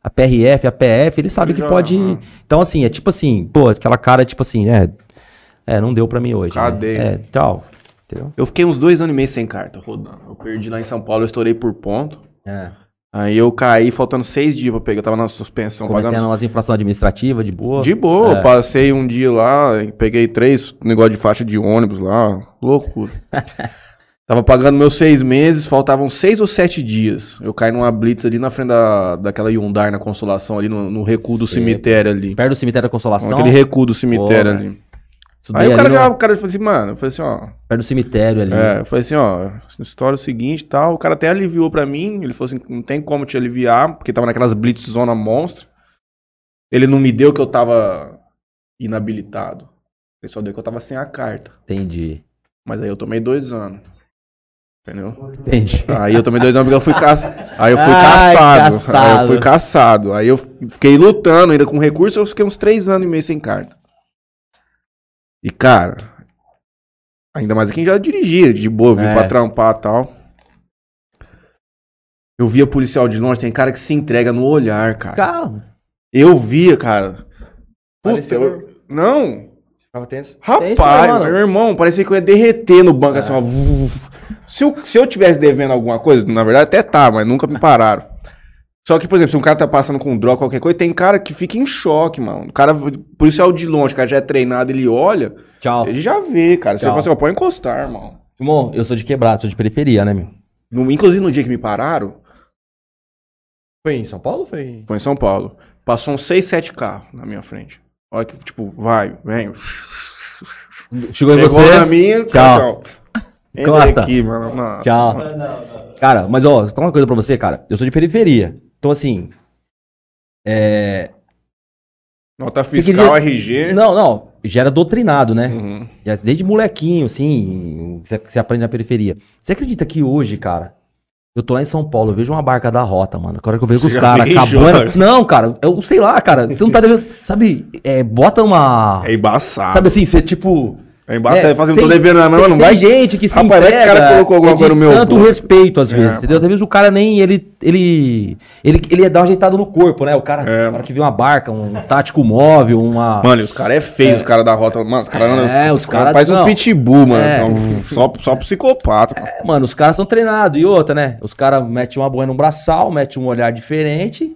a PRF, a PF, ele sabe Ele que já- pode. aham. Então, assim, é tipo assim, pô, aquela cara, tipo assim, é. É, não deu pra mim hoje. né? Cadeia. É, tchau. Entendeu? Eu fiquei uns dois anos e meio sem carta rodando. Eu perdi lá em São Paulo, eu estourei por ponto. É. Aí eu caí faltando seis dias pra pegar. Eu tava na suspensão, Cometendo pagando. umas infrações administrativas de boa. De boa, É. passei um dia lá, peguei três negócio de faixa de ônibus lá. Loucura. Tava pagando meus seis meses, faltavam seis ou sete dias. Eu caí numa blitz ali na frente da, daquela Hyundai na Consolação, ali no, no recuo do Sei. cemitério ali. Perto do cemitério da Consolação. Aquele recuo do cemitério Pô, ali. Estudei Aí o cara no- já, o cara falou assim, mano, eu falei assim, ó. Perto do cemitério ali. É, eu falei assim, ó, história é o seguinte e tal. O cara até aliviou pra mim. Ele falou assim, não tem como te aliviar, porque tava naquelas blitz zona monstra. Ele não me deu que eu tava inabilitado. Ele só deu que eu tava sem a carta. Entendi. Mas aí eu tomei dois anos. Entendeu? Entendi. Aí eu tomei dois anos porque eu fui caçado. Aí eu fui Ai, caçado. Aí caçado. eu fui caçado. Aí eu fiquei lutando ainda com recurso, eu fiquei uns três anos e meio sem carta. E, cara, ainda mais quem já dirigia, de boa, vim É. pra trampar e tal. Eu via policial de longe, tem cara que se entrega no olhar, cara. Calma. Eu via, cara. Puta, Pareceu- eu... Não, Ficava tenso? Rapaz, meu irmão, parecia que eu ia derreter no banco, assim, ó. Se eu, se eu tivesse devendo alguma coisa, na verdade até tá, mas nunca me pararam. Só que, por exemplo, se um cara tá passando com droga, qualquer coisa, tem cara que fica em choque, mano. O cara, policial de longe, o cara já é treinado, ele olha, Tchau. ele já vê, cara. Você Tchau. fala assim, ó, pode encostar, irmão. Irmão, eu sou de quebrado, sou de periferia, né, meu? No- inclusive, no dia que me pararam, Foi em São Paulo ou foi em... foi em São Paulo, passou uns 6, 7 carros na minha frente. Olha que, tipo, vai, vem. Chegou em você. na minha, Tchau. tchau. Entra aqui, mano. Nossa, Tchau. Cara, mas ó, vou falar uma coisa pra você, cara. Eu sou de periferia. Então, assim. É. Nota fiscal, queria- RG. Não, não. Já era doutrinado, né? Uhum. Já desde molequinho, assim, você, você aprende na periferia. Você acredita que hoje, cara, eu tô lá em São Paulo, eu vejo uma barca da rota, mano. A hora que eu vejo os caras acabando. Não, cara, eu sei lá, cara. Você não tá devendo. Sabe, é, bota uma. É embaçado. Sabe assim, você tipo. É embaçado. É, Você fazendo, tem- tô devendo na mão, tem, não tem vai. gente que se Rapaz, vai que o entrega cara colocou alguma é coisa no meu tanto bolso. respeito, às É, vezes, entendeu? Às vezes o cara nem, ele, ele, ele, ele ia dar uma ajeitada no corpo, né? O cara, É. o cara que viu uma barca, um tático móvel, uma... Mano, os caras é feio, os caras da rota. Mano, os caras É, os caras- Faz um pitbull, mano. É. Só, só psicopata. mano. Mano, os caras são treinados. E outra, né? Os caras metem uma boia no braçal, metem um olhar diferente,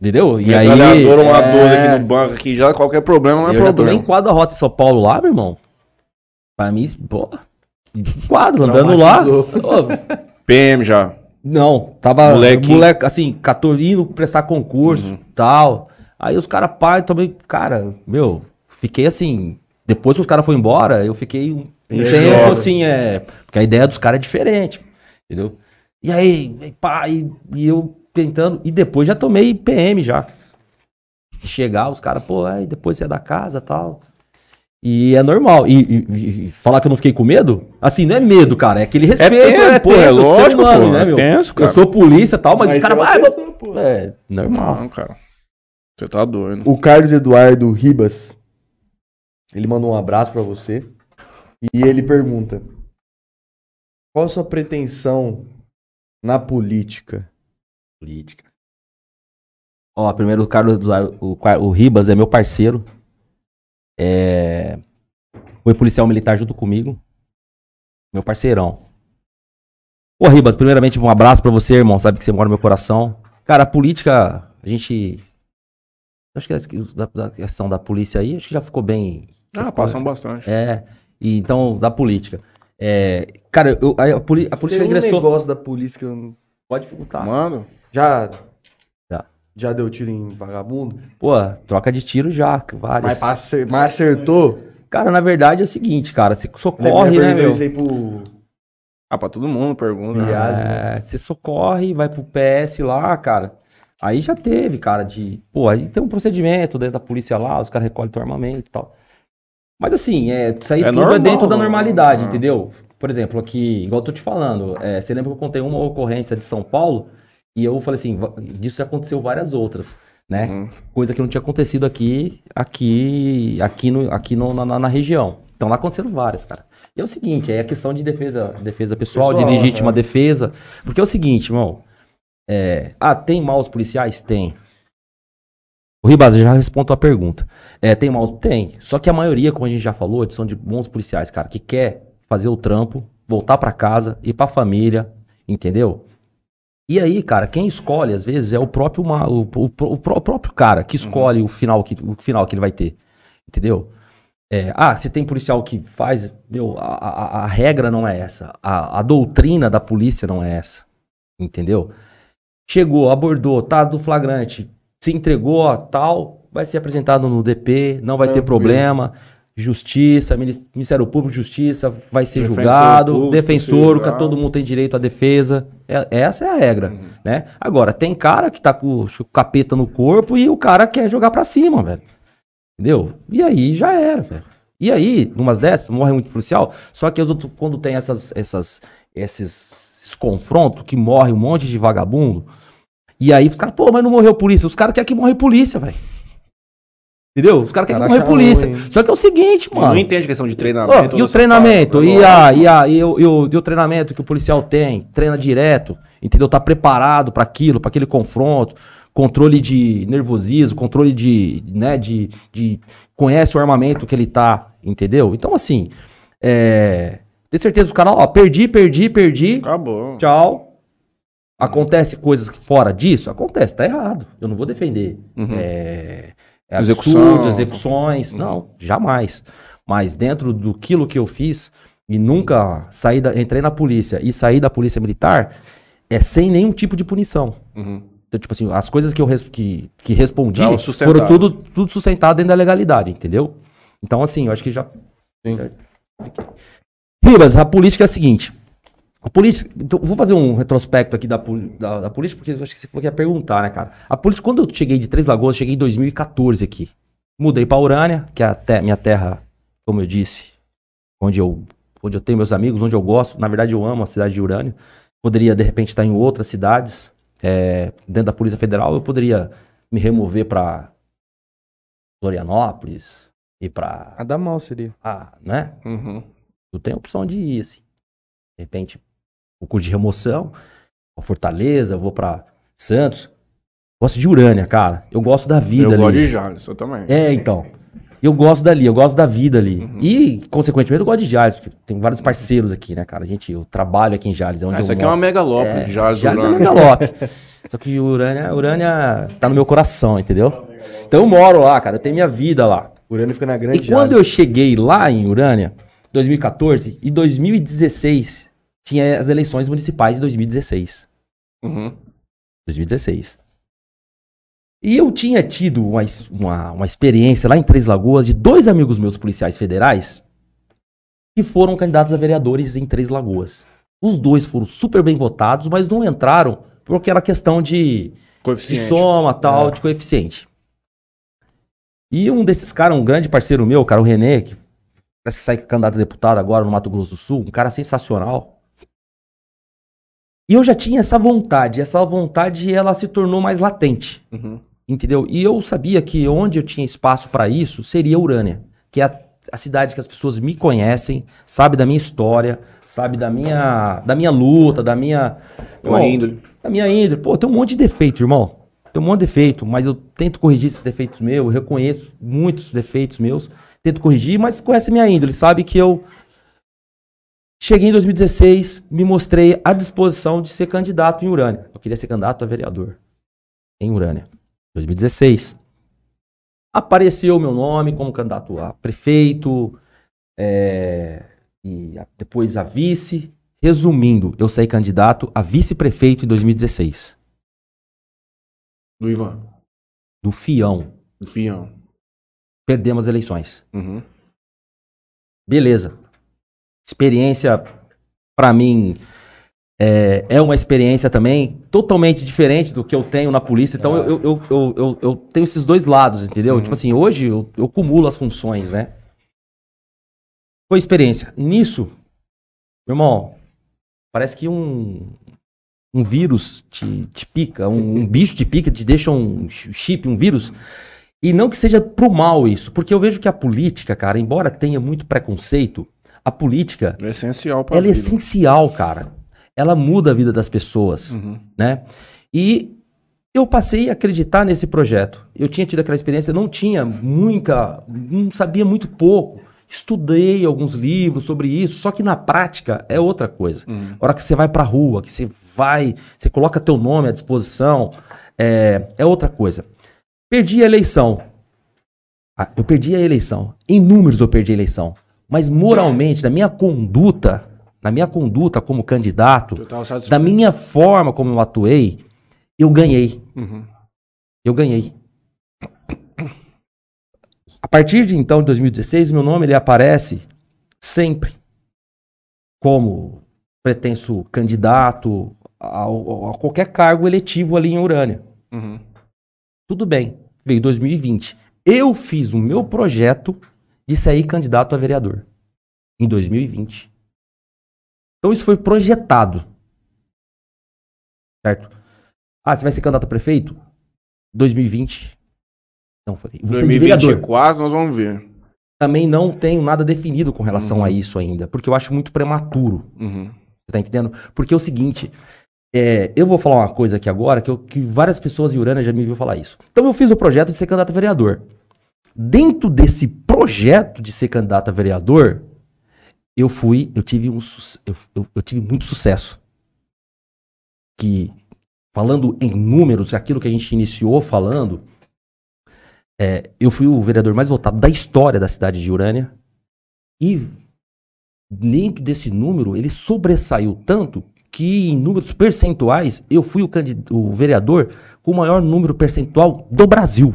entendeu? E aí... Uma é, 12 aqui no banco, aqui já qualquer problema não é Eu já tô problema. nem quadro da rota em São Paulo lá, meu irmão. Pra mim, pô... Quadro, andando lá. PM já. Não, tava Moleque. moleque, assim, 14 indo prestar concurso Uhum. tal. Aí os caras, pai, também, cara, meu, fiquei assim. Depois que os cares foram embora, eu fiquei um um Em tempo assim, é. Porque a ideia dos caras é diferente, entendeu? E aí, e pá, e, e eu tentando. E depois já tomei PM já. Chegar, os caras, pô, aí depois você é da casa tal. E é normal. E, e- e falar que eu não fiquei com medo? Assim, não é medo, cara. É aquele respeito. tenso, pô, é tenso, ser lógico, humano, pô, né, é meu? tenso, cara. Eu sou polícia e tal, mas, Mas os caras. é Ah, pessoa, pô. É, normal. Não, cara. Você tá doido. O Carlos Eduardo Ribas, ele mandou um abraço pra você e ele pergunta: Qual a sua pretensão na política? Política. Ó, primeiro o Carlos Eduardo- o, o Ribas é meu parceiro. É, foi policial militar junto comigo. Meu parceirão. Ô, Ribas, primeiramente um abraço pra você, irmão. Sabe que você mora no meu coração. Cara, a política, a gente. Acho que a- da, da questão da polícia aí, acho que já ficou bem. já Ah, ficou- passam bastante. É, e então, da política. É, cara, eu, a, a a política Tem um ingressou. negócio da polícia que eu não- Pode perguntar. Mano, já Já. já deu tiro em vagabundo? Pô, troca de tiro já, vários. Mas, acer- mas acertou? Cara, na verdade é o seguinte, cara, você socorre, né, perguntou meu? pro ah, pra todo mundo pergunta. Aliás, É, você socorre, vai pro PS lá, cara. Aí já teve, cara, de. Pô, aí tem um procedimento dentro da polícia lá, os caras recolhem teu armamento e tal. Mas assim, é, isso aí É tudo normal, é dentro da mano. normalidade, Ah. entendeu? por exemplo, aqui, igual eu tô te falando, é, você lembra que eu contei uma ocorrência de São Paulo e eu falei assim, disso já aconteceu várias outras, né? Uhum. Coisa que não tinha acontecido aqui, aqui, aqui, no, aqui no- na, na- região. Então lá aconteceram várias, cara. E é o seguinte, é a questão de defesa, defesa pessoal, Pessoal, de legítima é. defesa. Porque é o seguinte, irmão. é, ah, tem maus policiais? Tem. O Ribas, eu já respondo a pergunta. É, tem mal? Tem. Só que a maioria, como a gente já falou, são de bons policiais, cara, que quer fazer o trampo, voltar pra casa, ir pra família, entendeu? E aí, cara, quem escolhe, às vezes, é o próprio, ma- o, o- o pró- próprio cara que escolhe o, final que, o final que ele vai ter. Entendeu? É, ah, se tem policial que faz. Meu, a, a- a regra não é essa. A, a doutrina da polícia não é essa. Entendeu? Chegou, abordou, tá do flagrante, se entregou, tal, vai ser apresentado no DP, não vai ter Tranquilo. problema. Justiça, Minis- Ministério Público, Justiça, vai ser Defensor julgado, público, defensor, que todo mundo tem direito à defesa. É- essa é a regra, né? Agora, tem cara que tá com o capeta no corpo e o cara quer jogar pra cima, velho. Entendeu? E aí já era, velho. E aí, numas dessas, morre muito policial, só que os outros, quando tem essas, essas, esses, esses confrontos, que morre um monte de vagabundo, e aí os caras, pô, mas não morreu polícia. Os caras querem que morre polícia, velho. Entendeu? Os caras querem acha polícia. ruim. Só que é o seguinte, mano. não entende questão de treinamento. e ou o treinamento, e, a, e, a, e, o, e, o, e o treinamento que o policial tem, treina direto, entendeu? Tá preparado para aquilo, para aquele confronto, controle de nervosismo, controle de, né, de, de conhece o armamento que ele tá, entendeu? Então assim, é, tem certeza o cara, ó, perdi, perdi, perdi, Acabou. tchau. Acontece coisas fora disso? Acontece, tá errado. Eu não vou defender. Uhum. É, é Execução. absurdo, execuções. Não, jamais. Mas dentro do quilo que eu fiz e nunca saí da, entrei na polícia e saí da polícia militar, é sem nenhum tipo de punição. Uhum. Então, tipo assim, as coisas que eu res- que, que respondi Não, foram tudo, tudo sustentado dentro da legalidade, entendeu? Então, assim, eu acho que já. Sim. Ribas, a política é a seguinte. A política. Então, vou fazer um retrospecto aqui da, da, da política, porque eu acho que você falou que ia perguntar, né, cara? A política, quando eu cheguei de Três Lagoas, eu cheguei em 2014 aqui. Mudei pra Urânia, que é a te- minha terra, como eu disse, onde eu, onde eu tenho meus amigos, onde eu gosto. Na verdade, eu amo a cidade de Urânia. Poderia, de repente, estar em outras cidades, é, dentro da Polícia Federal. Eu poderia me remover pra Florianópolis e pra. A da mal seria. Ah, né? Uhum. Tu tem a opção de ir, assim. De repente, o curso de remoção, Fortaleza, eu vou pra Santos. Gosto de Urânia, cara. Eu gosto da vida Eu ali. gosto de Jales, eu também. É, então. Eu gosto dali, eu gosto da vida ali. Uhum. E, consequentemente, eu gosto de Jales, porque tem vários parceiros aqui, né, cara? A gente, eu trabalho aqui em Jales, é onde Ah, Isso eu aqui é uma moro. megalópole É, de Jales, Jales é Urânia. megalope. Só que Urânia, Urânia tá no meu coração, entendeu? Então eu moro lá, cara, eu tenho minha vida lá. Urânio fica na grande E quando eu cheguei lá em Urânia, 2014, e 2016, tinha as eleições municipais de 2016. Uhum. 2016. E eu tinha tido uma, uma, uma experiência lá em Três Lagoas de dois amigos meus policiais federais que foram candidatos a vereadores em Três Lagoas. Os dois foram super bem votados, mas não entraram por aquela questão de, de soma, tal, É. de coeficiente. E um desses caras, um grande parceiro meu, cara, o Renê, que parece que sai candidato a deputado agora no Mato Grosso do Sul, um cara sensacional. E eu já tinha essa vontade, essa vontade ela se tornou mais latente, Uhum. entendeu? E eu sabia que onde eu tinha espaço para isso seria Urânia, que é a, a cidade que as pessoas me conhecem, sabe da minha história, sabe da minha da minha luta, da minha Irmão, índole. da minha índole. Pô, tem um monte de defeito, irmão. Tem um monte de defeito, mas eu tento corrigir esses defeitos meus, eu reconheço muitos defeitos meus, tento corrigir, mas conhece a minha índole, sabe que eu cheguei em 2016, me mostrei à disposição de ser candidato em Urânia. Eu queria ser candidato a vereador em Urânia. 2016. Apareceu o meu nome como candidato a prefeito, é, e depois a vice. Resumindo, eu saí candidato a vice-prefeito em 2016. Do Ivan. Do Fião. Do Fião. Perdemos as eleições. Uhum. Beleza. Experiência, pra mim, é, é uma experiência também totalmente diferente do que eu tenho na polícia. Então, eu, eu, eu, eu, eu tenho esses dois lados, entendeu? Uhum. Tipo assim, hoje eu, eu cumulo as funções, né? Foi experiência. Nisso, Meu irmão, parece que um, um vírus te, te pica, um, um bicho te pica, te deixa um chip, um vírus. E não que seja pro mal isso, porque eu vejo que a política, cara, embora tenha muito preconceito, a política, É essencial pra ela é vida. essencial, cara. Ela muda a vida das pessoas Uhum. né? E eu passei a acreditar nesse projeto. Eu tinha tido aquela experiência, não tinha muita, não sabia muito pouco. Estudei alguns livros sobre isso, só que na prática é outra coisa. Uhum. A hora que você vai pra rua, que você vai, você coloca teu nome à disposição, é, é outra coisa. Perdi a eleição. Ah, eu perdi a eleição. Em números eu perdi a eleição. Mas moralmente, na minha conduta, na minha conduta como candidato, da minha forma como eu atuei, eu ganhei. Uhum. Eu ganhei. A partir de então, de 2016, meu nome ele aparece sempre como pretenso candidato ao- a, qualquer cargo eletivo ali em Urânia. Uhum. Tudo bem, veio 2020. Eu fiz o meu projeto de sair candidato a vereador em 2020. Então isso foi projetado. Certo? Ah, você vai ser candidato a prefeito? 2020. Não, falei. Você é de vereador. 2024 nós vamos ver. Também não tenho nada definido com relação Uhum. a isso ainda, porque eu acho muito prematuro. Uhum. Você tá entendendo? Porque é o seguinte, é, eu vou falar uma coisa aqui agora que, eu- que várias pessoas em Urânia já me viu falar isso. Então eu fiz o projeto de ser candidato a vereador. Dentro desse projeto de ser candidato a vereador, eu fui, eu tive um, eu, eu- eu tive muito sucesso. Que falando em números, aquilo que a gente iniciou falando, é, eu fui o vereador mais votado da história da cidade de Urânia. E dentro desse número, ele sobressaiu tanto que em números percentuais, eu fui o, o vereador com o maior número percentual do Brasil.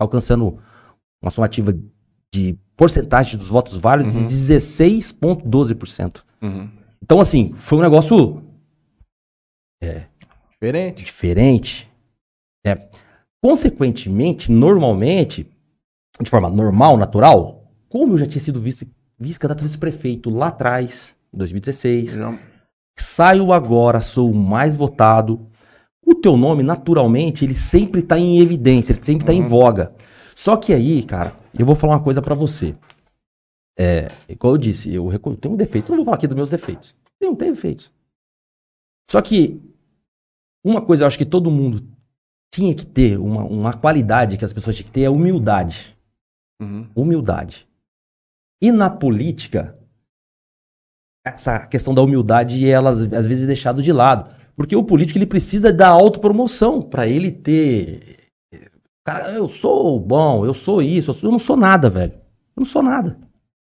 Alcançando uma somativa de porcentagem dos votos válidos de 16,12%. Uhum. Então, assim, foi um negócio Diferente. diferente. né? Consequentemente, normalmente, de forma normal, natural, como eu já tinha sido vice- vice-candidato a vice-prefeito lá atrás, em 2016, Já- saio agora, sou o mais votado. O teu nome, naturalmente, ele sempre tá em evidência, ele sempre tá em voga. Só que aí, cara, eu vou falar uma coisa pra você. É, igual eu disse, eu tenho um defeito. Não vou falar aqui dos meus defeitos. Tenho, tenho defeitos. Só que uma coisa eu acho que todo mundo tinha que ter, uma, uma qualidade que as pessoas tinham que ter é humildade. Uhum. Humildade. E na política, essa questão da humildade, ela às vezes é deixado de lado. Porque o político ele precisa da autopromoção para ele ter. Cara, eu sou bom, eu sou isso, eu, sou- eu não sou nada, velho. Eu não sou nada.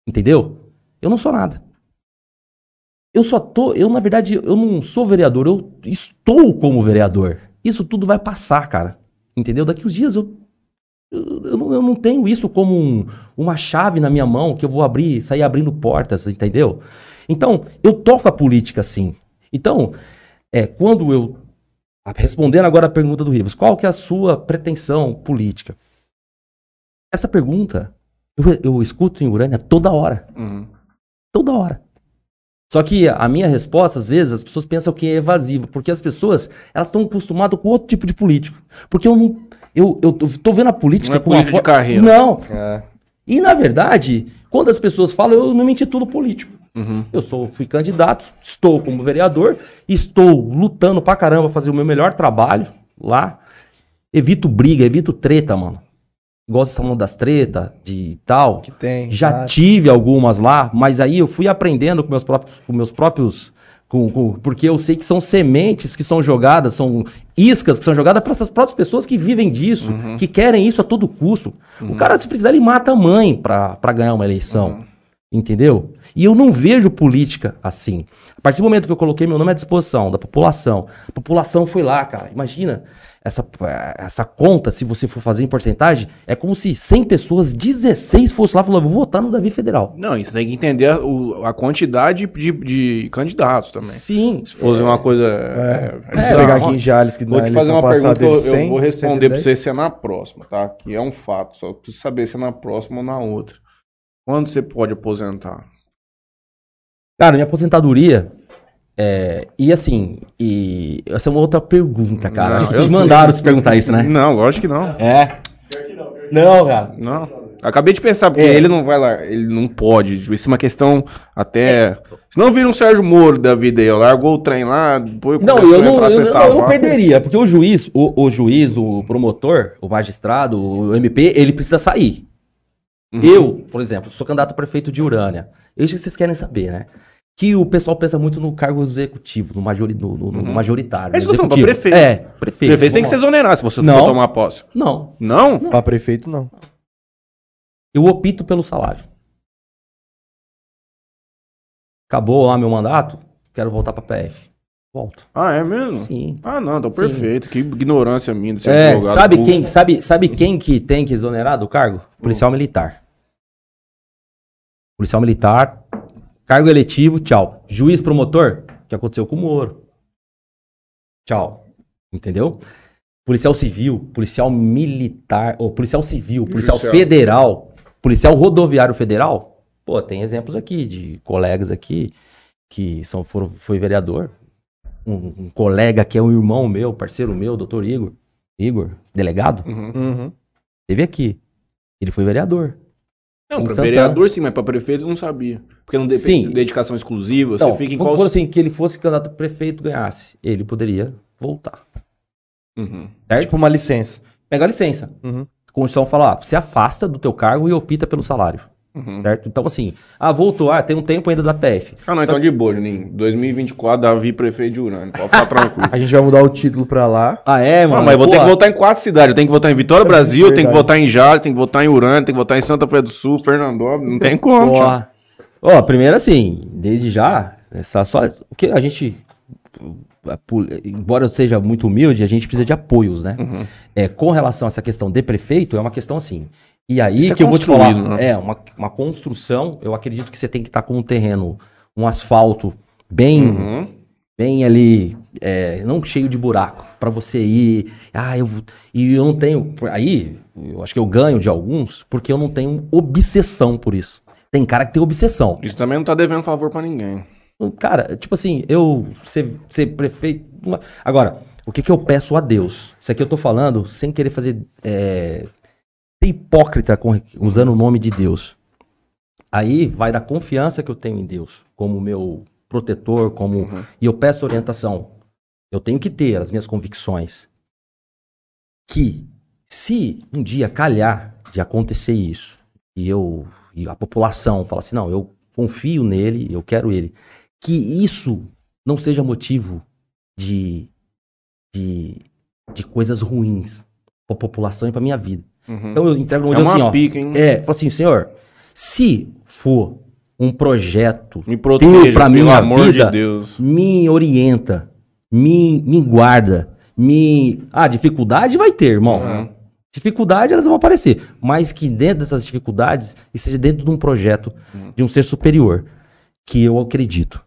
Entendeu? Eu não sou nada. Eu só tô. Eu, na verdade, eu não sou vereador, eu estou como vereador. Isso tudo vai passar, cara. Entendeu? Daqui uns dias eu. Eu, não, eu não tenho isso como um- uma chave na minha mão que eu vou abrir, sair abrindo portas, entendeu? Então, eu toco a política sim. Então, é, quando eu. Respondendo agora a pergunta do Rivas, qual que é a sua pretensão política? Essa pergunta eu, eu escuto em Urânia toda hora. Uhum. Toda hora. Só que a minha resposta, às vezes, as pessoas pensam que é evasiva, porque as pessoas, elas estão acostumadas com outro tipo de político. Porque eu não, eu, eu tô- vendo a política Não é com uma política de for- carreira. Não. É. E, na verdade, quando as pessoas falam, eu não me intitulo político. Uhum. Eu sou, fui candidato, estou como vereador, estou lutando pra caramba fazer o meu melhor trabalho lá. Evito briga, evito treta, mano. Gosto de falando das tretas, de tal. Que tem. Já tive algumas lá, mas aí eu fui aprendendo com meus próprios, com meus próprios com- com- porque eu sei que são sementes que são jogadas, são iscas que são jogadas para essas próprias pessoas que vivem disso, que querem isso a todo custo. O cara, se precisar, ele mata a mãe pra ganhar uma eleição. Entendeu? E eu não vejo política assim. A partir do momento que eu coloquei meu nome à disposição da população, a população foi lá, cara. Imagina essa, essa conta, se você for fazer em porcentagem, é como se 100 pessoas, 16 fossem lá e falaram, vou votar no Davi Federal. Não, isso tem que entender a, o- a quantidade de, de candidatos também. Sim. Se fosse uma coisa. É, é, bizarro. pegar aqui em Jales, que Vou te fazer uma pergunta, eu, teve 100, eu vou responder pra 110. você se é na próxima, tá? Que é um fato, só preciso saber se é na próxima ou na outra. Quando você pode aposentar? Cara, minha aposentadoria. É, e assim, e essa é uma outra pergunta, cara. Não, Acho que eu te sei. mandaram se perguntar isso, né? Não, lógico que não. É. Não, cara. Não. Acabei de pensar, porque É. ele não vai lá, ele não pode. Tipo, Isso é uma questão até. Se não vira um Sérgio Moro da vida aí, ó, largou o trem lá, depois Não, eu não, eu, não, eu não perderia, porque o juiz, o, o juiz, o promotor, o magistrado, o MP, ele precisa sair. Uhum. Eu, por exemplo, sou candidato a prefeito de Urânia. É isso que vocês querem saber, né? Que o pessoal pensa muito no cargo executivo, no, majori, no, no- no Uhum. majoritário. É isso que eu executivo. prefeito. É, prefeito. Prefeito tem que se exonerar se você Não. for tomar posse. Não, Não? Pra prefeito, não. eu opto pelo salário. Acabou lá meu mandato, quero voltar pra PF. Volto. Ah, é mesmo? Sim. Ah, não, então Sim. perfeito. Que ignorância minha de ser É, advogado sabe público. quem, sabe, sabe quem que tem que exonerar do cargo? Policial militar. Policial militar, cargo eletivo, tchau. Juiz promotor, que aconteceu com o Moro. Tchau. Entendeu? Policial civil, policial militar, ou policial civil, policial Judicial. federal, policial rodoviário federal. Pô, tem exemplos aqui de colegas aqui que são, foram, foi vereador. Um, um colega que é um irmão meu, parceiro meu, doutor Igor. Igor, delegado, Uhum. Uhum. teve aqui. Ele foi vereador. Não, Santana. vereador sim, mas pra prefeito eu não sabia. Porque não depende Sim. de dedicação exclusiva, Então, você fica em vamos qual... supor assim, que ele fosse candidato a prefeito e ganhasse. Ele poderia voltar. Uhum. Certo? Tipo uma licença. Pega a licença. Uhum. A Constituição fala, ah, você afasta do teu cargo e opta pelo salário. Uhum. Certo? Então, assim, ah, voltou, ah, tem um tempo ainda da PF. Ah, não, então de boa, Juninho. 2024, Davi prefeito de Urânia. Pode ficar tranquilo. A gente vai mudar o título pra lá. Ah, é, mano? Não, mas eu vou ter que votar em quatro cidades. Eu tenho que votar em Vitória, Brasil, tenho que votar em Jales, tenho que votar em Urânia, tenho que votar em Santa Fé do Sul, Fernandópolis. Não tem como, tio. Ó, ó, primeiro assim, desde já, essa só, o que a gente, embora eu seja muito humilde, a gente precisa de apoios, né? Uhum. É, com relação a essa questão de prefeito, é uma questão assim. E aí Isso é que eu vou te falar, né? é uma, uma construção, eu acredito que você tem que estar com um terreno, um asfalto bem, Uhum. bem ali, é, não cheio de buraco, pra você ir. Ah, eu e eu não tenho. Aí, eu acho que eu ganho de alguns, porque eu não tenho obsessão por isso. Tem cara que tem obsessão. Isso também não tá devendo favor pra ninguém. Cara, tipo assim, eu ser, ser prefeito. Agora, o que, que eu peço a Deus? Isso aqui eu tô falando sem querer fazer. É, ser hipócrita com- usando o nome de Deus. Aí vai da confiança que eu tenho em Deus, como meu protetor, como. Uhum. E eu peço orientação. Eu tenho que ter as minhas convicções. Que se um dia calhar de acontecer isso, e eu e a população fala assim, não, eu confio nele, eu quero ele, que isso não seja motivo de de, de coisas ruins para a população e para minha vida. Uhum. Então eu entrego no é Deus assim, ó. pica, hein? É, fala assim, senhor, se for um projeto Me proteja, minha amor vida, de Deus. me orienta, me, me guarda, me. Ah, dificuldade vai ter, irmão. Uhum. Dificuldade elas vão aparecer. Mas que dentro dessas dificuldades, esteja dentro de um projeto Uhum. de um ser superior. Que eu acredito.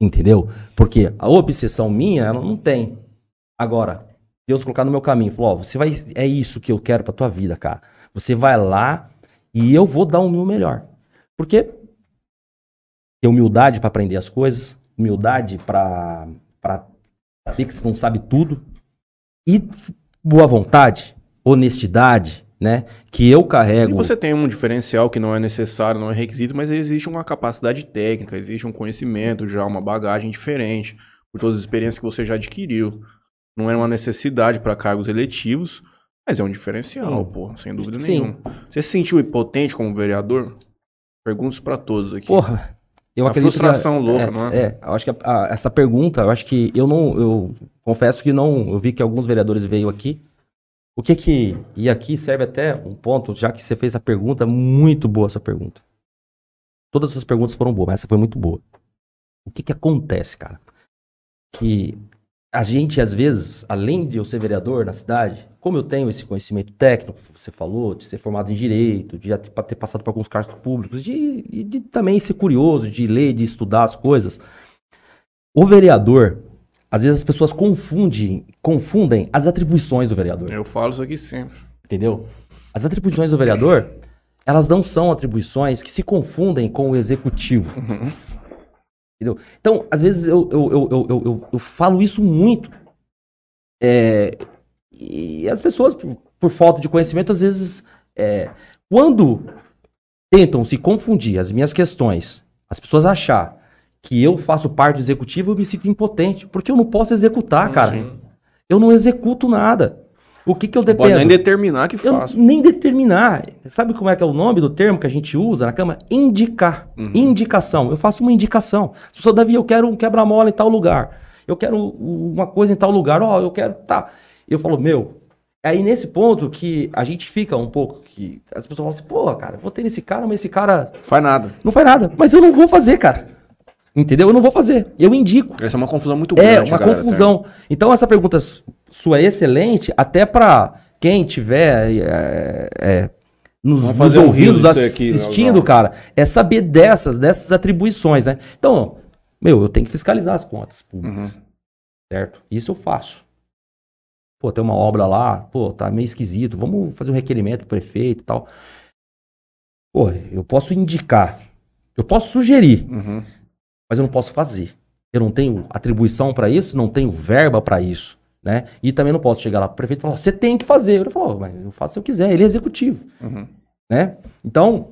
Entendeu? Porque a obsessão minha, ela não tem. Agora, Deus colocar no meu caminho, falou: Ó, você vai. É isso que eu quero pra tua vida, cara. Você vai lá e eu vou dar o meu melhor. Porque ter humildade pra aprender as coisas, humildade pra saber que você não sabe tudo e boa vontade, honestidade, né? Que eu E carrego. você tem um diferencial que não é necessário, não é requisito, mas existe uma capacidade técnica, existe um conhecimento já, uma bagagem diferente, por todas as experiências que você já adquiriu. Não é uma necessidade para cargos eletivos, mas é um diferencial, Sim. pô, sem dúvida Sim. nenhuma. Você se sentiu impotente como vereador? Pergunto pra todos aqui. Porra, eu Uma acredito frustração que, louca, é, não é? É, eu acho que a- a- essa pergunta, eu acho que eu não, eu confesso que não, eu vi que alguns vereadores veio aqui. O que que, e aqui serve até um ponto, já que você fez a pergunta, muito boa essa pergunta. Todas as suas perguntas foram boas, mas essa foi muito boa. O que que acontece, cara? Que a gente, às vezes, além de eu ser vereador na cidade, como eu tenho esse conhecimento técnico que você falou, de ser formado em direito, de já ter ter passado por alguns cargos públicos, de, e de também ser curioso, de ler, de estudar as coisas, o vereador, às vezes as pessoas confundem, confundem as atribuições do vereador. Eu falo isso aqui sempre. Entendeu? As atribuições do vereador, elas não são atribuições que se confundem com o executivo. Entendeu? Então, às vezes eu, eu, eu, eu, eu, eu- falo isso muito. É, e as pessoas, por, por falta de conhecimento, às vezes, é, quando tentam se confundir as minhas questões, as pessoas achar que eu faço parte do executivo, eu me sinto impotente, porque eu não posso executar, cara. Eu não executo nada. O que que eu Não pode nem dependo? determinar que Eu faço. nem determinar. Sabe como é que é o nome do termo que a gente usa na Câmara? Indicar. Uhum. Indicação. Eu faço uma indicação. As pessoas, Davi, eu quero um quebra-mola em tal lugar. Eu quero uma coisa em tal lugar. Ó, eu quero. Tá. Eu falo, meu. Aí nesse ponto que a gente fica um pouco que as pessoas falam assim, pô, cara, vou ter nesse cara, mas esse cara Faz nada. não faz nada. Mas eu não vou fazer, cara. Entendeu? Eu não vou fazer. Eu indico. Essa é uma confusão muito É, grande. uma galera, confusão. Então, essa pergunta sua excelente, até para quem tiver é, é, nos, nos disso aqui, assistindo, cara, é saber dessas, dessas atribuições, né? Então, meu, eu tenho que fiscalizar as contas públicas, certo? Isso eu faço. Pô, tem uma obra lá, pô, tá meio esquisito, vamos fazer um requerimento pro prefeito e tal. Pô, eu posso indicar, eu posso sugerir, Uhum. mas eu não posso fazer. Eu não tenho atribuição para isso, não tenho verba para isso, né? E também não posso chegar lá pro prefeito e falar, você tem que fazer. Ele falou, mas eu faço se eu quiser, ele é executivo, Uhum. né? Então,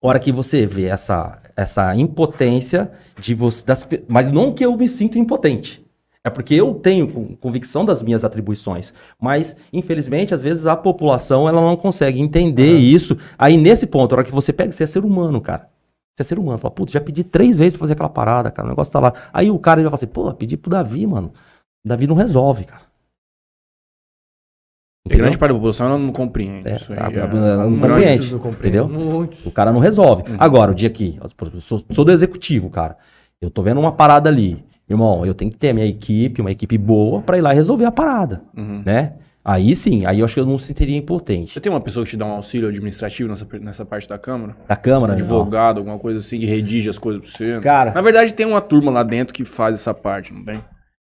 hora que você vê essa essa impotência de você, das mas não que eu me sinto impotente. É porque eu tenho con- convicção das minhas atribuições, mas infelizmente às vezes a população ela não consegue entender isso. Aí nesse ponto, a hora que você pega, você é ser humano, cara. Você é ser humano. Fala, putz, já pedi três vezes pra fazer aquela parada, cara. O negócio tá lá. Aí o cara ele vai falar assim, pô, pedi pro Davi, mano. O Davi não resolve, cara. E grande parte da população não compreende. É, isso aí a- é um não compreende. não compreendo. entendeu? Muitos. O cara não resolve. Agora, o dia que. Eu sou, sou do executivo, cara. Eu tô vendo uma parada ali. Irmão, eu tenho que ter a minha equipe, uma equipe boa, pra ir lá e resolver a parada. Uhum. Né? Aí sim, aí eu acho que eu não me sentiria impotente. Você tem uma pessoa que te dá um auxílio administrativo nessa, nessa parte da Câmara? Da Câmara, né? Advogado, alguma coisa assim, que redige as coisas pra você? Cara. Na verdade, tem uma turma lá dentro que faz essa parte, não tem?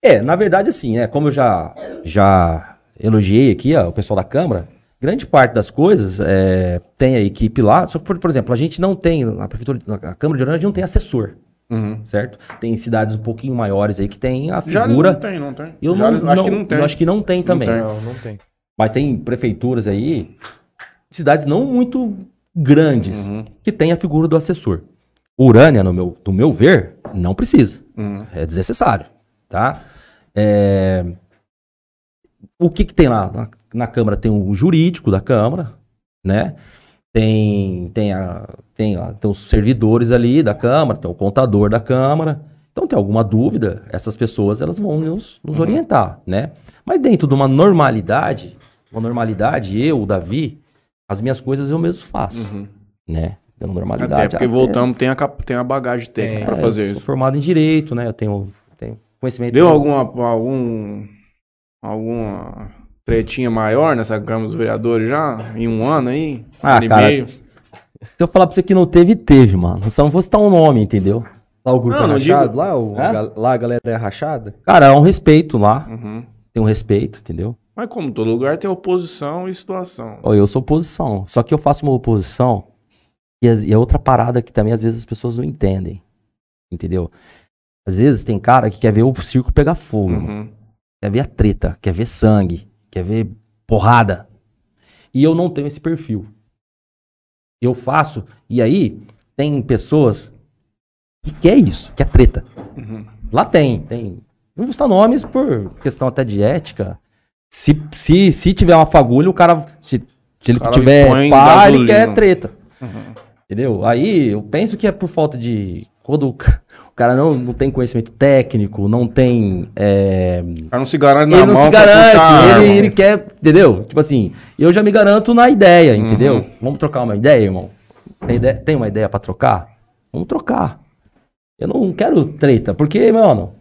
É, na verdade, assim, é, como eu já, já elogiei aqui ó, o pessoal da Câmara, grande parte das coisas é, tem a equipe lá. Só que, por, por exemplo, a gente não tem, na prefeitura, na Câmara de Orlando, a gente não tem assessor, Uhum. certo? Tem cidades um pouquinho maiores aí que tem a Já figura. não tem, não tem. Eu Já não, acho que não tem. Eu acho que não tem também. tem. Não, não tem. Mas tem prefeituras aí, cidades não muito grandes, Uhum. que tem a figura do assessor. Urânia, no meu, do meu ver, não precisa. Uhum. É desnecessário, tá? É, O que que tem lá? Na, na Câmara tem o jurídico da Câmara, né? Tem, tem, a, tem, a- tem os servidores ali da Câmara, tem o contador da Câmara. Então, tem alguma dúvida, essas pessoas elas vão nos, nos orientar, né? Mas dentro de uma normalidade, uma normalidade, eu, o Davi, as minhas coisas eu mesmo faço, Uhum. né? Dando normalidade. Até porque até- voltamos, tem a, tem a bagagem técnica é, fazer eu sou isso. formado em Direito, né? Eu tenho, tenho conhecimento... Deu alguma, algum, alguma tretinha maior nessa Câmara dos Vereadores já? Em um ano aí? Um Ah, ano e cara, meio? Se eu falar pra você que não teve, teve, mano. Só não vou citar um nome, entendeu? Lá o grupo Não, é não rachado? digo- Lá, o, gal- lá a galera é rachada? Cara, há um respeito lá. Uhum. Tem um respeito, entendeu? Mas como todo lugar tem oposição e situação. Ó, eu sou oposição. Só que eu faço uma oposição e, as- e é outra parada que também às vezes as pessoas não entendem. Entendeu? Às vezes tem cara que quer ver o circo pegar fogo. mano. Uhum. Quer ver a treta, quer ver sangue, quer ver porrada. E eu não tenho esse perfil. Eu faço, e aí tem pessoas que quer isso, que é treta. Uhum. Lá tem, tem. Não vou citar nomes por questão até de ética. Se, se, se tiver uma fagulha, o cara. Se, se ele cara tiver pá, ele quer treta. Uhum. Entendeu? Aí eu penso que é por falta de. Quando cara não, não tem conhecimento técnico, não tem. é, O cara não se garante na ele não se garante, ele, ele quer, entendeu? Tipo assim, eu já me garanto na ideia, entendeu? Uhum. Vamos trocar uma ideia, irmão? Tem, ideia- tem uma ideia pra trocar? Vamos trocar. Eu não quero treta, porque, mano,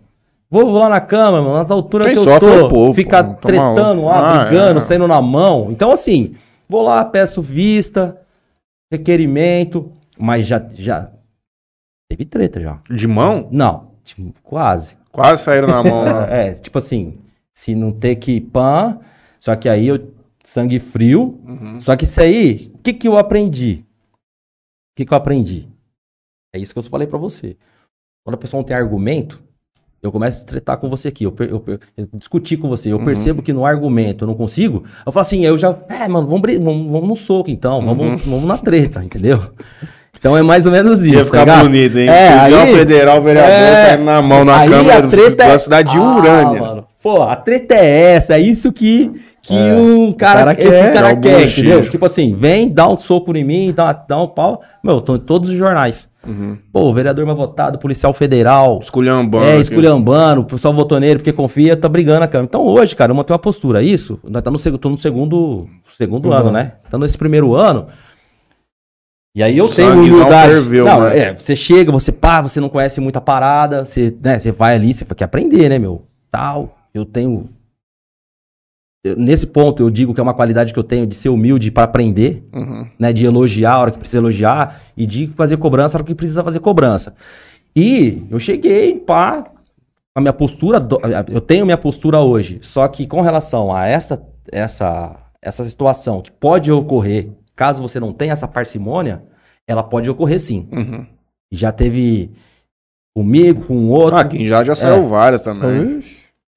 vou, vou lá na cama, mano, nas alturas Quem que eu é tô, povo, ficar pô, toma tretando um. lá, Ah, brigando, é. saindo na mão. Então, assim, vou lá, peço vista, requerimento, mas já, já teve treta já. De mão? Não, tipo, quase. Quase saíram na mão. né? É, tipo assim, se não ter que pan, só que aí eu sangue frio. Uhum. Só que isso aí, o que que eu aprendi? O que que eu aprendi? É isso que eu falei pra você. quando a pessoa não tem argumento, eu começo a tretar com você aqui, eu, eu per- eu discutir com você, eu percebo que no argumento eu não consigo, eu falo assim, eu já, é, mano, vamos, vamos, vamos no soco então, vamos, vamos na treta, entendeu? Então é mais ou menos isso. Ia tá ficar ligado? bonito, hein? É, Fusão aí- Federal, vereador, É. caindo na mão na Câmara a do- treta da é- cidade de Ah, Urânia. mano. Pô, a treta é essa, é isso que, que É. um cara, cara que quer, cara é quer, entendeu? Tipo assim, vem, dá um soco em mim, dá, dá um pau. Meu, tô em todos os jornais. Uhum. Pô, o vereador mais votado, policial federal. Esculhambando. É, aqui. esculhambando, o pessoal votou nele porque confia, tá brigando na Câmara. Então hoje, cara, eu mantenho uma postura. Isso, nós tá no, no segundo, segundo ano, né? Tá nesse primeiro ano. E aí eu tenho humildade. ferveu, não, né? é, você chega, você pá, você não conhece muita parada, você, né, você vai ali, você quer aprender, né, meu? Tal, eu tenho... eu- nesse ponto eu digo que é uma qualidade que eu tenho de ser humilde para aprender, Uhum. né, de elogiar a hora que precisa elogiar e de fazer cobrança a hora que precisa fazer cobrança. E eu cheguei, pá, a minha postura, eu tenho minha postura hoje, só que com relação a essa essa essa situação que pode ocorrer, caso você não tenha essa parcimônia, ela pode ocorrer sim. Uhum. Já teve comigo, com outro, Ah, aqui já, já saiu É. várias também.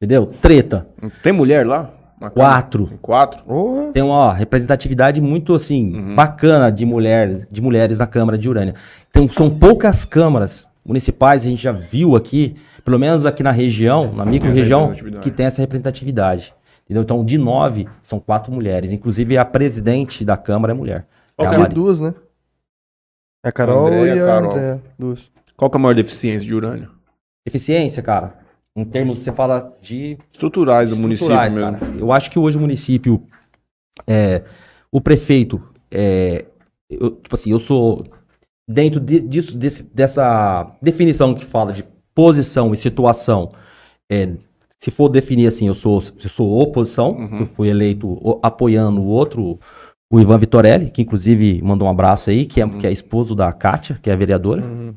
Entendeu? Treta. Tem mulher lá? Quatro. Quatro? porra. Tem uma ó, representatividade muito assim Uhum. bacana de mulheres, de mulheres na Câmara de Urânia. Então são poucas câmaras municipais, a gente já viu aqui, pelo menos aqui na região, na micro-região, que tem essa representatividade. Entendeu? Então, de nove, são quatro mulheres. Inclusive, a presidente da Câmara é mulher. É a Tem Mari. duas, né? É a Carol Andréia, e a Carol. Andréia. Duas. Qual que é a maior deficiência de urânio? Eficiência, cara, em termos, você fala de Estruturais do município estruturais, mesmo. cara. Eu acho que hoje o município, é, o prefeito, é, eu, tipo assim, eu sou dentro de- disso, desse- dessa definição que fala de posição e situação. é, se for definir assim, eu sou, eu sou oposição, Uhum. eu fui eleito apoiando o outro, o Ivan Vitorelli, que inclusive mandou um abraço aí, que é, Uhum. que é esposo da Kátia, que é vereadora. Uhum.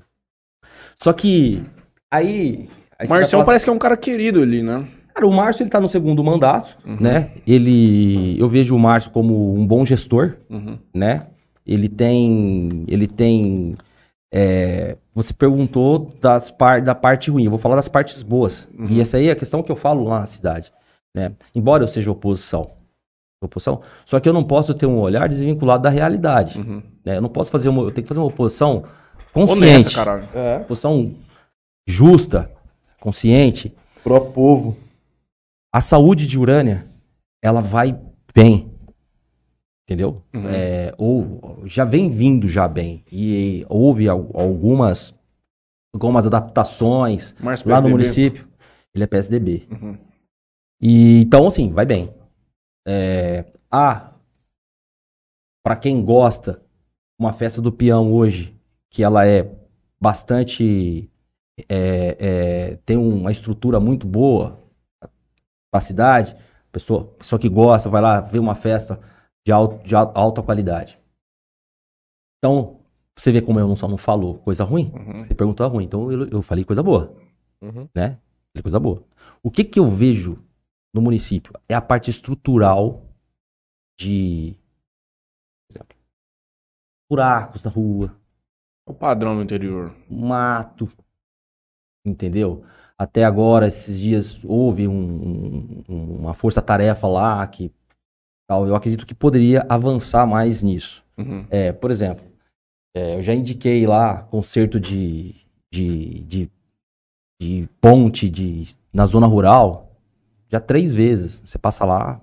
Só que aí. aí Marcião parece que é um cara querido ali, né? Cara, o Márcio ele tá no segundo mandato, Uhum. né? Ele, eu vejo o Márcio como um bom gestor, Uhum. né? Ele tem, ele tem, é, você perguntou das par, da parte ruim, eu vou falar das partes boas. Uhum. E essa aí é a questão que eu falo lá na cidade, né? Embora eu seja oposição, oposição, só que eu não posso ter um olhar desvinculado da realidade, Uhum. né? Eu não posso fazer uma, eu tenho que fazer uma oposição Honesta, consciente, caralho. É. oposição justa, consciente, Pro povo. a saúde de Urânia, ela vai bem. Entendeu? Uhum. É, ou já vem vindo já bem. E houve al- algumas, algumas adaptações lá no município. Ele é PSDB. Uhum. E, então, assim, vai bem. É, ah, para quem gosta, uma festa do peão hoje, que ela é bastante. é, é, tem uma estrutura muito boa para a cidade, pessoa, pessoa que gosta, vai lá ver uma festa de, al- de al- alta qualidade. Então, você vê como eu não só não falo coisa ruim, Uhum. você perguntou a ruim, então eu, eu falei coisa boa Uhum. né? Falei coisa boa. O que que eu vejo no município é a parte estrutural de, por exemplo, buracos na rua, o padrão no interior. mato, entendeu? Até agora, esses dias, houve um- um- uma força-tarefa lá que tal, eu acredito que poderia avançar mais nisso. Uhum. É, por exemplo, é, eu já indiquei lá conserto de, de, de, de ponte de, na zona rural já três vezes. Você passa lá,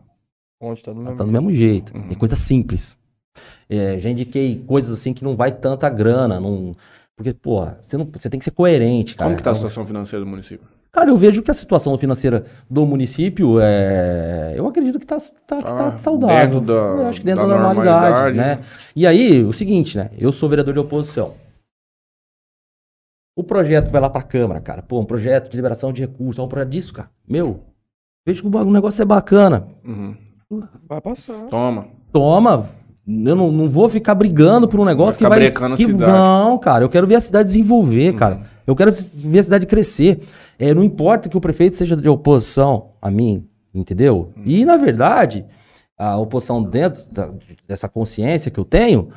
Onde tá do tá mesmo do mesmo jeito. Uhum. É coisa simples. É, já indiquei coisas assim que não vai tanta grana. Não, porque, pô, você, não, você tem que ser coerente, cara. Como que tá a Então, situação financeira do município? Cara, eu vejo que a situação financeira do município é. Eu acredito que tá, tá, que tá Ah, saudável. dentro da- eu acho que dentro da da, normalidade, normalidade, né? E aí, o seguinte, né? Eu sou vereador de oposição. O projeto vai lá pra Câmara, cara. Pô, um projeto de liberação de recursos, é um projeto disso, cara. Meu, vejo que o negócio é bacana. Uhum. Vai passar. Toma. Toma. Eu não, não vou ficar brigando por um negócio Vai que vai. a que- cidade. Não, cara, eu quero ver a cidade desenvolver, cara. Uhum. Eu quero ver a cidade crescer. É, não importa que o prefeito seja de oposição a mim, entendeu? Uhum. E, na verdade, a oposição dentro da- dessa consciência que eu tenho,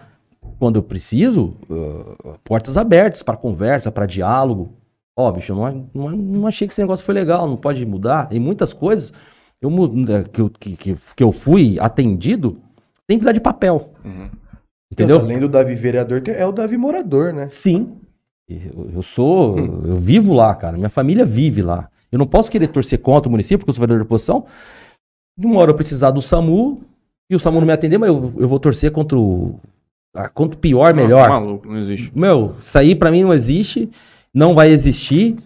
quando eu preciso, uh, portas abertas para conversa, para diálogo, Ó, bicho, eu não, não, não achei que esse negócio foi legal, não pode mudar. E muitas coisas eu, mu- que, eu, que, que, que eu fui atendido sem precisar de papel. Entendeu? Além do Davi vereador, tem- é o Davi morador, né? Sim. Eu, eu sou. Eu vivo lá, cara. Minha família vive lá. Eu não posso querer torcer contra o município, porque eu sou vereador de oposição. De uma hora eu precisar do SAMU e o SAMU não me atender, mas eu, eu vou torcer contra o. ah, Quanto pior, melhor. Tá maluco, não existe. Meu, isso aí pra mim não existe, não vai existir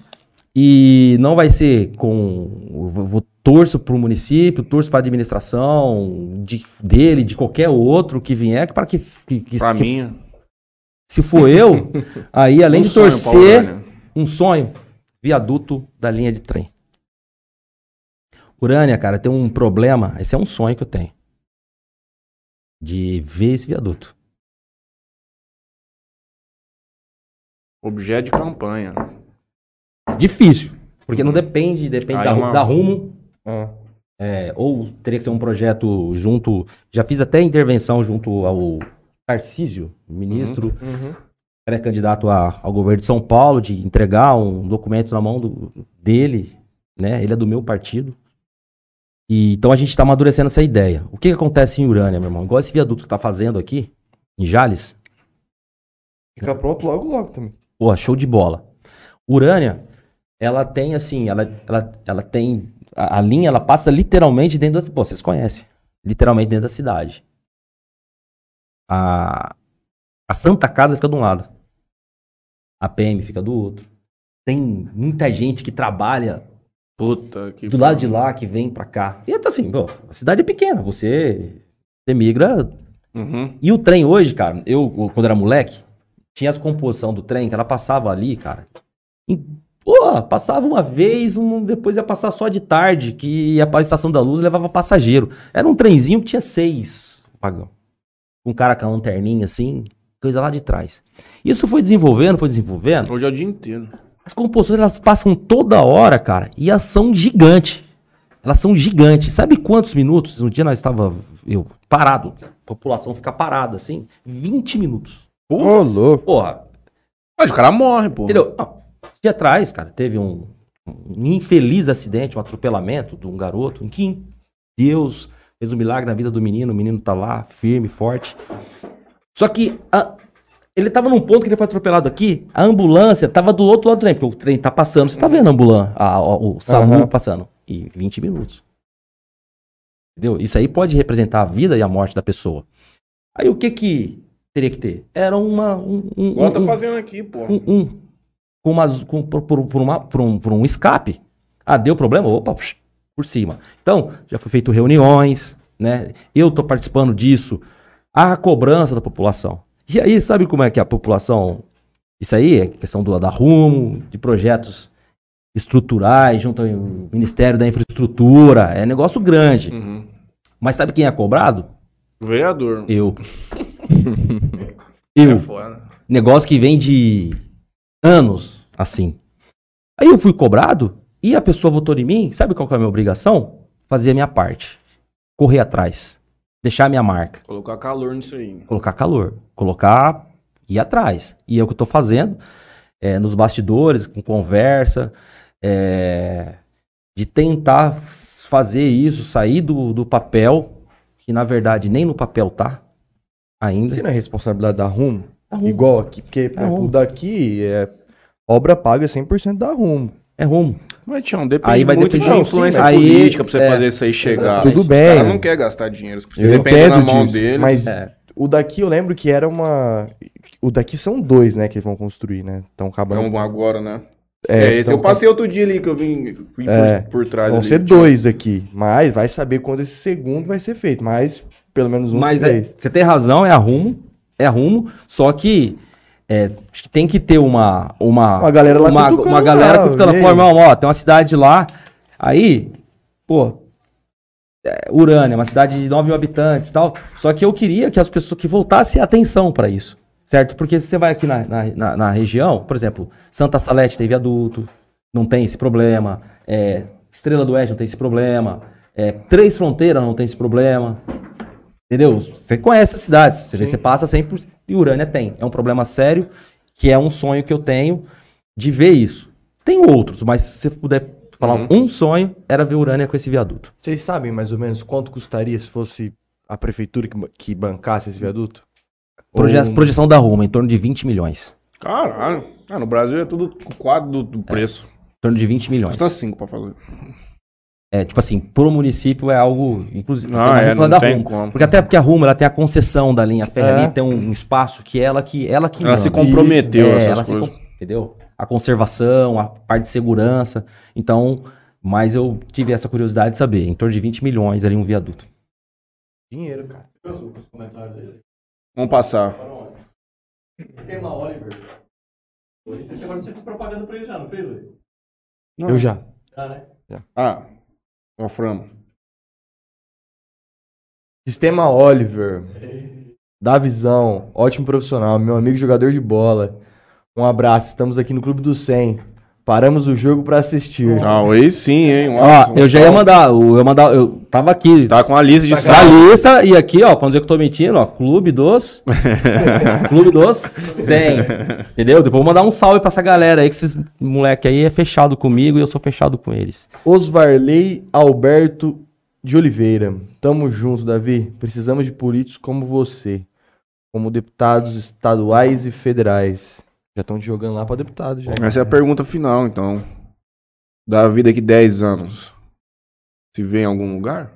e não vai ser com. Eu vou- torço pro município, torço pra administração de, dele, de qualquer outro que vier, para que, que, que- Pra que- mim. Se for eu, aí além um de sonho torcer, um sonho, viaduto da linha de trem. Urânia, cara, tem um problema, esse é um sonho que eu tenho. De ver esse viaduto. Objeto de campanha. Difícil, porque não depende, depende da, é uma- da rumo, Ah. é, ou teria que ser um projeto junto, já fiz até intervenção junto ao Tarcísio, ministro, Uhum. pré-candidato a- ao governo de São Paulo, de entregar um documento na mão do- dele, né? Ele é do meu partido. E, então a gente está amadurecendo essa ideia. O que, que acontece em Urânia, meu irmão? Igual esse viaduto que tá fazendo aqui, em Jales, Fica pronto logo, logo também. Porra, show de bola. Urânia, ela tem assim, ela, ela, ela tem. A, a linha, ela passa literalmente dentro da. Pô, vocês conhecem. Literalmente dentro da cidade. A, a Santa Casa fica de um lado. A PM fica do outro. Tem muita gente que trabalha Puta que. do lado de lá, que vem pra cá. E então assim, pô, a cidade é pequena. Você, você migra Uhum. e o trem hoje, cara, eu, quando era moleque, tinha as composição do trem, que ela passava ali, cara. E, pô, passava uma vez, um, depois ia passar só de tarde, que ia pra Estação da Luz e levava passageiro. Era um trenzinho que tinha seis vagão. Um cara com a lanterninha assim, coisa lá de trás. Isso foi desenvolvendo, foi desenvolvendo. Hoje é o dia inteiro. As composições elas passam toda hora, cara, e elas são gigantes. Elas são gigantes. Sabe quantos minutos? Um dia nós estava eu parado, a população fica parada assim, 20 minutos. Ô, louco. Porra, Mas o cara morre, pô. entendeu? Ah, dia atrás, cara, teve um, um infeliz acidente, um atropelamento de um garoto em que Deus fez um milagre na vida do menino, o menino tá lá, firme, forte. Só que a- ele tava num ponto que ele foi atropelado aqui, a ambulância tava do outro lado do trem, porque o trem tá passando, você tá vendo a ambulância, a- a- o SAMU Aham. passando, e 20 minutos. Entendeu? Isso aí pode representar a vida e a morte da pessoa. Aí o que que teria que ter? Era uma... Um, um, Igual tá um- fazendo aqui, pô. um, um, com com, por, por, por uma- por um, por um escape. Ah, deu problema? Opa, psh, por cima. Então, já foi feito reuniões, né? Eu tô participando disso. A cobrança da população. E aí, sabe como é que a população. Isso aí é questão do, da rumo, de projetos estruturais, junto ao Ministério da Infraestrutura. É negócio grande. Uhum. Mas sabe quem é cobrado? O vereador. Eu. É Eu foda. negócio que vem de anos, assim. Aí eu fui cobrado e a pessoa votou em mim. Sabe qual que é a minha obrigação? Fazer a minha parte. Correr atrás. Deixar a minha marca. Colocar calor nisso aí. Colocar calor. Colocar. ir atrás. E é o que eu tô fazendo. é, nos bastidores, com conversa. é, de tentar fazer isso, sair do, do papel. Que na verdade nem no papel tá. Ainda. Você não é responsabilidade da Rumo? É rumo. Igual aqui, porque por exemplo, Rumo. o daqui é obra paga 100% da Rumo. É rumo. Mas, Tião, depende Aí vai muito depender- de Não, influência sim, mas- aí, política pra você é, fazer isso aí chegar. Tudo O bem. cara não quer gastar dinheiro. Eu depende na mão disso, dele. mas É. o daqui eu lembro que era uma... O daqui são dois, né, que eles vão construir, né? Estão acabando... um agora, né? É, É, esse tão eu passei outro dia ali que eu vim, vim É, por, por trás Vão ali. ser dois aqui, mas vai saber quando esse segundo vai ser feito, mas pelo menos um Mas é, você tem razão, é a rumo, é a rumo, só que é, acho que tem que ter uma uma Uma galera lá uma, uma galera lá, cutucando, irmão, ó, tem uma cidade lá, aí, pô, é, Urânia, uma cidade de 9 mil habitantes e tal, só que eu queria que as pessoas, que voltassem atenção para isso, certo? Porque se você vai aqui na, na, na- na região, por exemplo, Santa Salete tem viaduto, não tem esse problema, é, Estrela do Oeste não tem esse problema, é, Três Fronteiras não tem esse problema, Entendeu? Você conhece as cidades, você, vê, você passa sempre. E Urânia tem. É um problema sério, que é um sonho que eu tenho de ver isso. Tem outros, mas se você puder falar Uhum. um sonho, era ver Urânia com esse viaduto. Vocês sabem mais ou menos quanto custaria se fosse a prefeitura que, que bancasse esse viaduto? Proje Ou- Projeção da Ruma, em torno de 20 milhões. Caralho. Ah, no Brasil é tudo o quadro do, do preço. Em torno de 20 milhões. Custa 5 pra fazer. É, tipo assim, pro município é algo, inclusive, você Ah, é, não da tem como. Porque até porque a Ruma, ela tem a concessão da linha férrea É. ali, tem um, um espaço que ela que ela que Ela se comprometeu É, essas ela se coisas. com- entendeu? A conservação, a parte de segurança. Então, mas eu tive essa curiosidade de saber, em torno de 20 milhões ali um viaduto. Dinheiro, cara. Você viu os comentários aí? Vamos passar. Esquema Oliver. Você agora você fez propaganda pra ele já, não fez, Luiz? Eu já. Já, né? Ah, Frama. Sistema Oliver. Dá visão. Ótimo profissional. Meu amigo jogador de bola. Um abraço. Estamos aqui no Clube do 100. Paramos o jogo pra assistir. Ah, aí sim, hein? Um Ó, um eu já ia mandar, eu ia mandar, eu tava aqui, Tá com a lista de na salve. lista, e aqui, ó, pra não dizer que eu tô mentindo, ó, Clube dos. Clube dos 100. Entendeu? Depois eu vou mandar um salve pra essa galera aí, que esses moleque aí é fechado comigo e eu sou fechado com eles. Osvarley Alberto de Oliveira. Tamo junto, Davi. Precisamos de políticos como você. Como deputados estaduais e federais. Já estão te jogando lá pra deputado, já. Essa é a pergunta final, então. Da vida aqui 10 anos. Se vê em algum lugar?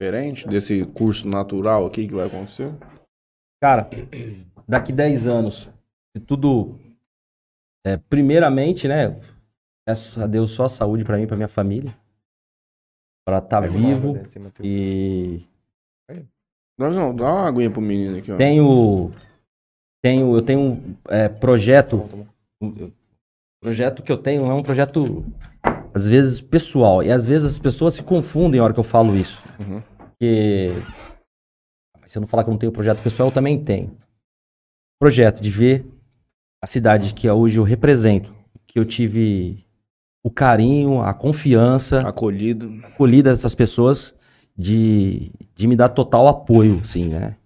Diferente desse curso natural aqui que vai acontecer? Cara, daqui 10 anos, se tudo. é, primeiramente, né? Peço a Deus só saúde pra mim e pra minha família. Pra estar vivo. E Não, não, dá uma aguinha pro menino aqui, ó. tenho. Tenho. Eu tenho um é, projeto. um- Projeto que eu tenho é um projeto, às vezes, pessoal. E às vezes as pessoas se confundem na hora que eu falo isso. Uhum. Porque. Se eu não falar que eu não tenho projeto pessoal, eu também tenho. Projeto de ver a cidade que hoje eu represento. Que eu tive o carinho, a confiança, Acolhido. acolhida dessas pessoas de, de me dar total apoio, sim, né?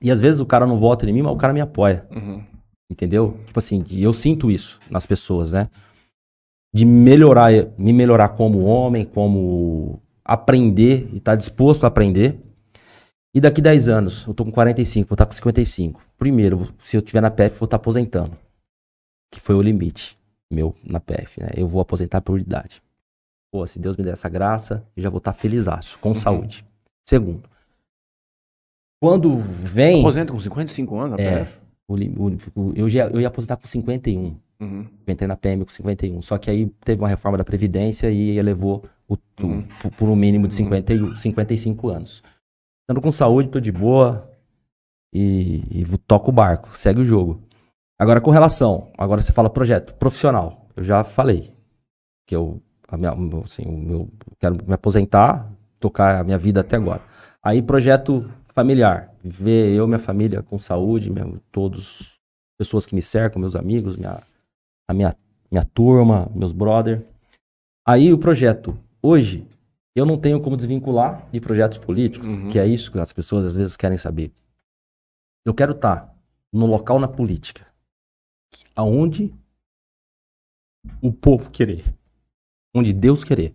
E às vezes o cara não vota em mim, mas o cara me apoia. Uhum. Entendeu? Tipo assim, eu sinto isso nas pessoas, né? De melhorar, me melhorar como homem, como aprender e estar disposto a aprender. E daqui 10 anos, eu tô com 45, vou estar com 55. Primeiro, se eu tiver na PF, vou estar aposentando. Que foi o limite meu na PF, né? Eu vou aposentar por idade. Pô, se Deus me der essa graça, eu já vou estar felizaço, com saúde. Segundo, quando vem. Aposenta com 55 anos, a É. PF? o o- eu, já, eu ia aposentar com 51. Uhum. Eu entrei na PM com 51. Só que aí teve uma reforma da Previdência e elevou o, Uhum. por, por um mínimo de 51, 55 anos. Estando com saúde, tô de boa e, e toco o barco, segue o jogo. Agora com relação, agora você fala projeto profissional. Eu já falei que eu, minha, assim, o meu, quero me aposentar, tocar a minha vida até agora. Aí projeto familiar, ver eu, minha família com saúde, meu, todos pessoas que me cercam, meus amigos, minha, a minha, minha turma, meus brother. Aí o projeto, hoje, eu não tenho como desvincular de projetos políticos, Uhum. que é isso que as pessoas às vezes querem saber. Eu quero estar no local na política, aonde o povo querer, onde Deus querer.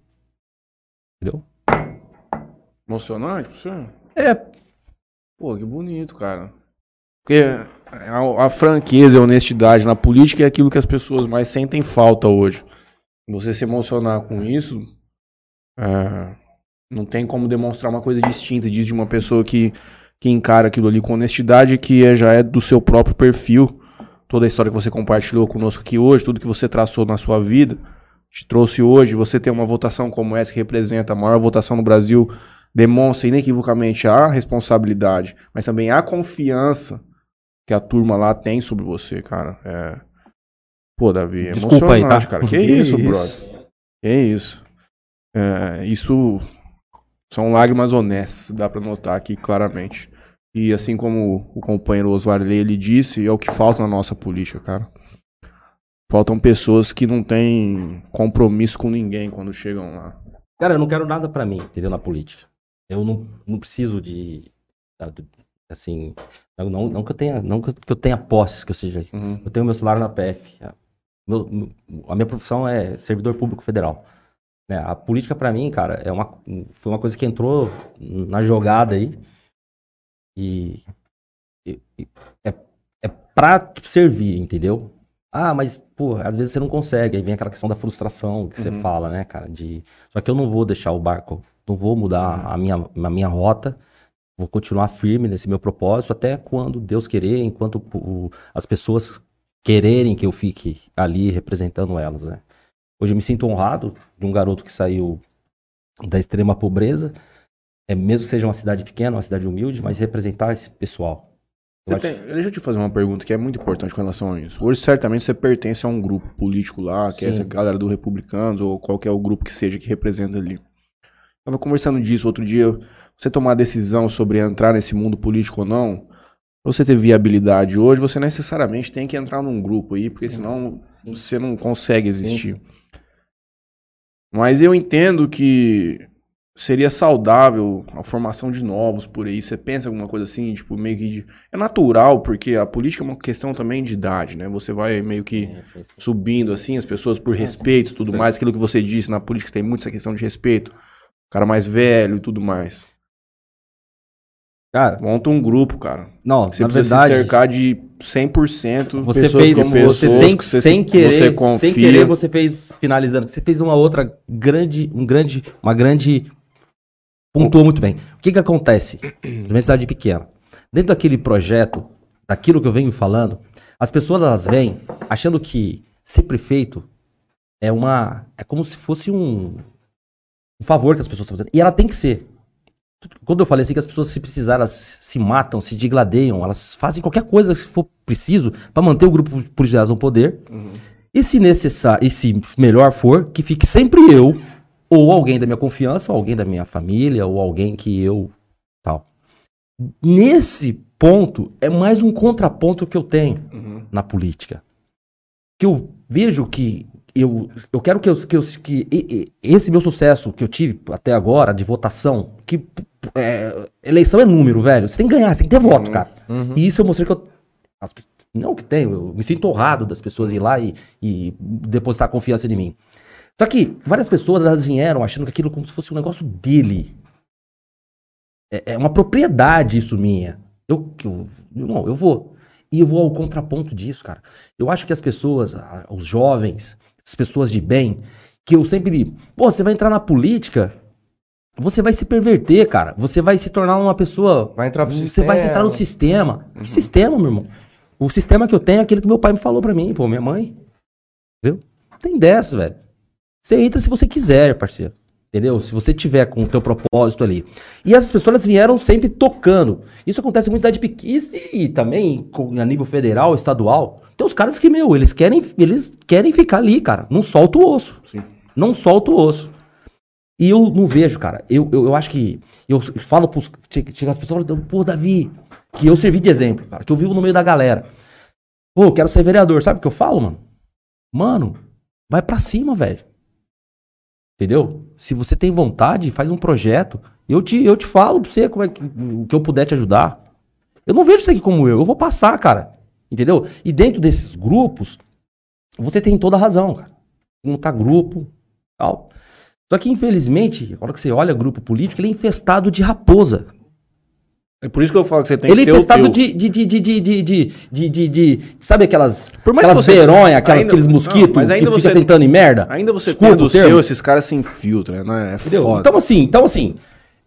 Entendeu? Emocionante você? É, Pô, que bonito, cara. Porque a, a franqueza e a honestidade na política é aquilo que as pessoas mais sentem falta hoje. Você se emocionar com isso, é, não tem como demonstrar uma coisa distinta de uma pessoa que, que encara aquilo ali com honestidade, que é- já é do seu próprio perfil. Toda a história que você compartilhou conosco aqui hoje, tudo que você traçou na sua vida, te trouxe hoje, você ter uma votação como essa que representa a maior votação no Brasil, demonstra inequivocamente a responsabilidade, mas também a confiança que a turma lá tem sobre você, cara. É... Pô, Davi, é Desculpa aí, tá? cara. Que, isso, brother? Que isso. É, isso são lágrimas honestas, dá pra notar aqui claramente. E assim como o companheiro Osvarley ele disse, é o que falta na nossa política, cara. Faltam pessoas que não têm compromisso com ninguém quando chegam lá. Cara, eu não quero nada pra mim, entendeu? Na política. Eu não, não preciso de. sabe, Assim. Não, não, que eu tenha. Não que eu- tenha posses, que eu seja. Uhum. Eu tenho meu salário na PF. meu- meu- a minha profissão é servidor público federal. né? a política, pra mim, cara, é uma, foi uma coisa que entrou na jogada aí. E, e- e é, é pra servir, entendeu? Ah, mas, pô, às vezes você não consegue. Aí vem aquela questão da frustração que você Uhum. fala, né, cara? De... Só que eu não vou deixar o barco, não vou mudar a minha, a minha rota. Vou continuar firme nesse meu propósito até quando Deus querer, enquanto o- as pessoas quererem que eu fique ali representando elas, né? Hoje eu me sinto honrado de um garoto que saiu da extrema pobreza, é mesmo que seja uma cidade pequena, uma cidade humilde, mas representar esse pessoal. Eu Você acho- tem- deixa eu te fazer uma pergunta que é muito importante com relação a isso. Hoje, certamente, você pertence a um grupo político lá, que é Sim. essa galera do Republicanos, ou qualquer o grupo que seja que representa ali. Tava conversando disso outro dia. Você tomar a decisão sobre entrar nesse mundo político ou não, pra você ter viabilidade hoje, você necessariamente tem que entrar num grupo aí, porque senão você não consegue existir. Mas eu entendo que seria saudável a formação de novos por aí. Você pensa alguma coisa assim, tipo, meio que. de- É natural, porque a política é uma questão também de idade, né? Você vai meio que subindo assim, as pessoas por respeito e tudo mais. Aquilo que você disse, na política tem muito essa questão de respeito. Cara mais velho e tudo mais. Cara, Monta um grupo, cara. não, Você na precisa verdade, se cercar de 100% você pessoas fez como você pessoas sem, que você, sem se- querer, você confia. sem querer você fez finalizando, você fez uma outra grande, um grande, uma grande pontuou muito bem. O que que acontece? Uma cidade pequena. Dentro daquele projeto, daquilo que eu venho falando, as pessoas elas vêm achando que ser prefeito é uma é como se fosse um, um favor que as pessoas estão fazendo. E ela tem que ser. Quando eu falei assim que as pessoas se precisar, elas se matam, se digladeiam, elas fazem qualquer coisa que for preciso para manter o grupo político no poder. E se necessário, e se melhor for, que fique sempre eu, ou alguém da minha confiança, ou alguém da minha família, ou alguém que eu tal. Nesse ponto é mais um contraponto que eu tenho Uhum. na política. Que eu vejo que eu, eu quero que, eu, que, eu, que esse meu sucesso que eu tive até agora de votação, que é, eleição é número, velho. Você tem que ganhar, você tem que ter voto, cara. E isso eu mostrei que eu. não que tenho, eu me sinto honrado das pessoas ir lá e, e depositar confiança em mim. Só que várias pessoas elas vieram achando que aquilo como se fosse um negócio dele. É, é uma propriedade isso minha. Eu, eu, não, eu vou. E eu vou ao contraponto disso, cara. Eu acho que as pessoas, os jovens, as pessoas de bem, que eu sempre. Pô, você vai entrar na política, você vai se perverter, cara. Você vai se tornar uma pessoa. Vai entrar pro Você sistema. vai entrar no sistema. Que sistema, meu irmão? O sistema que eu tenho é aquele que meu pai me falou pra mim, pô, minha mãe. Entendeu? Não tem dessa, velho. Você entra se você quiser, parceiro. Entendeu? Se você tiver com o teu propósito ali. E as pessoas vieram sempre tocando. Isso acontece muito em cidade pequena e também com- a nível federal, estadual. Tem os caras que, meu, eles querem, eles querem ficar ali, cara. Não solta o osso. Sim. Não solta o osso. E eu não vejo, cara. Eu, eu, eu acho que. Eu falo pros. Chega as pessoas falam, pô, Davi, que eu servi de exemplo, cara, que eu vivo no meio da galera. Pô, eu quero ser vereador. Sabe o que eu falo, mano? Mano, vai pra cima, velho. Entendeu? Se você tem vontade, faz um projeto. Eu te, eu te falo pra você como é que, o que eu puder te ajudar. Eu não vejo isso aqui como eu. Eu vou passar, cara. Entendeu? E dentro desses grupos, você tem toda a razão, cara. Montar grupo, tal. Só que, infelizmente, agora que você olha grupo político, ele é infestado de raposa. É por isso que eu falo que você tem ele é que ter o infestado teu. de, de, de, de, de, de, de, de, de- Sabe aquelas, Por mais aquelas que você- veronha, aquelas, ainda- aqueles não, mosquitos ainda que você- fica sentando em merda? Ainda você Desculpa tendo o termo. seu, esses caras se infiltram, né? É Entendeu? foda. Então assim, então assim,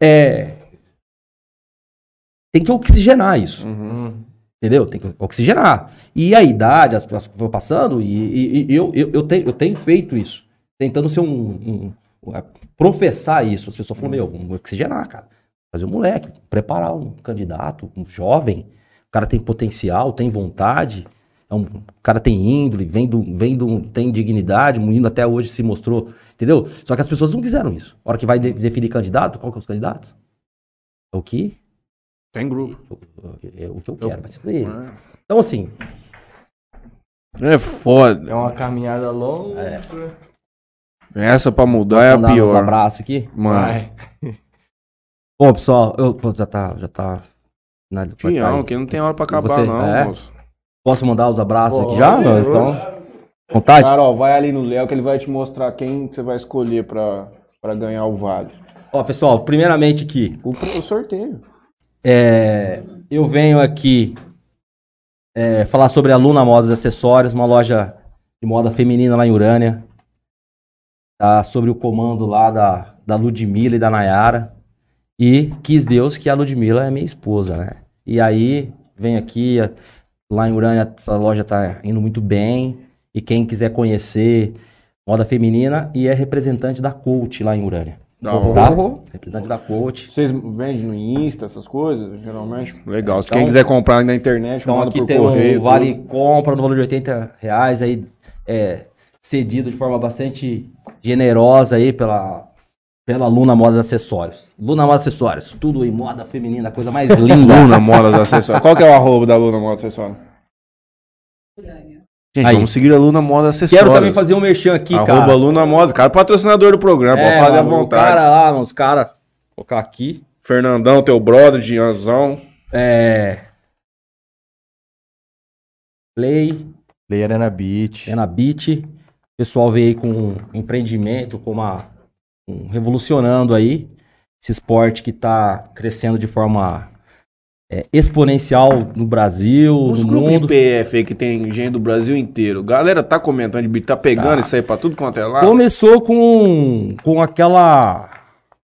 é... tem que oxigenar isso. Uhum. Entendeu? Tem que oxigenar. E a idade, as pessoas vão passando, e, e- e eu, eu, eu, tenho, eu tenho feito isso. Tentando ser um, um- é, professar isso. As pessoas falam, meu, vamos oxigenar, cara. Fazer um moleque, preparar um candidato, um jovem. O cara tem potencial, tem vontade. É um, o cara tem índole, vem do, vem do, tem dignidade, o menino até hoje se mostrou, entendeu? Só que as pessoas não quiseram isso. A hora que vai de- definir candidato, qual que é os candidatos? É o que? Tem grupo. É o que eu quero, vai ser ele. Então, assim, É foda. É uma caminhada longa. É. Essa pra mudar posso é a pior. abraços aqui. Mano. Vai. Bom, pessoal, eu, pô, já tá, já tá... Na, tá Fião, aí. que não tem hora pra acabar, Você- não, é? moço. Posso mandar os abraços aqui Pode, já? Não, então, Vontade? Carol, vai ali no Léo que ele vai te mostrar quem você vai escolher pra, pra ganhar o vale. Ó, pessoal, primeiramente aqui, O, o sorteio. É, eu venho aqui é, falar sobre a Luna Modas e Acessórios, uma loja de moda feminina lá em Urânia. Tá sobre o comando lá da, da Ludmilla e da Nayara. E quis Deus que a Ludmilla é minha esposa, né? E aí, vem aqui, lá em Urânia, essa loja tá indo muito bem. E quem quiser conhecer moda feminina e é representante da Coach lá em Urânia. Da Tá? Representante da Coach. Vocês vendem no Insta, essas coisas, geralmente? Legal. Se Então- quem quiser comprar na internet, Então manda aqui por tem correio. um vale compra no valor de 80 reais aí, é, cedido de forma bastante generosa aí pela, pela Luna Moda Acessórios. Luna Moda Acessórios, tudo em moda feminina, coisa mais tudo. linda. Luna Modas Acessórios. Qual que é o arroba da Luna Modas Acessórios? Gente, Aí. vamos seguir a Luna Modas Acessórios. Quero também fazer um merchan aqui, Arroba cara. Luna Modas. Cara, patrocinador do programa, pode É, fazer à mano, o vontade. cara lá, os caras, colocar aqui, Fernandão, teu brother, Dianzão. é... Play, Play Arena Beach. é na Beat. O pessoal veio aí com um empreendimento, com uma um- revolucionando aí esse esporte que está crescendo de forma é, exponencial no Brasil, Os no grupos mundo. de PF aí que tem gente do Brasil inteiro. Galera tá comentando de beat, tá pegando Tá. isso aí pra tudo quanto é lá. Começou com, com aquela.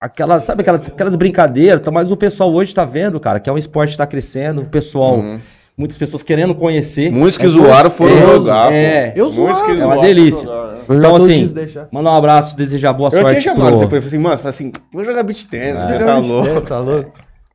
Aquela, sabe aquelas, aquelas brincadeiras, tá? mas o pessoal hoje tá vendo, cara, que é um esporte que tá crescendo, o pessoal, Uhum. muitas pessoas querendo conhecer. Muitos que É zoaram foram é, jogar. é. pô. Muitos que é uma zoaram delícia. jogar, né? Eu já Então, assim. Mandar um abraço, desejar boa Eu tinha sorte chamado pro- você, foi assim, mano, você falou assim, vou jogar beat tênis, É. você tá louco. Você tá louco?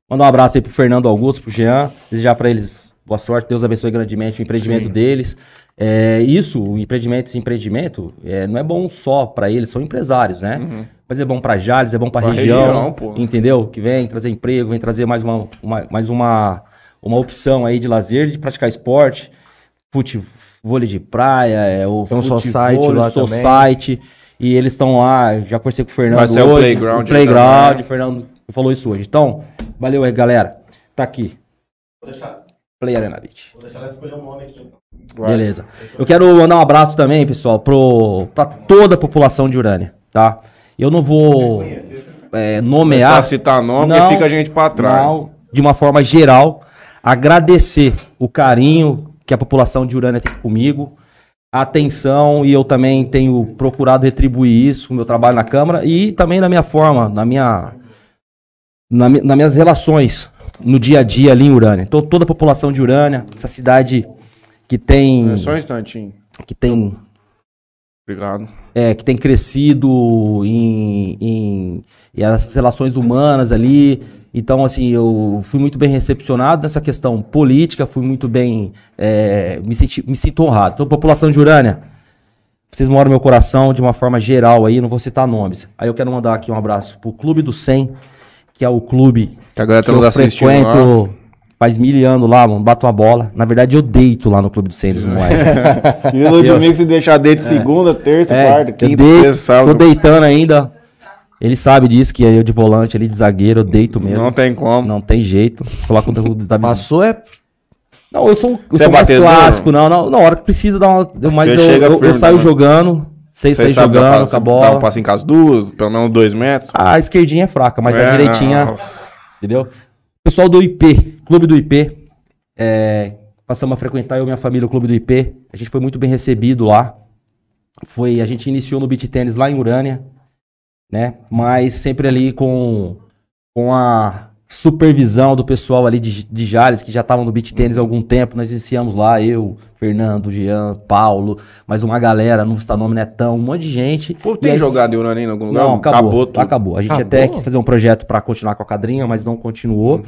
Mandar um abraço aí pro Fernando Augusto, pro Jean, desejar pra eles boa sorte, Deus abençoe grandemente o empreendimento Sim. deles. É, isso, o empreendimento, esse empreendimento, é, não é bom só pra eles, são empresários, né? Uhum. Mas é bom pra Jales, é bom pra, Pra região, região, entendeu? Que vem trazer emprego, vem trazer mais uma, uma- mais uma, uma opção aí de lazer, de praticar esporte, fute, vôlei de praia, é, o Tem um fute society lá também. society, e eles estão lá, já conversei com o Fernando Vai ser o hoje, playground o playground, também. o Fernando falou isso hoje. Então, valeu aí, galera. Tá aqui, Vou deixar, Play Arena Beach. vou deixar ela escolher um nome aqui. então. Beleza. Eu quero mandar um abraço também, pessoal, pro, pra toda a população de Urânia, tá? Eu não vou é, Só nomear citar nome, Não, porque fica a gente pra trás. não, de uma forma geral, agradecer o carinho que a população de Urânia tem comigo, a atenção, e eu também tenho procurado retribuir isso com o meu trabalho na Câmara e também na minha forma, na minha, na, nas minhas relações no dia a dia ali em Urânia. Então, toda a população de Urânia, essa cidade que tem, É só um instantinho. que tem Obrigado. é, que tem crescido em, em, em essas relações humanas ali. Então, assim, eu fui muito bem recepcionado nessa questão política, fui muito bem. é, me, senti, me sinto honrado. Então, população de Urânia, vocês moram no meu coração de uma forma geral aí, não vou citar nomes. Aí eu quero mandar aqui um abraço pro Clube do 100, que é o clube Que a galera que tá eu assistindo lá. frequento faz mil anos lá, mano, bato uma bola. Na verdade, eu deito lá no Clube do 100 dos Moéis. E no domingo se deixar dentro segunda, terça, É, quarta, eu quinta, deito, sexta, sábado. Tô deitando ainda. Ele sabe disso, que eu de volante ali, de zagueiro, eu deito mesmo. Não tem como. Não tem jeito. Coloca o conteúdo da Passou é. Não, eu sou, eu Você sou é mais batedor? clássico, não, não. Na hora que precisa dar uma. eu- Mas Você eu, chega eu- eu saio jogando, sei Você sair sabe dar jogando passo- com a Dá bola. um passinho com as duas, pelo menos dois metros. A esquerdinha é fraca, mas É, a direitinha. nossa. Entendeu? Pessoal do IP, Clube do IP. é, passamos a frequentar eu e minha família o Clube do IP. A gente foi muito bem recebido lá. Foi, a gente iniciou no beat tênis lá em Urânia, né? Mas sempre ali com, com a supervisão do pessoal ali de, de Jales, que já estavam no beat tênis há algum tempo. Nós iniciamos lá, eu, Fernando, Jean, Paulo, mais uma galera, não está nome Netão, um monte de gente. Pô, E tem aí- jogado em Urânio em algum lugar? não, acabou. tudo. Acabou. A gente Acabou? até quis fazer um projeto pra continuar com a quadrinha, mas não continuou.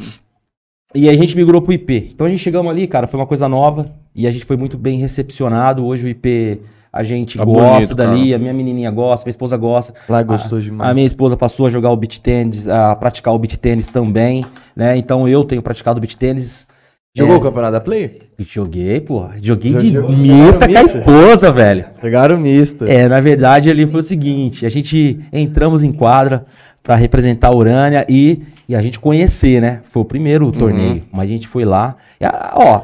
E aí a gente migrou pro IP. Então a gente chegamos ali, cara, foi uma coisa nova e a gente foi muito bem recepcionado. Hoje o IP a gente Tá gosta bonito, dali, a minha menininha gosta, minha esposa gosta. Lá gostou demais. A minha esposa passou a jogar o beat tênis, a praticar o beat tênis também, né? Então eu tenho praticado o beat tênis. Jogou É, o campeonato da Play? Joguei, pô. Joguei Já de jogou- mista com a mista? esposa, velho. Pegaram misto. É, na verdade ali foi o seguinte, a gente entramos em quadra pra representar a Urânia e, e a gente conhecer, né? Foi o primeiro torneio, mas a gente foi lá. E, ó,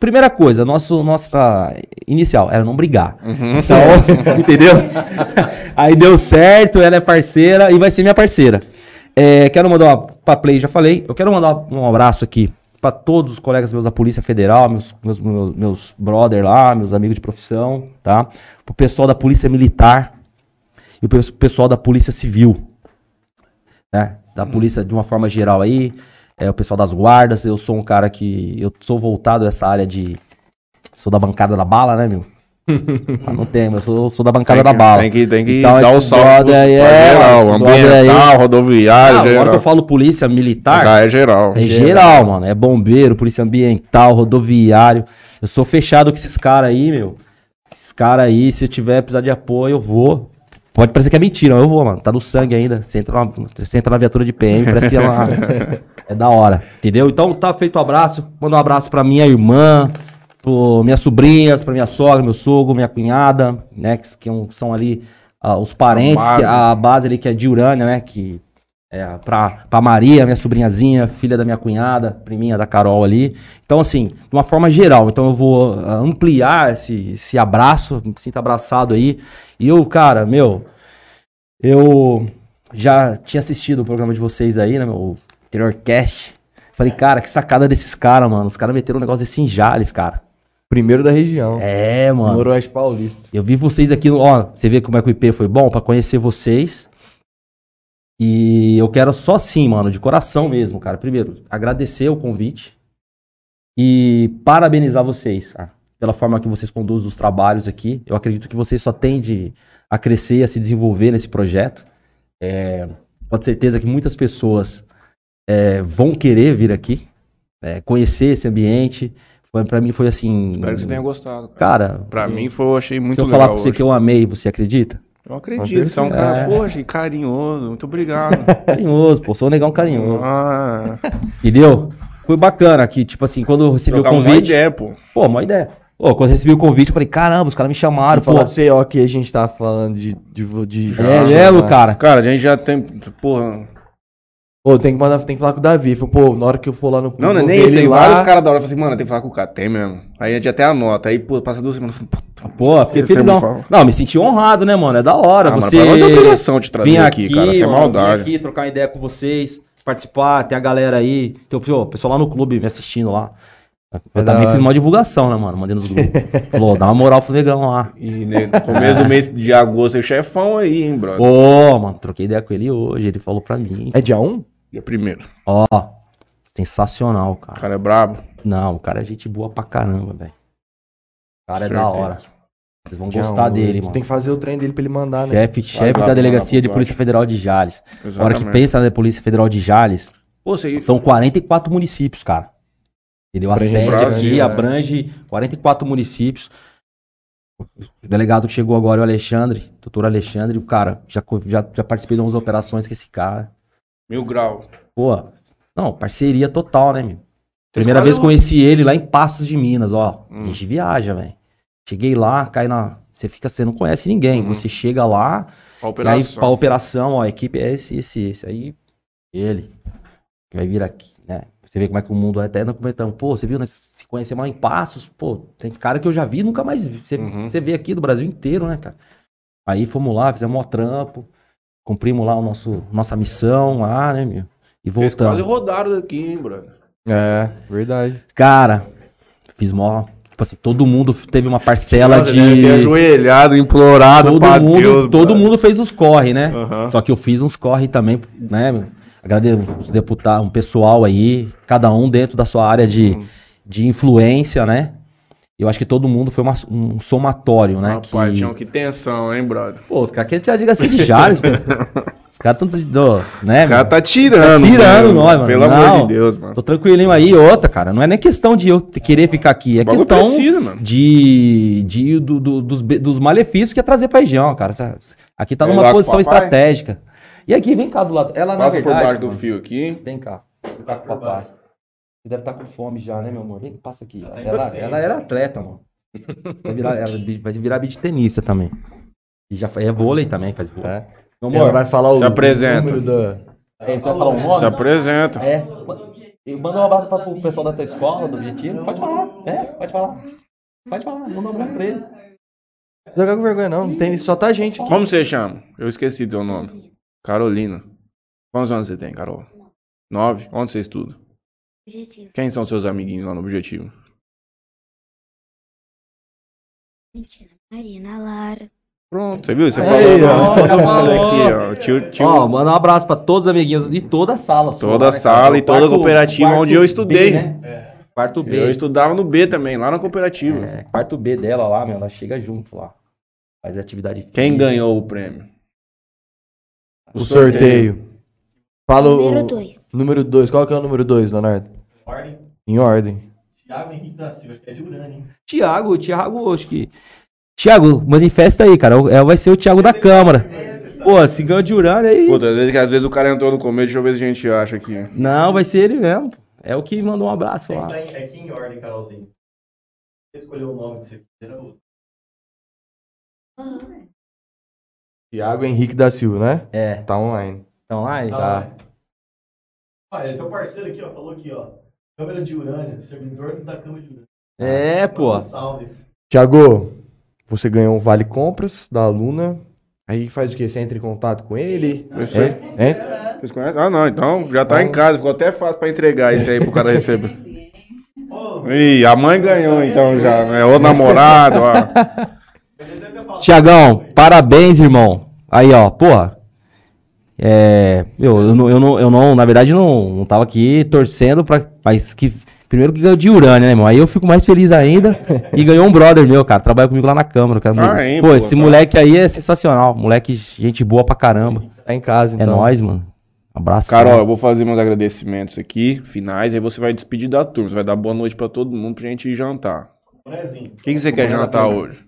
primeira coisa, nosso, nossa inicial era não brigar. Uhum. Então, entendeu? Aí deu certo, ela é parceira e vai ser minha parceira. É, quero mandar uma, pra Play, já falei. Eu quero mandar um abraço aqui pra todos os colegas meus da Polícia Federal, meus, meus, meus, meus brother lá, meus amigos de profissão, tá? Pro pessoal da Polícia Militar e o pe- pessoal da Polícia Civil, né? Da polícia de uma forma geral aí, é o pessoal das guardas. Eu sou um cara que eu sou voltado a essa área de sou da bancada da bala, né, meu? Ah, não tem, mas eu sou, sou da bancada da bala. Tem que, tem que Então, dar o pra é, geral, brother aí- ambiental, rodoviário, Ah, agora que geral. eu falo polícia militar, Já é geral. é geral, mano. É bombeiro, polícia ambiental, rodoviário. Eu sou fechado com esses caras aí, meu. Esses caras aí, se eu tiver precisar de apoio, eu vou. Pode parecer que é mentira, mas eu vou, mano. Tá no sangue ainda. Você entra na, você entra na viatura de PM, parece que é uma. é da hora. Entendeu? Então tá feito o abraço. Manda um abraço pra minha irmã, pro minhas sobrinhas, pra minha sogra, meu sogro, minha cunhada, né? Que, que um- são ali ah, os parentes, A que, base. a base ali que é de Urânia, né? Que é, pra, pra Maria, minha sobrinhazinha, filha da minha cunhada, priminha da Carol ali. Então, assim, de uma forma geral. Então, eu vou ah, ampliar esse, esse abraço, me sinto abraçado aí. E eu, cara, meu, eu já tinha assistido o programa de vocês aí, né, meu anterior cast. Falei, cara, que sacada desses caras, mano. Os caras meteram um negócio desse em Jales, cara. Primeiro da região. É, mano. Noroeste Paulista. Eu vi vocês aqui, ó, você vê como é que o IP foi bom pra conhecer vocês. E eu quero só assim, mano, de coração mesmo, cara. Primeiro, agradecer o convite e parabenizar vocês, cara, pela forma que vocês conduzem os trabalhos aqui. Eu acredito que vocês só tendem a crescer, a se desenvolver nesse projeto. É, pode ter certeza que muitas pessoas é, vão querer vir aqui, é, conhecer esse ambiente. Foi, pra mim foi assim. Espero que você tenha gostado. Cara. Cara, Pra mim foi, eu achei muito se eu legal falar pra você hoje. que eu amei, você acredita? Eu acredito, você é um É. cara, poxa, carinhoso, muito obrigado. Carinhoso, pô, sou um negão carinhoso. ah, Entendeu? Foi bacana aqui, tipo assim, quando eu recebi trocar o uma convite. ideia, pô. Pô, uma ideia. Pô, quando eu recebi o convite, eu falei, caramba, os caras me chamaram, falar pô. pra você, ó, que a gente tá falando de... de, de É de- mesmo, né? cara. Cara, a gente já tem, porra... Pô, tem que mandar, tem que falar com o Davi. Falei, pô, na hora que eu for lá no Não, não é nem isso, tem lá, vários caras da hora, eu falei assim, mano, tem que falar com o cara, tem mesmo. Aí a gente até anota, aí, pô, passa duas semanas, eu falei, puta, Pô, fiquei é felizão. fal- Não, me senti honrado, né, mano? É da hora. ah, mano, você pra nós é obrigação te trazer vir aqui, cara, sem mano, maldade. vir aqui, trocar uma ideia com vocês, participar, tem a galera aí. Tem o pô, o pessoal lá no clube me assistindo lá. Eu da também fiz uma divulgação, né, mano? Mandei nos grupos. Falou, dá uma moral pro negão lá. E né, no começo do mês de agosto, é chefão aí, hein, brother. Ô, mano, troquei ideia com ele hoje. Ele falou pra mim. É dia 1? Dia primeiro. Ó, sensacional, O cara. cara é brabo. Não, o cara é gente boa pra caramba, velho. O cara é da Certeza. hora. Vocês vão Dia gostar 1, dele, mano. Tem que fazer o trem dele pra ele mandar, né? Chefe, chefe da Delegacia de. Polícia Federal de Jales. Na hora que Exatamente. pensa na Polícia Federal de Jales, Pô, você... são 44 municípios, cara. Entendeu? A sede Brasil, aqui né? abrange 44 municípios. O delegado que chegou agora é o Alexandre, doutor Alexandre, o cara, já, já, já participei de umas operações com esse cara. Mil grau. Pô, não, parceria total, né, meu? Primeira vez conheci ele lá em Passos de Minas, ó. Hum. A gente viaja, velho. Cheguei lá, cai na. Você fica, você não conhece ninguém. Uhum. Você chega lá, A e aí operação. pra operação, ó, a equipe é esse, esse, esse. Aí, ele, que vai vir aqui, né? Você vê como é que o mundo é. Até nós comentamos, pô, você viu, nós se conhecemos lá em Passos, pô, tem cara que eu já vi e nunca mais vi. Você, Uhum. você vê aqui do Brasil inteiro, né, cara? Aí fomos lá, fizemos um trampo, cumprimos lá o nosso, nossa missão lá, né, meu? E Vocês voltamos. quase rodaram daqui, hein, brother. É, verdade. Cara, fiz mó. Tipo assim, todo mundo teve uma parcela Nossa, deve ter de. ajoelhado, implorado Todo pra mundo, Deus, todo brother. mundo fez os corre, né? Aham. Só que eu fiz uns corre também, né? Agradeço os deputados, um pessoal aí, cada um dentro da sua área de, Uhum. de influência, né? Eu acho que todo mundo foi uma- um somatório, né? Rapaz, que... que tensão, hein, brother. Pô, os caras querem tirar a delegacia de Jales, pô. Os caras estão, né? O cara meu? tá tirando. Tá tirando mano. nós, mano. Pelo amor Não. de Deus, mano. Tô tranquilinho aí, outra, cara. Não é nem questão de eu querer ficar aqui, é questão mano. de, de do- do- dos, dos malefícios que é trazer pra região, cara. Aqui tá Vem numa posição estratégica. E aqui, vem cá do lado. Ela, na Passa por verdade, baixo do mano, fio aqui. Vem cá. Vem cá com o papai. Você deve estar com fome já, né, meu amor? Vem, passa aqui. Tá Ela, inocente. ela era atleta, mano. Vai virar, ela vai virar beat tenista também. E já é vôlei também, faz vôlei. É. Meu Ela amor, vai falar o Se apresenta. número da... é, você vai falar o nome? Se apresenta. É. Manda um abraço pra, pro pessoal da tua escola, do Objetivo. Pode falar. É, pode falar. Pode falar, manda um abraço pra ele. Não jogar com vergonha, não. Não tem, só tá gente aqui. Como você chama? Eu esqueci teu nome. Carolina. Quantos anos você tem, Carol? Nove? Onde você estuda? Objetivo. Quem são seus amiguinhos lá no Objetivo? Mentira. Marina, Lara. Pronto, você viu? Você falou o ó, todo mundo aqui, ó. Tio, tio, Ó, manda um abraço pra todos os amiguinhos de toda a sala. Toda a né, sala cara? e O toda a cooperativa onde eu B, estudei. né? Quarto B. eu estudava no B também, lá na cooperativa. É, quarto B dela lá, meu, ela chega junto lá. Faz atividade Quem ganhou o prêmio? O sorteio. Fala o. Número 2. Número 2. Qual que é o número 2, Leonardo? Ordem. Em ordem. Thiago Henrique da Silva, acho que é de Urânia, hein? Tiago, Tiago, acho que. Tiago, manifesta aí, cara. É, vai ser o Tiago da Câmara. Pô, se ganhou de Urânia aí. Puta, às vezes, o cara entrou no começo, deixa eu ver se a gente acha aqui. Não, vai ser ele mesmo. É o que mandou um abraço É lá. que, tá em, é que em ordem, Carolzinho. Você escolheu o nome que você quis, era outro. Tiago Henrique da Silva, né? É, Tá online. lá. ele- Tá. É teu parceiro aqui, ó, falou aqui, ó. Câmara de Urânia, servidor da Câmara de Urânia. É, pô. Manda um Salve. Tiago, você ganhou um vale compras da aluna. Aí faz o quê? Você entra em contato com ele? Eu sei. Entra? Entra? Vocês conhecem? Ah, não, então já tá em casa, ficou até fácil pra entregar isso aí pro cara receber. Ih, a mãe ganhou então já, né? O namorado, ó. Tiagão, parabéns, irmão. Aí, ó, porra. É. Eu, eu, não, eu, não, eu não, na verdade, não, não tava aqui torcendo pra. Mas que. Primeiro que ganhou de Urânia, né, irmão? Aí eu fico mais feliz ainda. e ganhou um brother meu, cara. Trabalha comigo lá na Câmara. Cara. Ah, hein, pô, pô, esse tá. moleque aí é sensacional. Moleque, gente boa pra caramba. Tá em casa, É então. nóis, mano. Abraço. Carol, eu vou fazer meus agradecimentos aqui, finais, aí você vai despedir da turma. Você vai dar boa noite pra todo mundo pra gente ir jantar. O que, que você quer jantar hoje?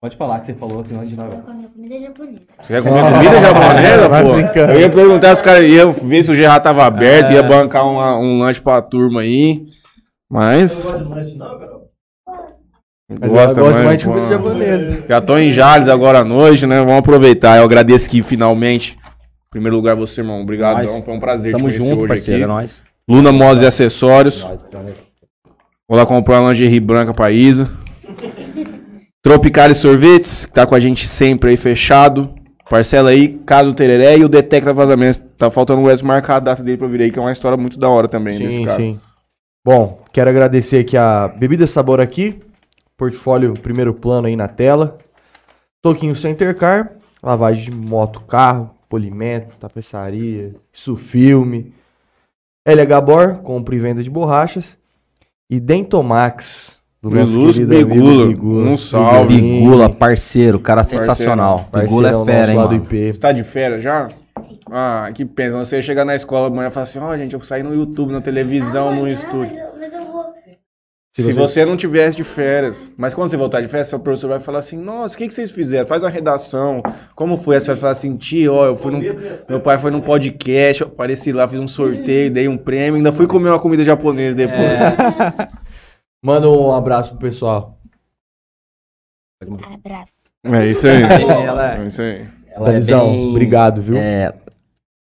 Pode falar que você falou que não de nada. Vou comer comida japonesa. Você quer comer comida japonesa, vai pô? brincando. Eu ia perguntar se os caras iam ver se o Gerard tava aberto, ia bancar uma- um lanche pra turma aí. Não Mas. gosta de lanche, não, Carol? Mas gosta mas, mais de comida japonesa. Já tô em Jales agora à noite, né? Vamos aproveitar. Eu agradeço que finalmente. Em primeiro lugar, você, irmão. Obrigado. Nós. Foi um prazer Tamo te conhecer junto, hoje parceiro. aqui. É nóis. Luna Modas e Acessórios. Nóis. Vou lá comprar uma lingerie branca pra Isa. Tropicale Sorvetes, que tá com a gente sempre aí fechado. Parcela aí, Caso Tereré e o Detecta Vazamentos. Tá faltando o Wes marcar a data dele pra vir aí, que é uma história muito da hora também desse Sim, cara. sim. Bom, quero agradecer aqui a Bebida Sabor aqui. Portfólio primeiro plano aí na tela. Toquinho Center Car. Lavagem de moto, carro, polimento, tapeçaria, isso filme. LH Bor, compra e venda de borrachas. E Dentomax. Do nosso querido amigo Bigula. Um salve. Bigula, parceiro, cara sensacional. Bigula parceirão é fera, nosso hein, mano. IP. Você tá de férias já? Ah, que pensa. Você chegar na escola amanhã e falar assim: ó, gente, eu saí no YouTube, na televisão, no estúdio. Mas eu vou. Se, Se você... você- não tivesse de férias, mas quando você voltar de férias, seu professor vai falar assim: Nossa, o que, que vocês fizeram? Faz uma redação. Como foi? Aí Você vai falar assim: Tio, ó, eu fui num. Meu pai foi num podcast, eu apareci lá, fiz um sorteio, dei um prêmio, ainda fui comer uma comida japonesa depois. Manda um abraço pro pessoal. Abraço. É, isso aí. Ela é- É isso aí. Ela é bem- obrigado, viu? É,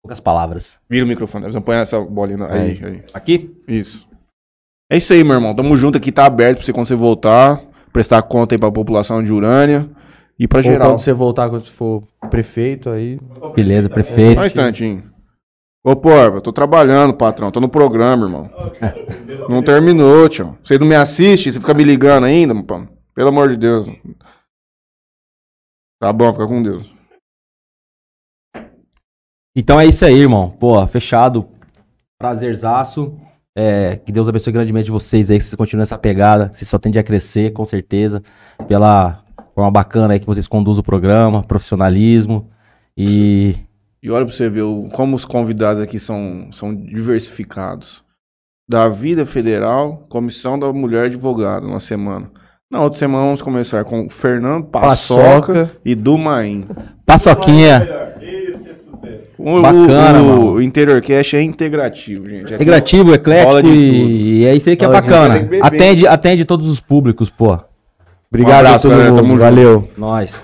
poucas palavras. Vira o microfone, vamos põe essa bolinha aí, aí. Aqui? Isso. É isso aí, meu irmão. Tamo junto aqui, tá aberto pra você quando você voltar. Prestar conta aí pra população de Urânia. E pra Ou geral. quando você voltar, quando você for prefeito, aí. Beleza, prefeito. Só um instantinho. Ô, porra, eu tô trabalhando, patrão. Tô no programa, irmão. Não terminou, tio. Você não me assiste? Você fica me ligando ainda, pô? Pelo amor de Deus. Tá bom, fica com Deus. Então é isso aí, irmão. Pô, fechado. Prazerzaço. É, que Deus abençoe grandemente vocês aí, que vocês continuem essa pegada. Vocês só tendem a crescer, com certeza. Pela forma bacana aí que vocês conduzem o programa, profissionalismo. E E olha pra você ver o- como os convidados aqui são, são diversificados. Da vida federal, comissão da mulher advogada, uma semana. Na outra semana vamos começar com Fernando Paçoca, e Dumaim. paçoquinha. É sucesso. O, Bacana, o, mano. o Interior Cash é integrativo, gente. Aqui Integrativo, rola eclético e, e é isso aí que é bacana. que. Atende, atende todos os públicos, pô. Obrigado abraço, a todo galera, mundo. Valeu. Nós.